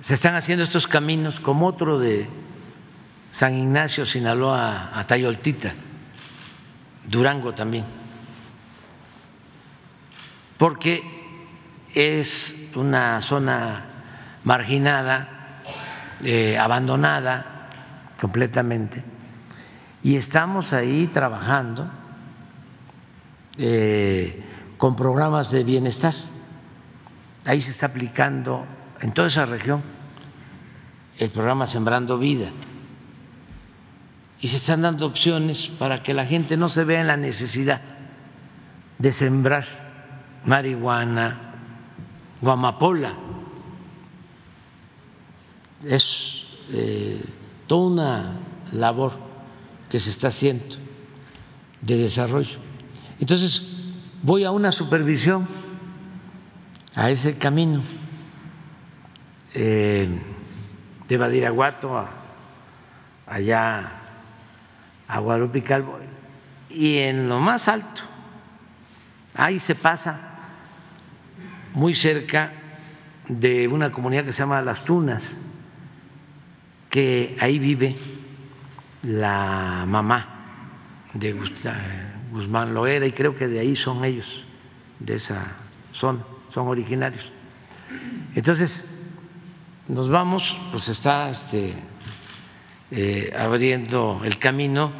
Se están haciendo estos caminos como otro de San Ignacio, Sinaloa, a Tayoltita, Durango también, porque es una zona marginada, eh, abandonada completamente, y estamos ahí trabajando eh, con programas de bienestar. Ahí se está aplicando en toda esa región el programa Sembrando Vida. Y se están dando opciones para que la gente no se vea en la necesidad de sembrar marihuana o amapola. Es eh, toda una labor que se está haciendo de desarrollo. Entonces, voy a una supervisión, a ese camino eh, de Badiraguato allá a Guadalupe Calvo, y en lo más alto, ahí se pasa muy cerca de una comunidad que se llama Las Tunas, que ahí vive la mamá de Guzmán Loera y creo que de ahí son ellos, de esa zona, son originarios. Entonces, nos vamos, pues está este, eh, abriendo el camino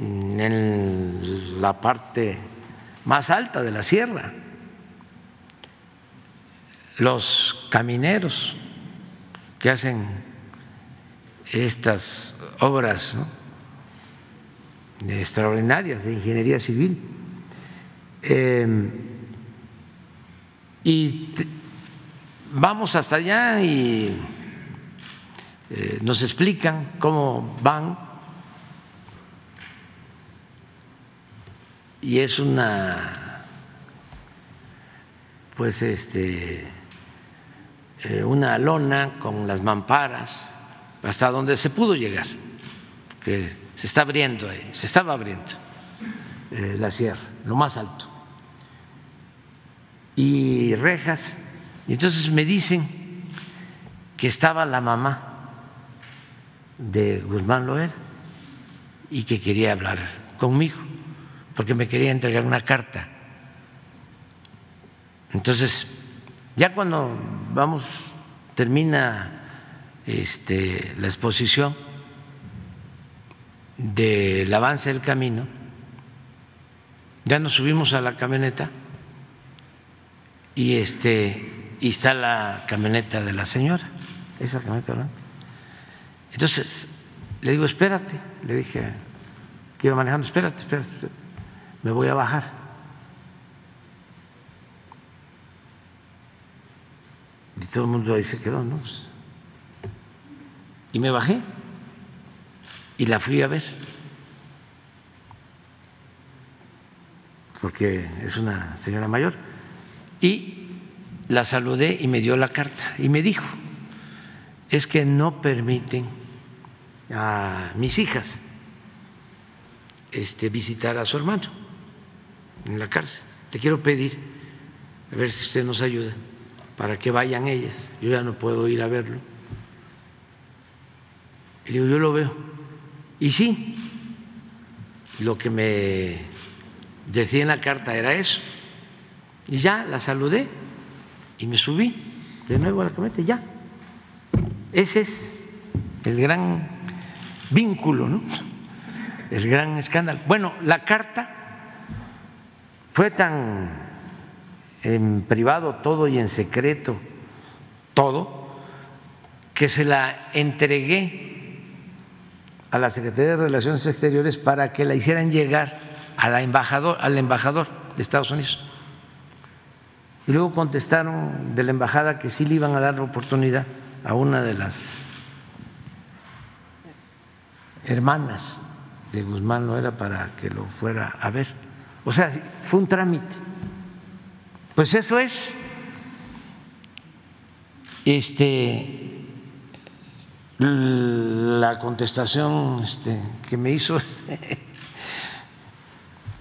en la parte más alta de la sierra. Los camineros que hacen estas obras extraordinarias de ingeniería civil. Eh, y vamos hasta allá y eh, nos explican cómo van y es una pues este eh, una lona con las mamparas hasta donde se pudo llegar que se está abriendo se estaba abriendo eh, la sierra lo más alto y rejas y entonces me dicen que estaba la mamá de Guzmán Loera y que quería hablar conmigo, porque me quería entregar una carta. Entonces, ya cuando vamos, termina este, la exposición del avance del camino, ya nos subimos a la camioneta y este y está la camioneta de la señora, esa camioneta blanca. Entonces le digo, espérate, le dije que iba manejando, espérate, espérate, me voy a bajar. Y todo el mundo ahí se quedó, ¿no? Y me bajé y la fui a ver, porque es una señora mayor. Y la saludé y me dio la carta y me dijo, es que no permiten a mis hijas este, visitar a su hermano en la cárcel. Le quiero pedir, a ver si usted nos ayuda, para que vayan ellas. Yo ya no puedo ir a verlo. Y digo, yo lo veo. Y sí, lo que me decía en la carta era eso Y ya la saludé y me subí de nuevo a la camioneta ya. Ese es el gran vínculo, ¿no? El gran escándalo. Bueno, la carta fue tan en privado todo y en secreto todo que se la entregué a la Secretaría de Relaciones Exteriores para que la hicieran llegar a la embajador, al embajador de Estados Unidos. Y luego contestaron de la embajada que sí le iban a dar la oportunidad a una de las hermanas de Guzmán, no era para que lo fuera a ver. O sea, fue un trámite. Pues eso es este la contestación este, que me hizo este,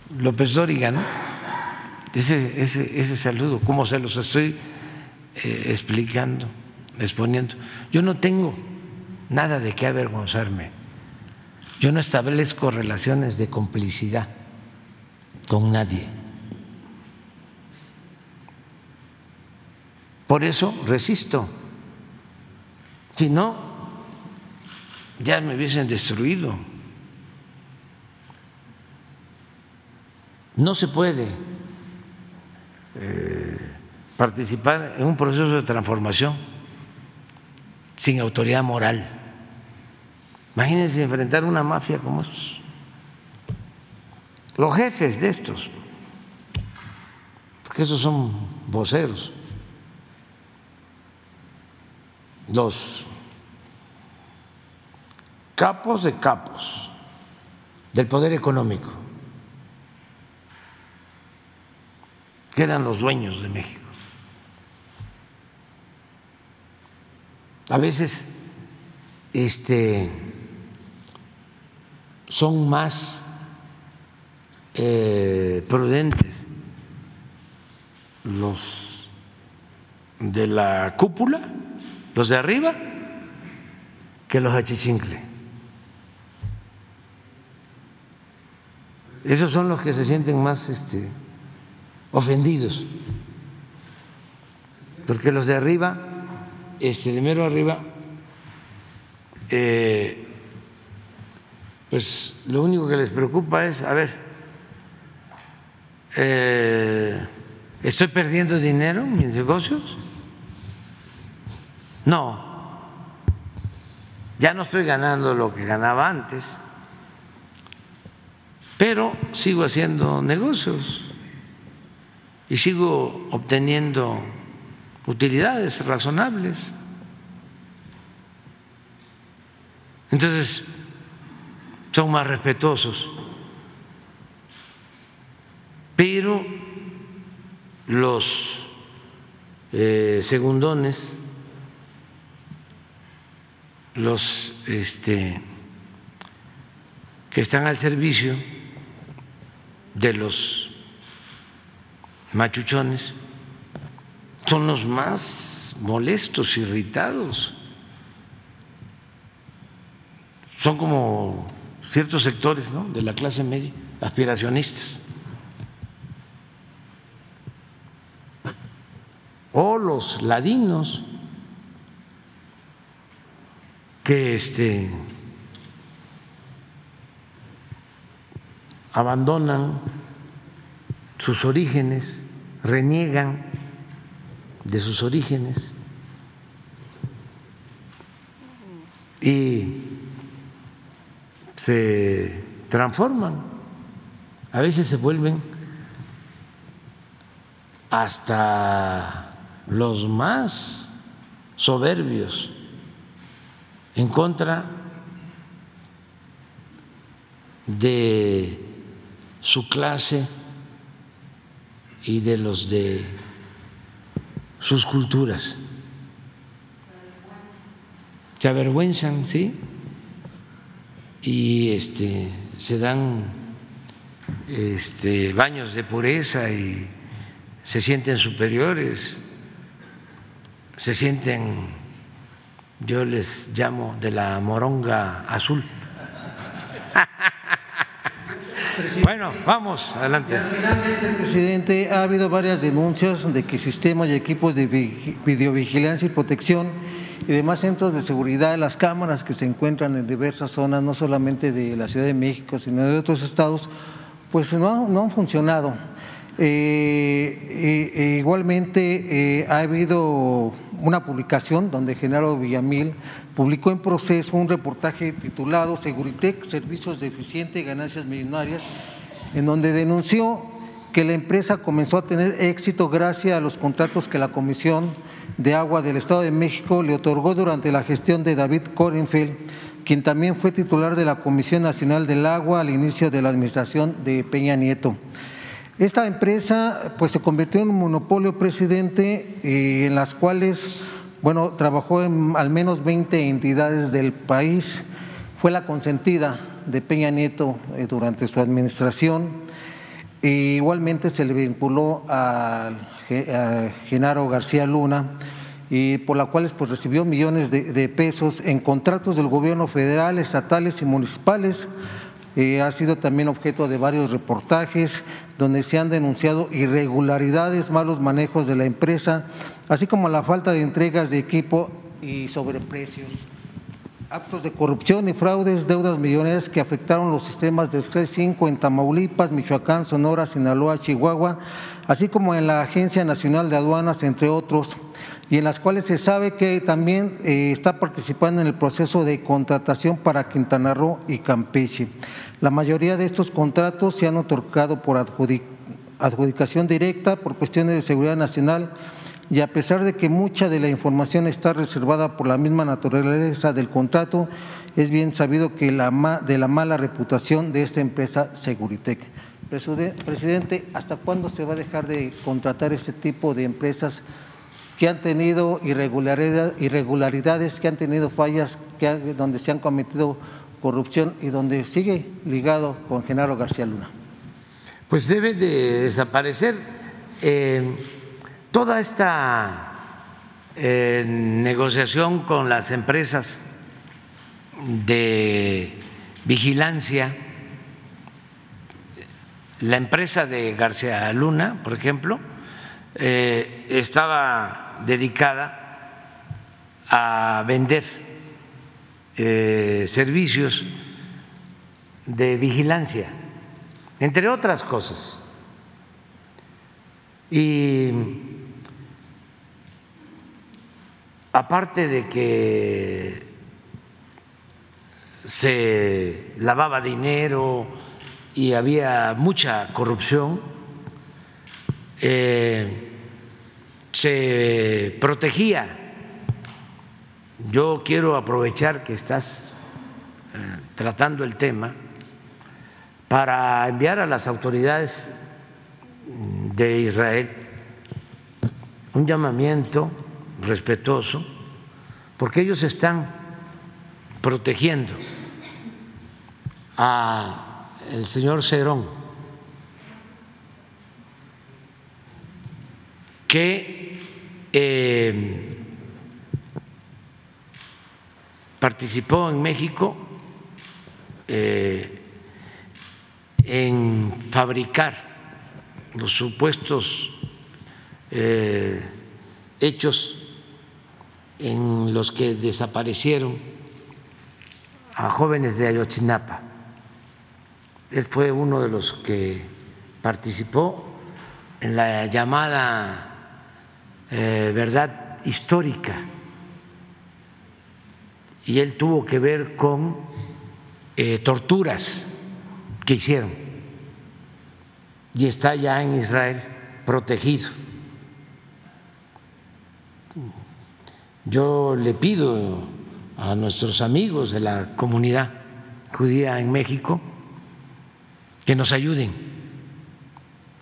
López Dóriga. Ese, ese, ese saludo, cómo se los estoy eh, explicando, exponiendo. Yo no tengo nada de qué avergonzarme. Yo no establezco relaciones de complicidad con nadie. Por eso resisto. Si no, ya me hubiesen destruido. No se puede eh, participar en un proceso de transformación sin autoridad moral. Imagínense enfrentar una mafia como estos. Los jefes de estos, porque esos son voceros, los capos de capos del poder económico, que eran los dueños de México. A veces este, son más eh, prudentes los de la cúpula, los de arriba, que los achichincle. Esos son los que se sienten más este, ofendidos, porque los de arriba, este, de mero arriba, eh, pues lo único que les preocupa es, a ver, eh, ¿estoy perdiendo dinero en mis negocios? No, ya no estoy ganando lo que ganaba antes, pero sigo haciendo negocios y sigo obteniendo utilidades razonables. Entonces, son más respetuosos. Pero los eh, segundones, los este, que están al servicio de los machuchones, son los más molestos, irritados. Son como ciertos sectores ¿no? de la clase media, aspiracionistas. O los ladinos que este, abandonan sus orígenes, reniegan de sus orígenes. Y se transforman, a veces se vuelven hasta los más soberbios en contra de su clase y de los de sus culturas. Se avergüenzan, ¿sí? y este, se dan este, baños de pureza y se sienten superiores, se sienten, yo les llamo de la moronga azul. Bueno, vamos, adelante. Finalmente, presidente, ha habido varias denuncias de que sistemas y equipos de videovigilancia y protección y demás centros de seguridad, las cámaras que se encuentran en diversas zonas, no solamente de la Ciudad de México, sino de otros estados, pues no, no han funcionado. Eh, eh, igualmente eh, ha habido una publicación donde Genaro Villamil publicó en proceso un reportaje titulado Seguritec, Servicios de Eficiente y Ganancias Millonarias, en donde denunció que la empresa comenzó a tener éxito gracias a los contratos que la Comisión de Agua del Estado de México le otorgó durante la gestión de David Korenfeld, quien también fue titular de la Comisión Nacional del Agua al inicio de la administración de Peña Nieto. Esta empresa pues, se convirtió en un monopolio presidente eh, en las cuales bueno, trabajó en al menos 20 entidades del país, fue la consentida de Peña Nieto eh, durante su administración. E igualmente se le vinculó a, Genaro García Luna, y por la cual pues, recibió millones de pesos en contratos del gobierno federal, estatales y municipales eh, ha sido también objeto de varios reportajes donde se han denunciado irregularidades, malos manejos de la empresa, así como la falta de entregas de equipo y sobreprecios. Actos de corrupción y fraudes, deudas millonarias que afectaron los sistemas del C5 en Tamaulipas, Michoacán, Sonora, Sinaloa, Chihuahua, así como en la Agencia Nacional de Aduanas, entre otros y en las cuales se sabe que también eh, está participando en el proceso de contratación para Quintana Roo y Campeche. La mayoría de estos contratos se han otorgado por adjudicación directa por cuestiones de seguridad nacional y a pesar de que mucha de la información está reservada por la misma naturaleza del contrato, es bien sabido que la, de la mala reputación de esta empresa Seguritec. Presidente, ¿hasta cuándo se va a dejar de contratar este tipo de empresas que han tenido irregularidades, que han tenido fallas, que donde se han cometido corrupción y donde sigue ligado con Genaro García Luna. Pues debe de desaparecer eh, toda esta eh, negociación con las empresas de vigilancia. La empresa de García Luna, por ejemplo, eh, estaba dedicada a vender eh, servicios de vigilancia, entre otras cosas. Y aparte de que se lavaba dinero y había mucha corrupción, eh, se protegía yo quiero aprovechar que estás eh, tratando el tema para enviar a las autoridades de Israel un llamamiento respetuoso, porque ellos están protegiendo a el señor Cerón, que eh, participó en México eh, en fabricar los supuestos eh, hechos en los que desaparecieron a jóvenes de Ayotzinapa. Él fue uno de los que participó en la llamada eh, verdad histórica y él tuvo que ver con eh, torturas que hicieron y está ya en Israel protegido. Yo le pido a nuestros amigos de la comunidad judía en México que nos ayuden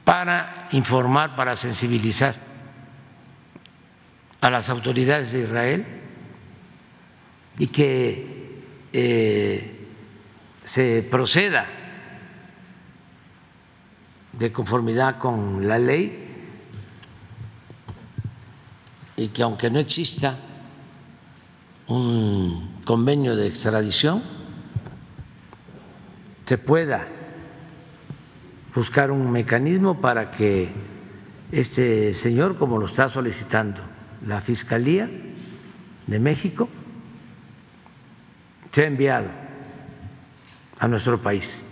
para informar, para sensibilizar a las autoridades de Israel y que eh, se proceda de conformidad con la ley y que aunque no exista un convenio de extradición, se pueda buscar un mecanismo para que este señor, como lo está solicitando la Fiscalía de México, sea enviado a nuestro país.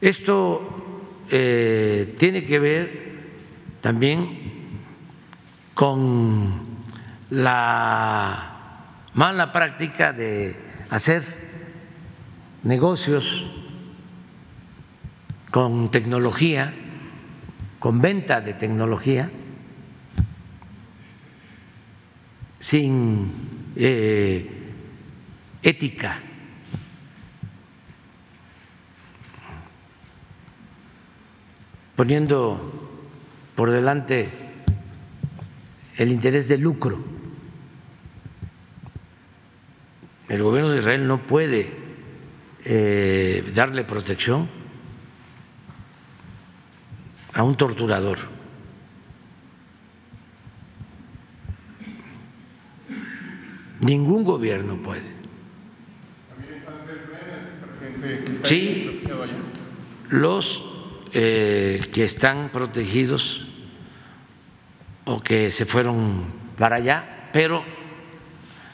Esto eh, tiene que ver también con la mala práctica de hacer negocios con tecnología, con venta de tecnología, sin eh, ética. poniendo por delante el interés de lucro. El gobierno de Israel no puede eh, darle protección a un torturador. Ningún gobierno puede. Sí, los eh, que están protegidos o que se fueron para allá, pero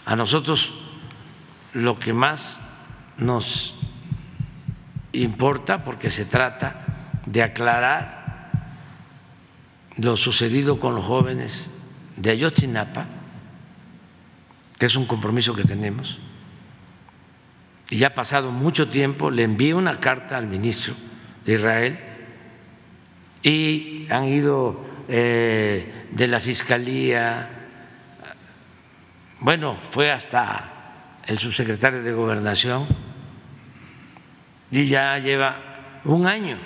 a nosotros lo que más nos importa, porque se trata de aclarar lo sucedido con los jóvenes de Ayotzinapa, que es un compromiso que tenemos, y ya ha pasado mucho tiempo, le envié una carta al ministro de Israel y han ido eh, de la Fiscalía, bueno, fue hasta el subsecretario de Gobernación y ya lleva un año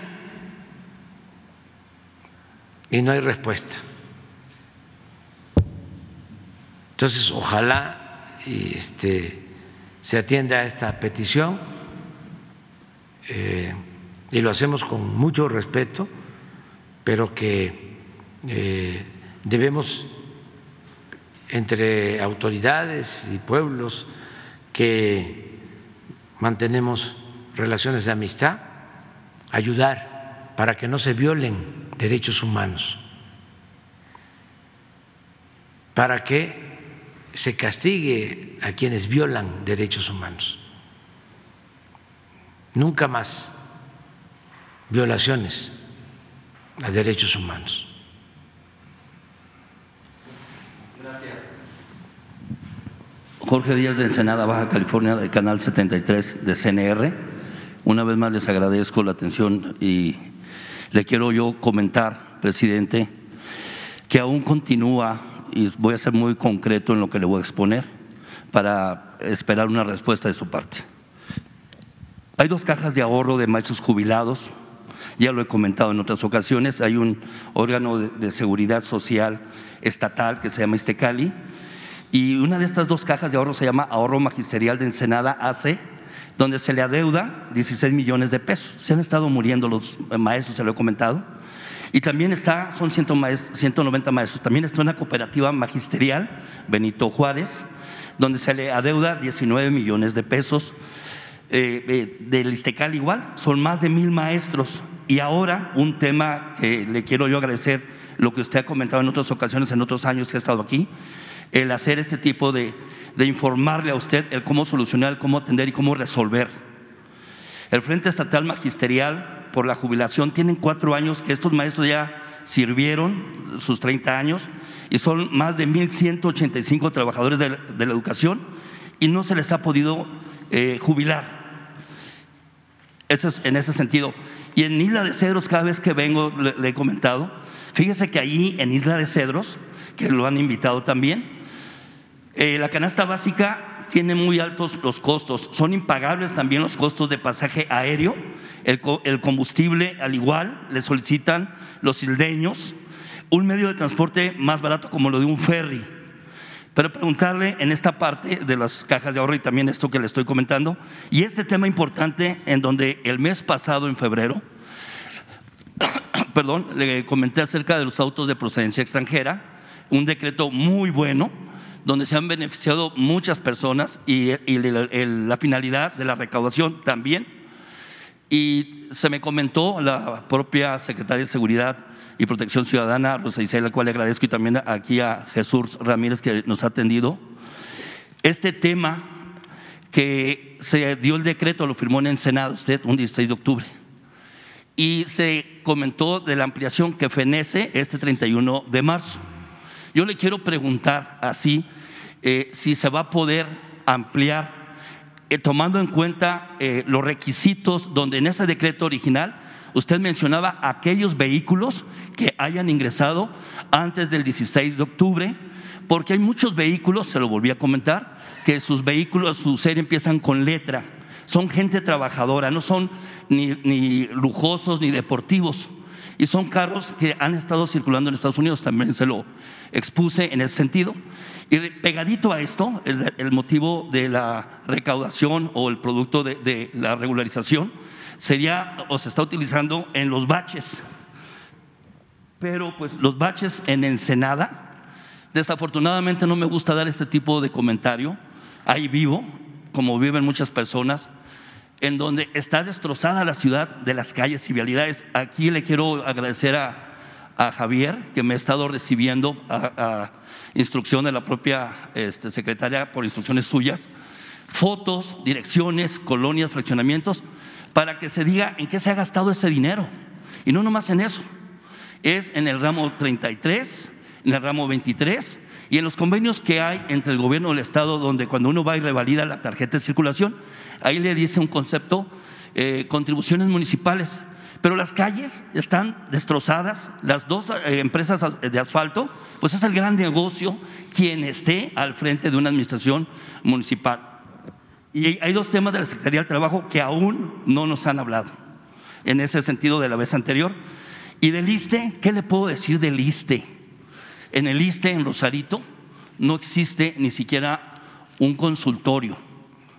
y no hay respuesta. Entonces, ojalá este, se atienda a esta petición eh, y lo hacemos con mucho respeto pero que eh, debemos entre autoridades y pueblos que mantenemos relaciones de amistad, ayudar para que no se violen derechos humanos, para que se castigue a quienes violan derechos humanos. Nunca más violaciones a derechos humanos. Jorge Díaz de Ensenada, Baja California, del Canal 73 de CNR. Una vez más les agradezco la atención y le quiero yo comentar, presidente, que aún continúa, y voy a ser muy concreto en lo que le voy a exponer, para esperar una respuesta de su parte. Hay dos cajas de ahorro de maestros jubilados ya lo he comentado en otras ocasiones, hay un órgano de, seguridad social estatal que se llama Istecali y una de estas dos cajas de ahorro se llama Ahorro Magisterial de Ensenada AC, donde se le adeuda 16 millones de pesos. Se han estado muriendo los maestros, se lo he comentado. Y también está, son 190 maestros, también está una cooperativa magisterial, Benito Juárez, donde se le adeuda 19 millones de pesos. Eh, eh, del Istecal igual, son más de mil maestros y ahora un tema que le quiero yo agradecer, lo que usted ha comentado en otras ocasiones, en otros años que ha estado aquí, el hacer este tipo de, de informarle a usted el cómo solucionar, el cómo atender y cómo resolver. El Frente Estatal Magisterial por la jubilación tienen cuatro años que estos maestros ya sirvieron sus 30 años y son más de 1.185 trabajadores de, de la educación y no se les ha podido eh, jubilar. Eso es, en ese sentido. Y en Isla de Cedros, cada vez que vengo, le, he comentado, fíjese que allí en Isla de Cedros, que lo han invitado también, eh, la canasta básica tiene muy altos los costos, son impagables también los costos de pasaje aéreo, el, el combustible al igual, le solicitan los isleños un medio de transporte más barato como lo de un ferry. Pero preguntarle en esta parte de las cajas de ahorro y también esto que le estoy comentando, y este tema importante en donde el mes pasado, en febrero, perdón, le comenté acerca de los autos de procedencia extranjera, un decreto muy bueno, donde se han beneficiado muchas personas y, la finalidad de la recaudación también Y se me comentó la propia Secretaria de Seguridad y Protección Ciudadana, Rosa Isela, la cual le agradezco, y también aquí a Jesús Ramírez que nos ha atendido. Este tema que se dio el decreto, lo firmó en el Senado usted un 16 de octubre, y se comentó de la ampliación que fenece este 31 de marzo. Yo le quiero preguntar así, eh, si se va a poder ampliar, eh, tomando en cuenta eh, los requisitos donde en ese decreto original usted mencionaba aquellos vehículos que hayan ingresado antes del 16 de octubre, porque hay muchos vehículos, se lo volví a comentar, que sus vehículos, su serie empiezan con letra. Son gente trabajadora, no son ni, ni lujosos ni deportivos. Y son carros que han estado circulando en Estados Unidos, también se lo expuse en ese sentido. Y pegadito a esto, el, motivo de la recaudación o el producto de, de la regularización sería o se está utilizando en los baches. Pero pues los baches en Ensenada, desafortunadamente no me gusta dar este tipo de comentario. Ahí vivo, como viven muchas personas, en donde está destrozada la ciudad de las calles y vialidades. Aquí le quiero agradecer a, Javier, que me ha estado recibiendo a instrucción de la propia este, secretaria por instrucciones suyas, fotos, direcciones, colonias, fraccionamientos, para que se diga en qué se ha gastado ese dinero. Y no nomás en eso, es en el ramo 33, en el ramo 23 y en los convenios que hay entre el gobierno del Estado, donde cuando uno va y revalida la tarjeta de circulación, ahí le dice un concepto, eh, contribuciones municipales. Pero las calles están destrozadas, las dos eh, empresas de asfalto pues es el gran negocio quien esté al frente de una administración municipal. Y hay dos temas de la Secretaría del Trabajo que aún no nos han hablado, en ese sentido de la vez anterior. Y del ISTE, ¿qué le puedo decir del ISTE? En el ISTE, en Rosarito, no existe ni siquiera un consultorio.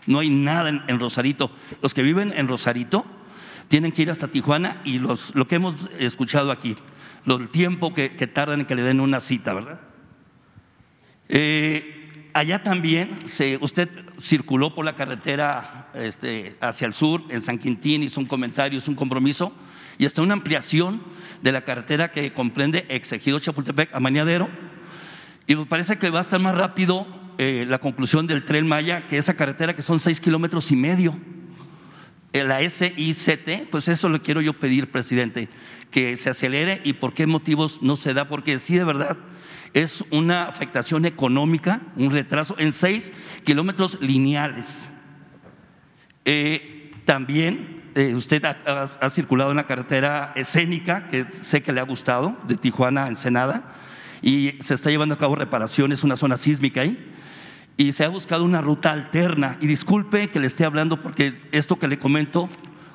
No hay nada en, Rosarito. Los que viven en Rosarito tienen que ir hasta Tijuana y los, lo que hemos escuchado aquí, el tiempo que, tardan en que le den una cita, ¿verdad? Eh, allá también usted circuló por la carretera este, hacia el sur, en San Quintín, hizo un comentario, hizo un compromiso, y hasta una ampliación de la carretera que comprende Exegido Chapultepec a Mañadero. Y me parece que va a estar más rápido eh, la conclusión del tren Maya que esa carretera que son seis kilómetros y medio. La SICT, pues eso lo quiero yo pedir, presidente, que se acelere y por qué motivos no se da, porque sí, de verdad, es una afectación económica, un retraso en seis kilómetros lineales. Eh, también eh, usted ha, circulado en la carretera escénica, que sé que le ha gustado, de Tijuana a Ensenada, y se está llevando a cabo reparaciones, una zona sísmica ahí y se ha buscado una ruta alterna. Y disculpe que le esté hablando porque esto que le comento,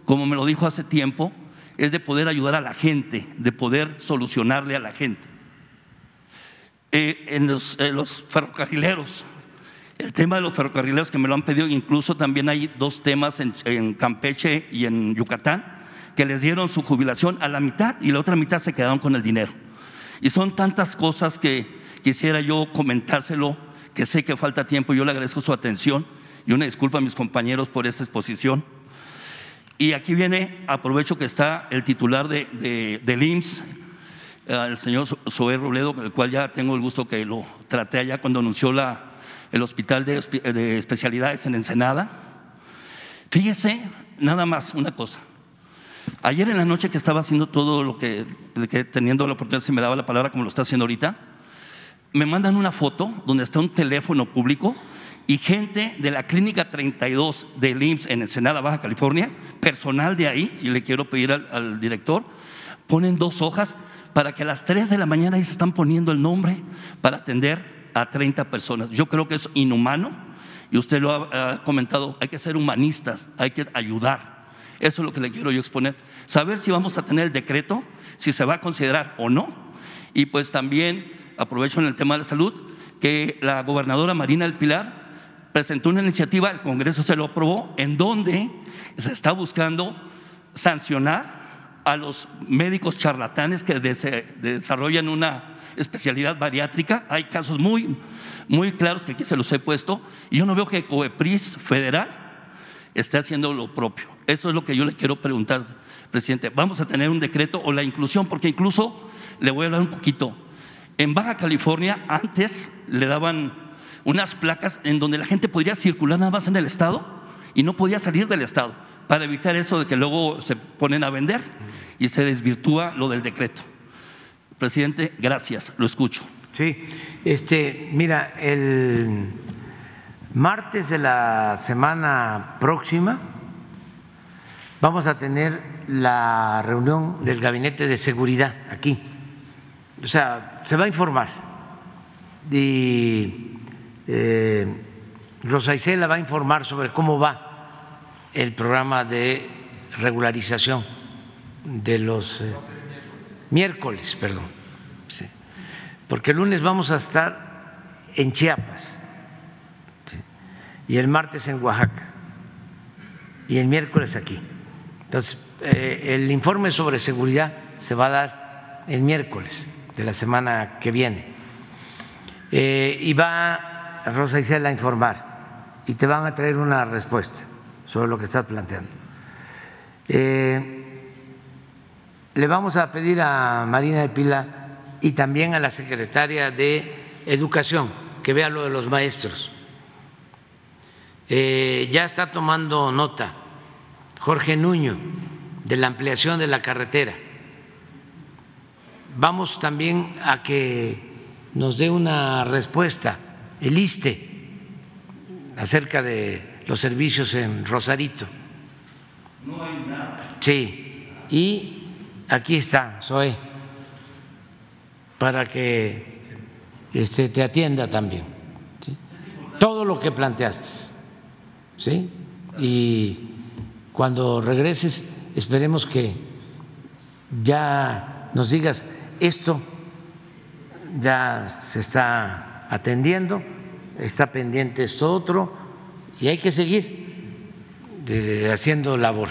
como me lo dijo hace tiempo, es de poder ayudar a la gente, de poder solucionarle a la gente. Eh, en, los, ferrocarrileros, el tema de los ferrocarrileros que me lo han pedido, incluso también hay dos temas en, en Campeche y en Yucatán, que les dieron su jubilación a la mitad y la otra mitad se quedaron con el dinero. Y son tantas cosas que quisiera yo comentárselo que sé que falta tiempo, yo le agradezco su atención y una disculpa a mis compañeros por esta exposición. Y aquí viene, aprovecho que está el titular de, de, del IMSS, eh, el señor Zoé Robledo, el cual ya tengo el gusto que lo traté allá cuando anunció la, el hospital de, de especialidades en Ensenada. Fíjese, nada más una cosa. Ayer en la noche que estaba haciendo todo lo que, que teniendo la oportunidad, se me daba la palabra como lo está haciendo ahorita, me mandan una foto donde está un teléfono público y gente de la Clínica 32 del IMSS en Ensenada, Baja California, personal de ahí, y le quiero pedir al, director, ponen dos hojas para que a las 3 de la mañana ahí se están poniendo el nombre para atender a 30 personas. Yo creo que es inhumano y usted lo ha, ha comentado, hay que ser humanistas, hay que ayudar. Eso es lo que le quiero yo exponer. Saber si vamos a tener el decreto, si se va a considerar o no. Y pues también aprovecho en el tema de la salud, que la gobernadora Marina del Pilar presentó una iniciativa, el Congreso se lo aprobó, en donde se está buscando sancionar a los médicos charlatanes que desarrollan una especialidad bariátrica. Hay casos muy, muy claros que aquí se los he puesto, y yo no veo que COEPRIS federal esté haciendo lo propio. Eso es lo que yo le quiero preguntar, presidente. Vamos a tener un decreto o la inclusión, porque incluso le voy a hablar un poquito. En Baja California antes le daban unas placas en donde la gente podría circular nada más en el estado y no podía salir del estado para evitar eso de que luego se ponen a vender y se desvirtúa lo del decreto. Presidente, gracias, lo escucho. Sí, este, mira, el martes de la semana próxima vamos a tener la reunión del Gabinete de Seguridad aquí. O sea, se va a informar. Y eh, Rosa Isela va a informar sobre cómo va el programa de regularización de los eh, miércoles, perdón. Porque el lunes vamos a estar en Chiapas y el martes en Oaxaca y el miércoles aquí. Entonces, eh, el informe sobre seguridad se va a dar el miércoles de la semana que viene. Eh, y va Rosa Isela a informar y te van a traer una respuesta sobre lo que estás planteando. Eh, le vamos a pedir a Marina de Pila y también a la secretaria de Educación que vea lo de los maestros. ya está tomando nota Jorge Nuño de la ampliación de la carretera. Vamos también a que nos dé una respuesta el ISTE acerca de los servicios en Rosarito. No hay nada. Sí, y aquí está, Zoe, para que este, te atienda también. Todo lo que planteaste. ¿sí? Y cuando regreses, esperemos que ya nos digas, esto ya se está atendiendo, está pendiente esto otro, y hay que seguir haciendo labor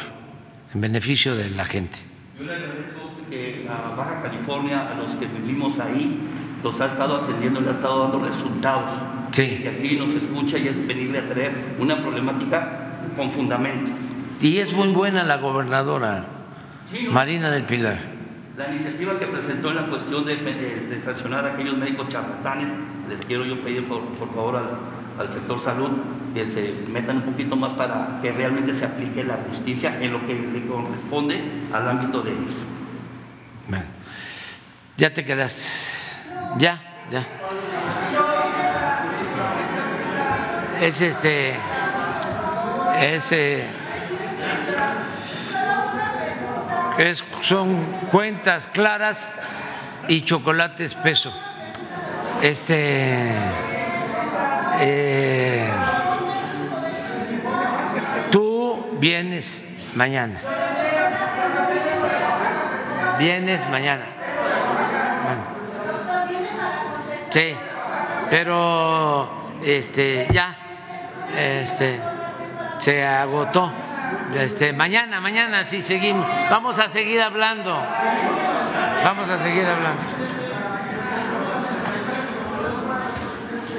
en beneficio de la gente. Yo le agradezco que a Baja California, a los que vivimos ahí, los ha estado atendiendo, le ha estado dando resultados. Sí. Que aquí nos escucha y es venirle a traer una problemática con fundamento. Y es muy buena la gobernadora Marina del Pilar. La iniciativa que presentó en la cuestión de, sancionar a aquellos médicos charlatanes, les quiero yo pedir por, favor al, sector salud que se metan un poquito más para que realmente se aplique la justicia en lo que le corresponde al ámbito de ellos. Bueno, ya te quedaste. Ya, ya. Es este. Es. Son cuentas claras y chocolate espeso. Este, eh, tú vienes mañana. Vienes mañana. Sí, pero este ya este se agotó. Este, mañana, mañana sí seguimos. Vamos a seguir hablando. Vamos a seguir hablando.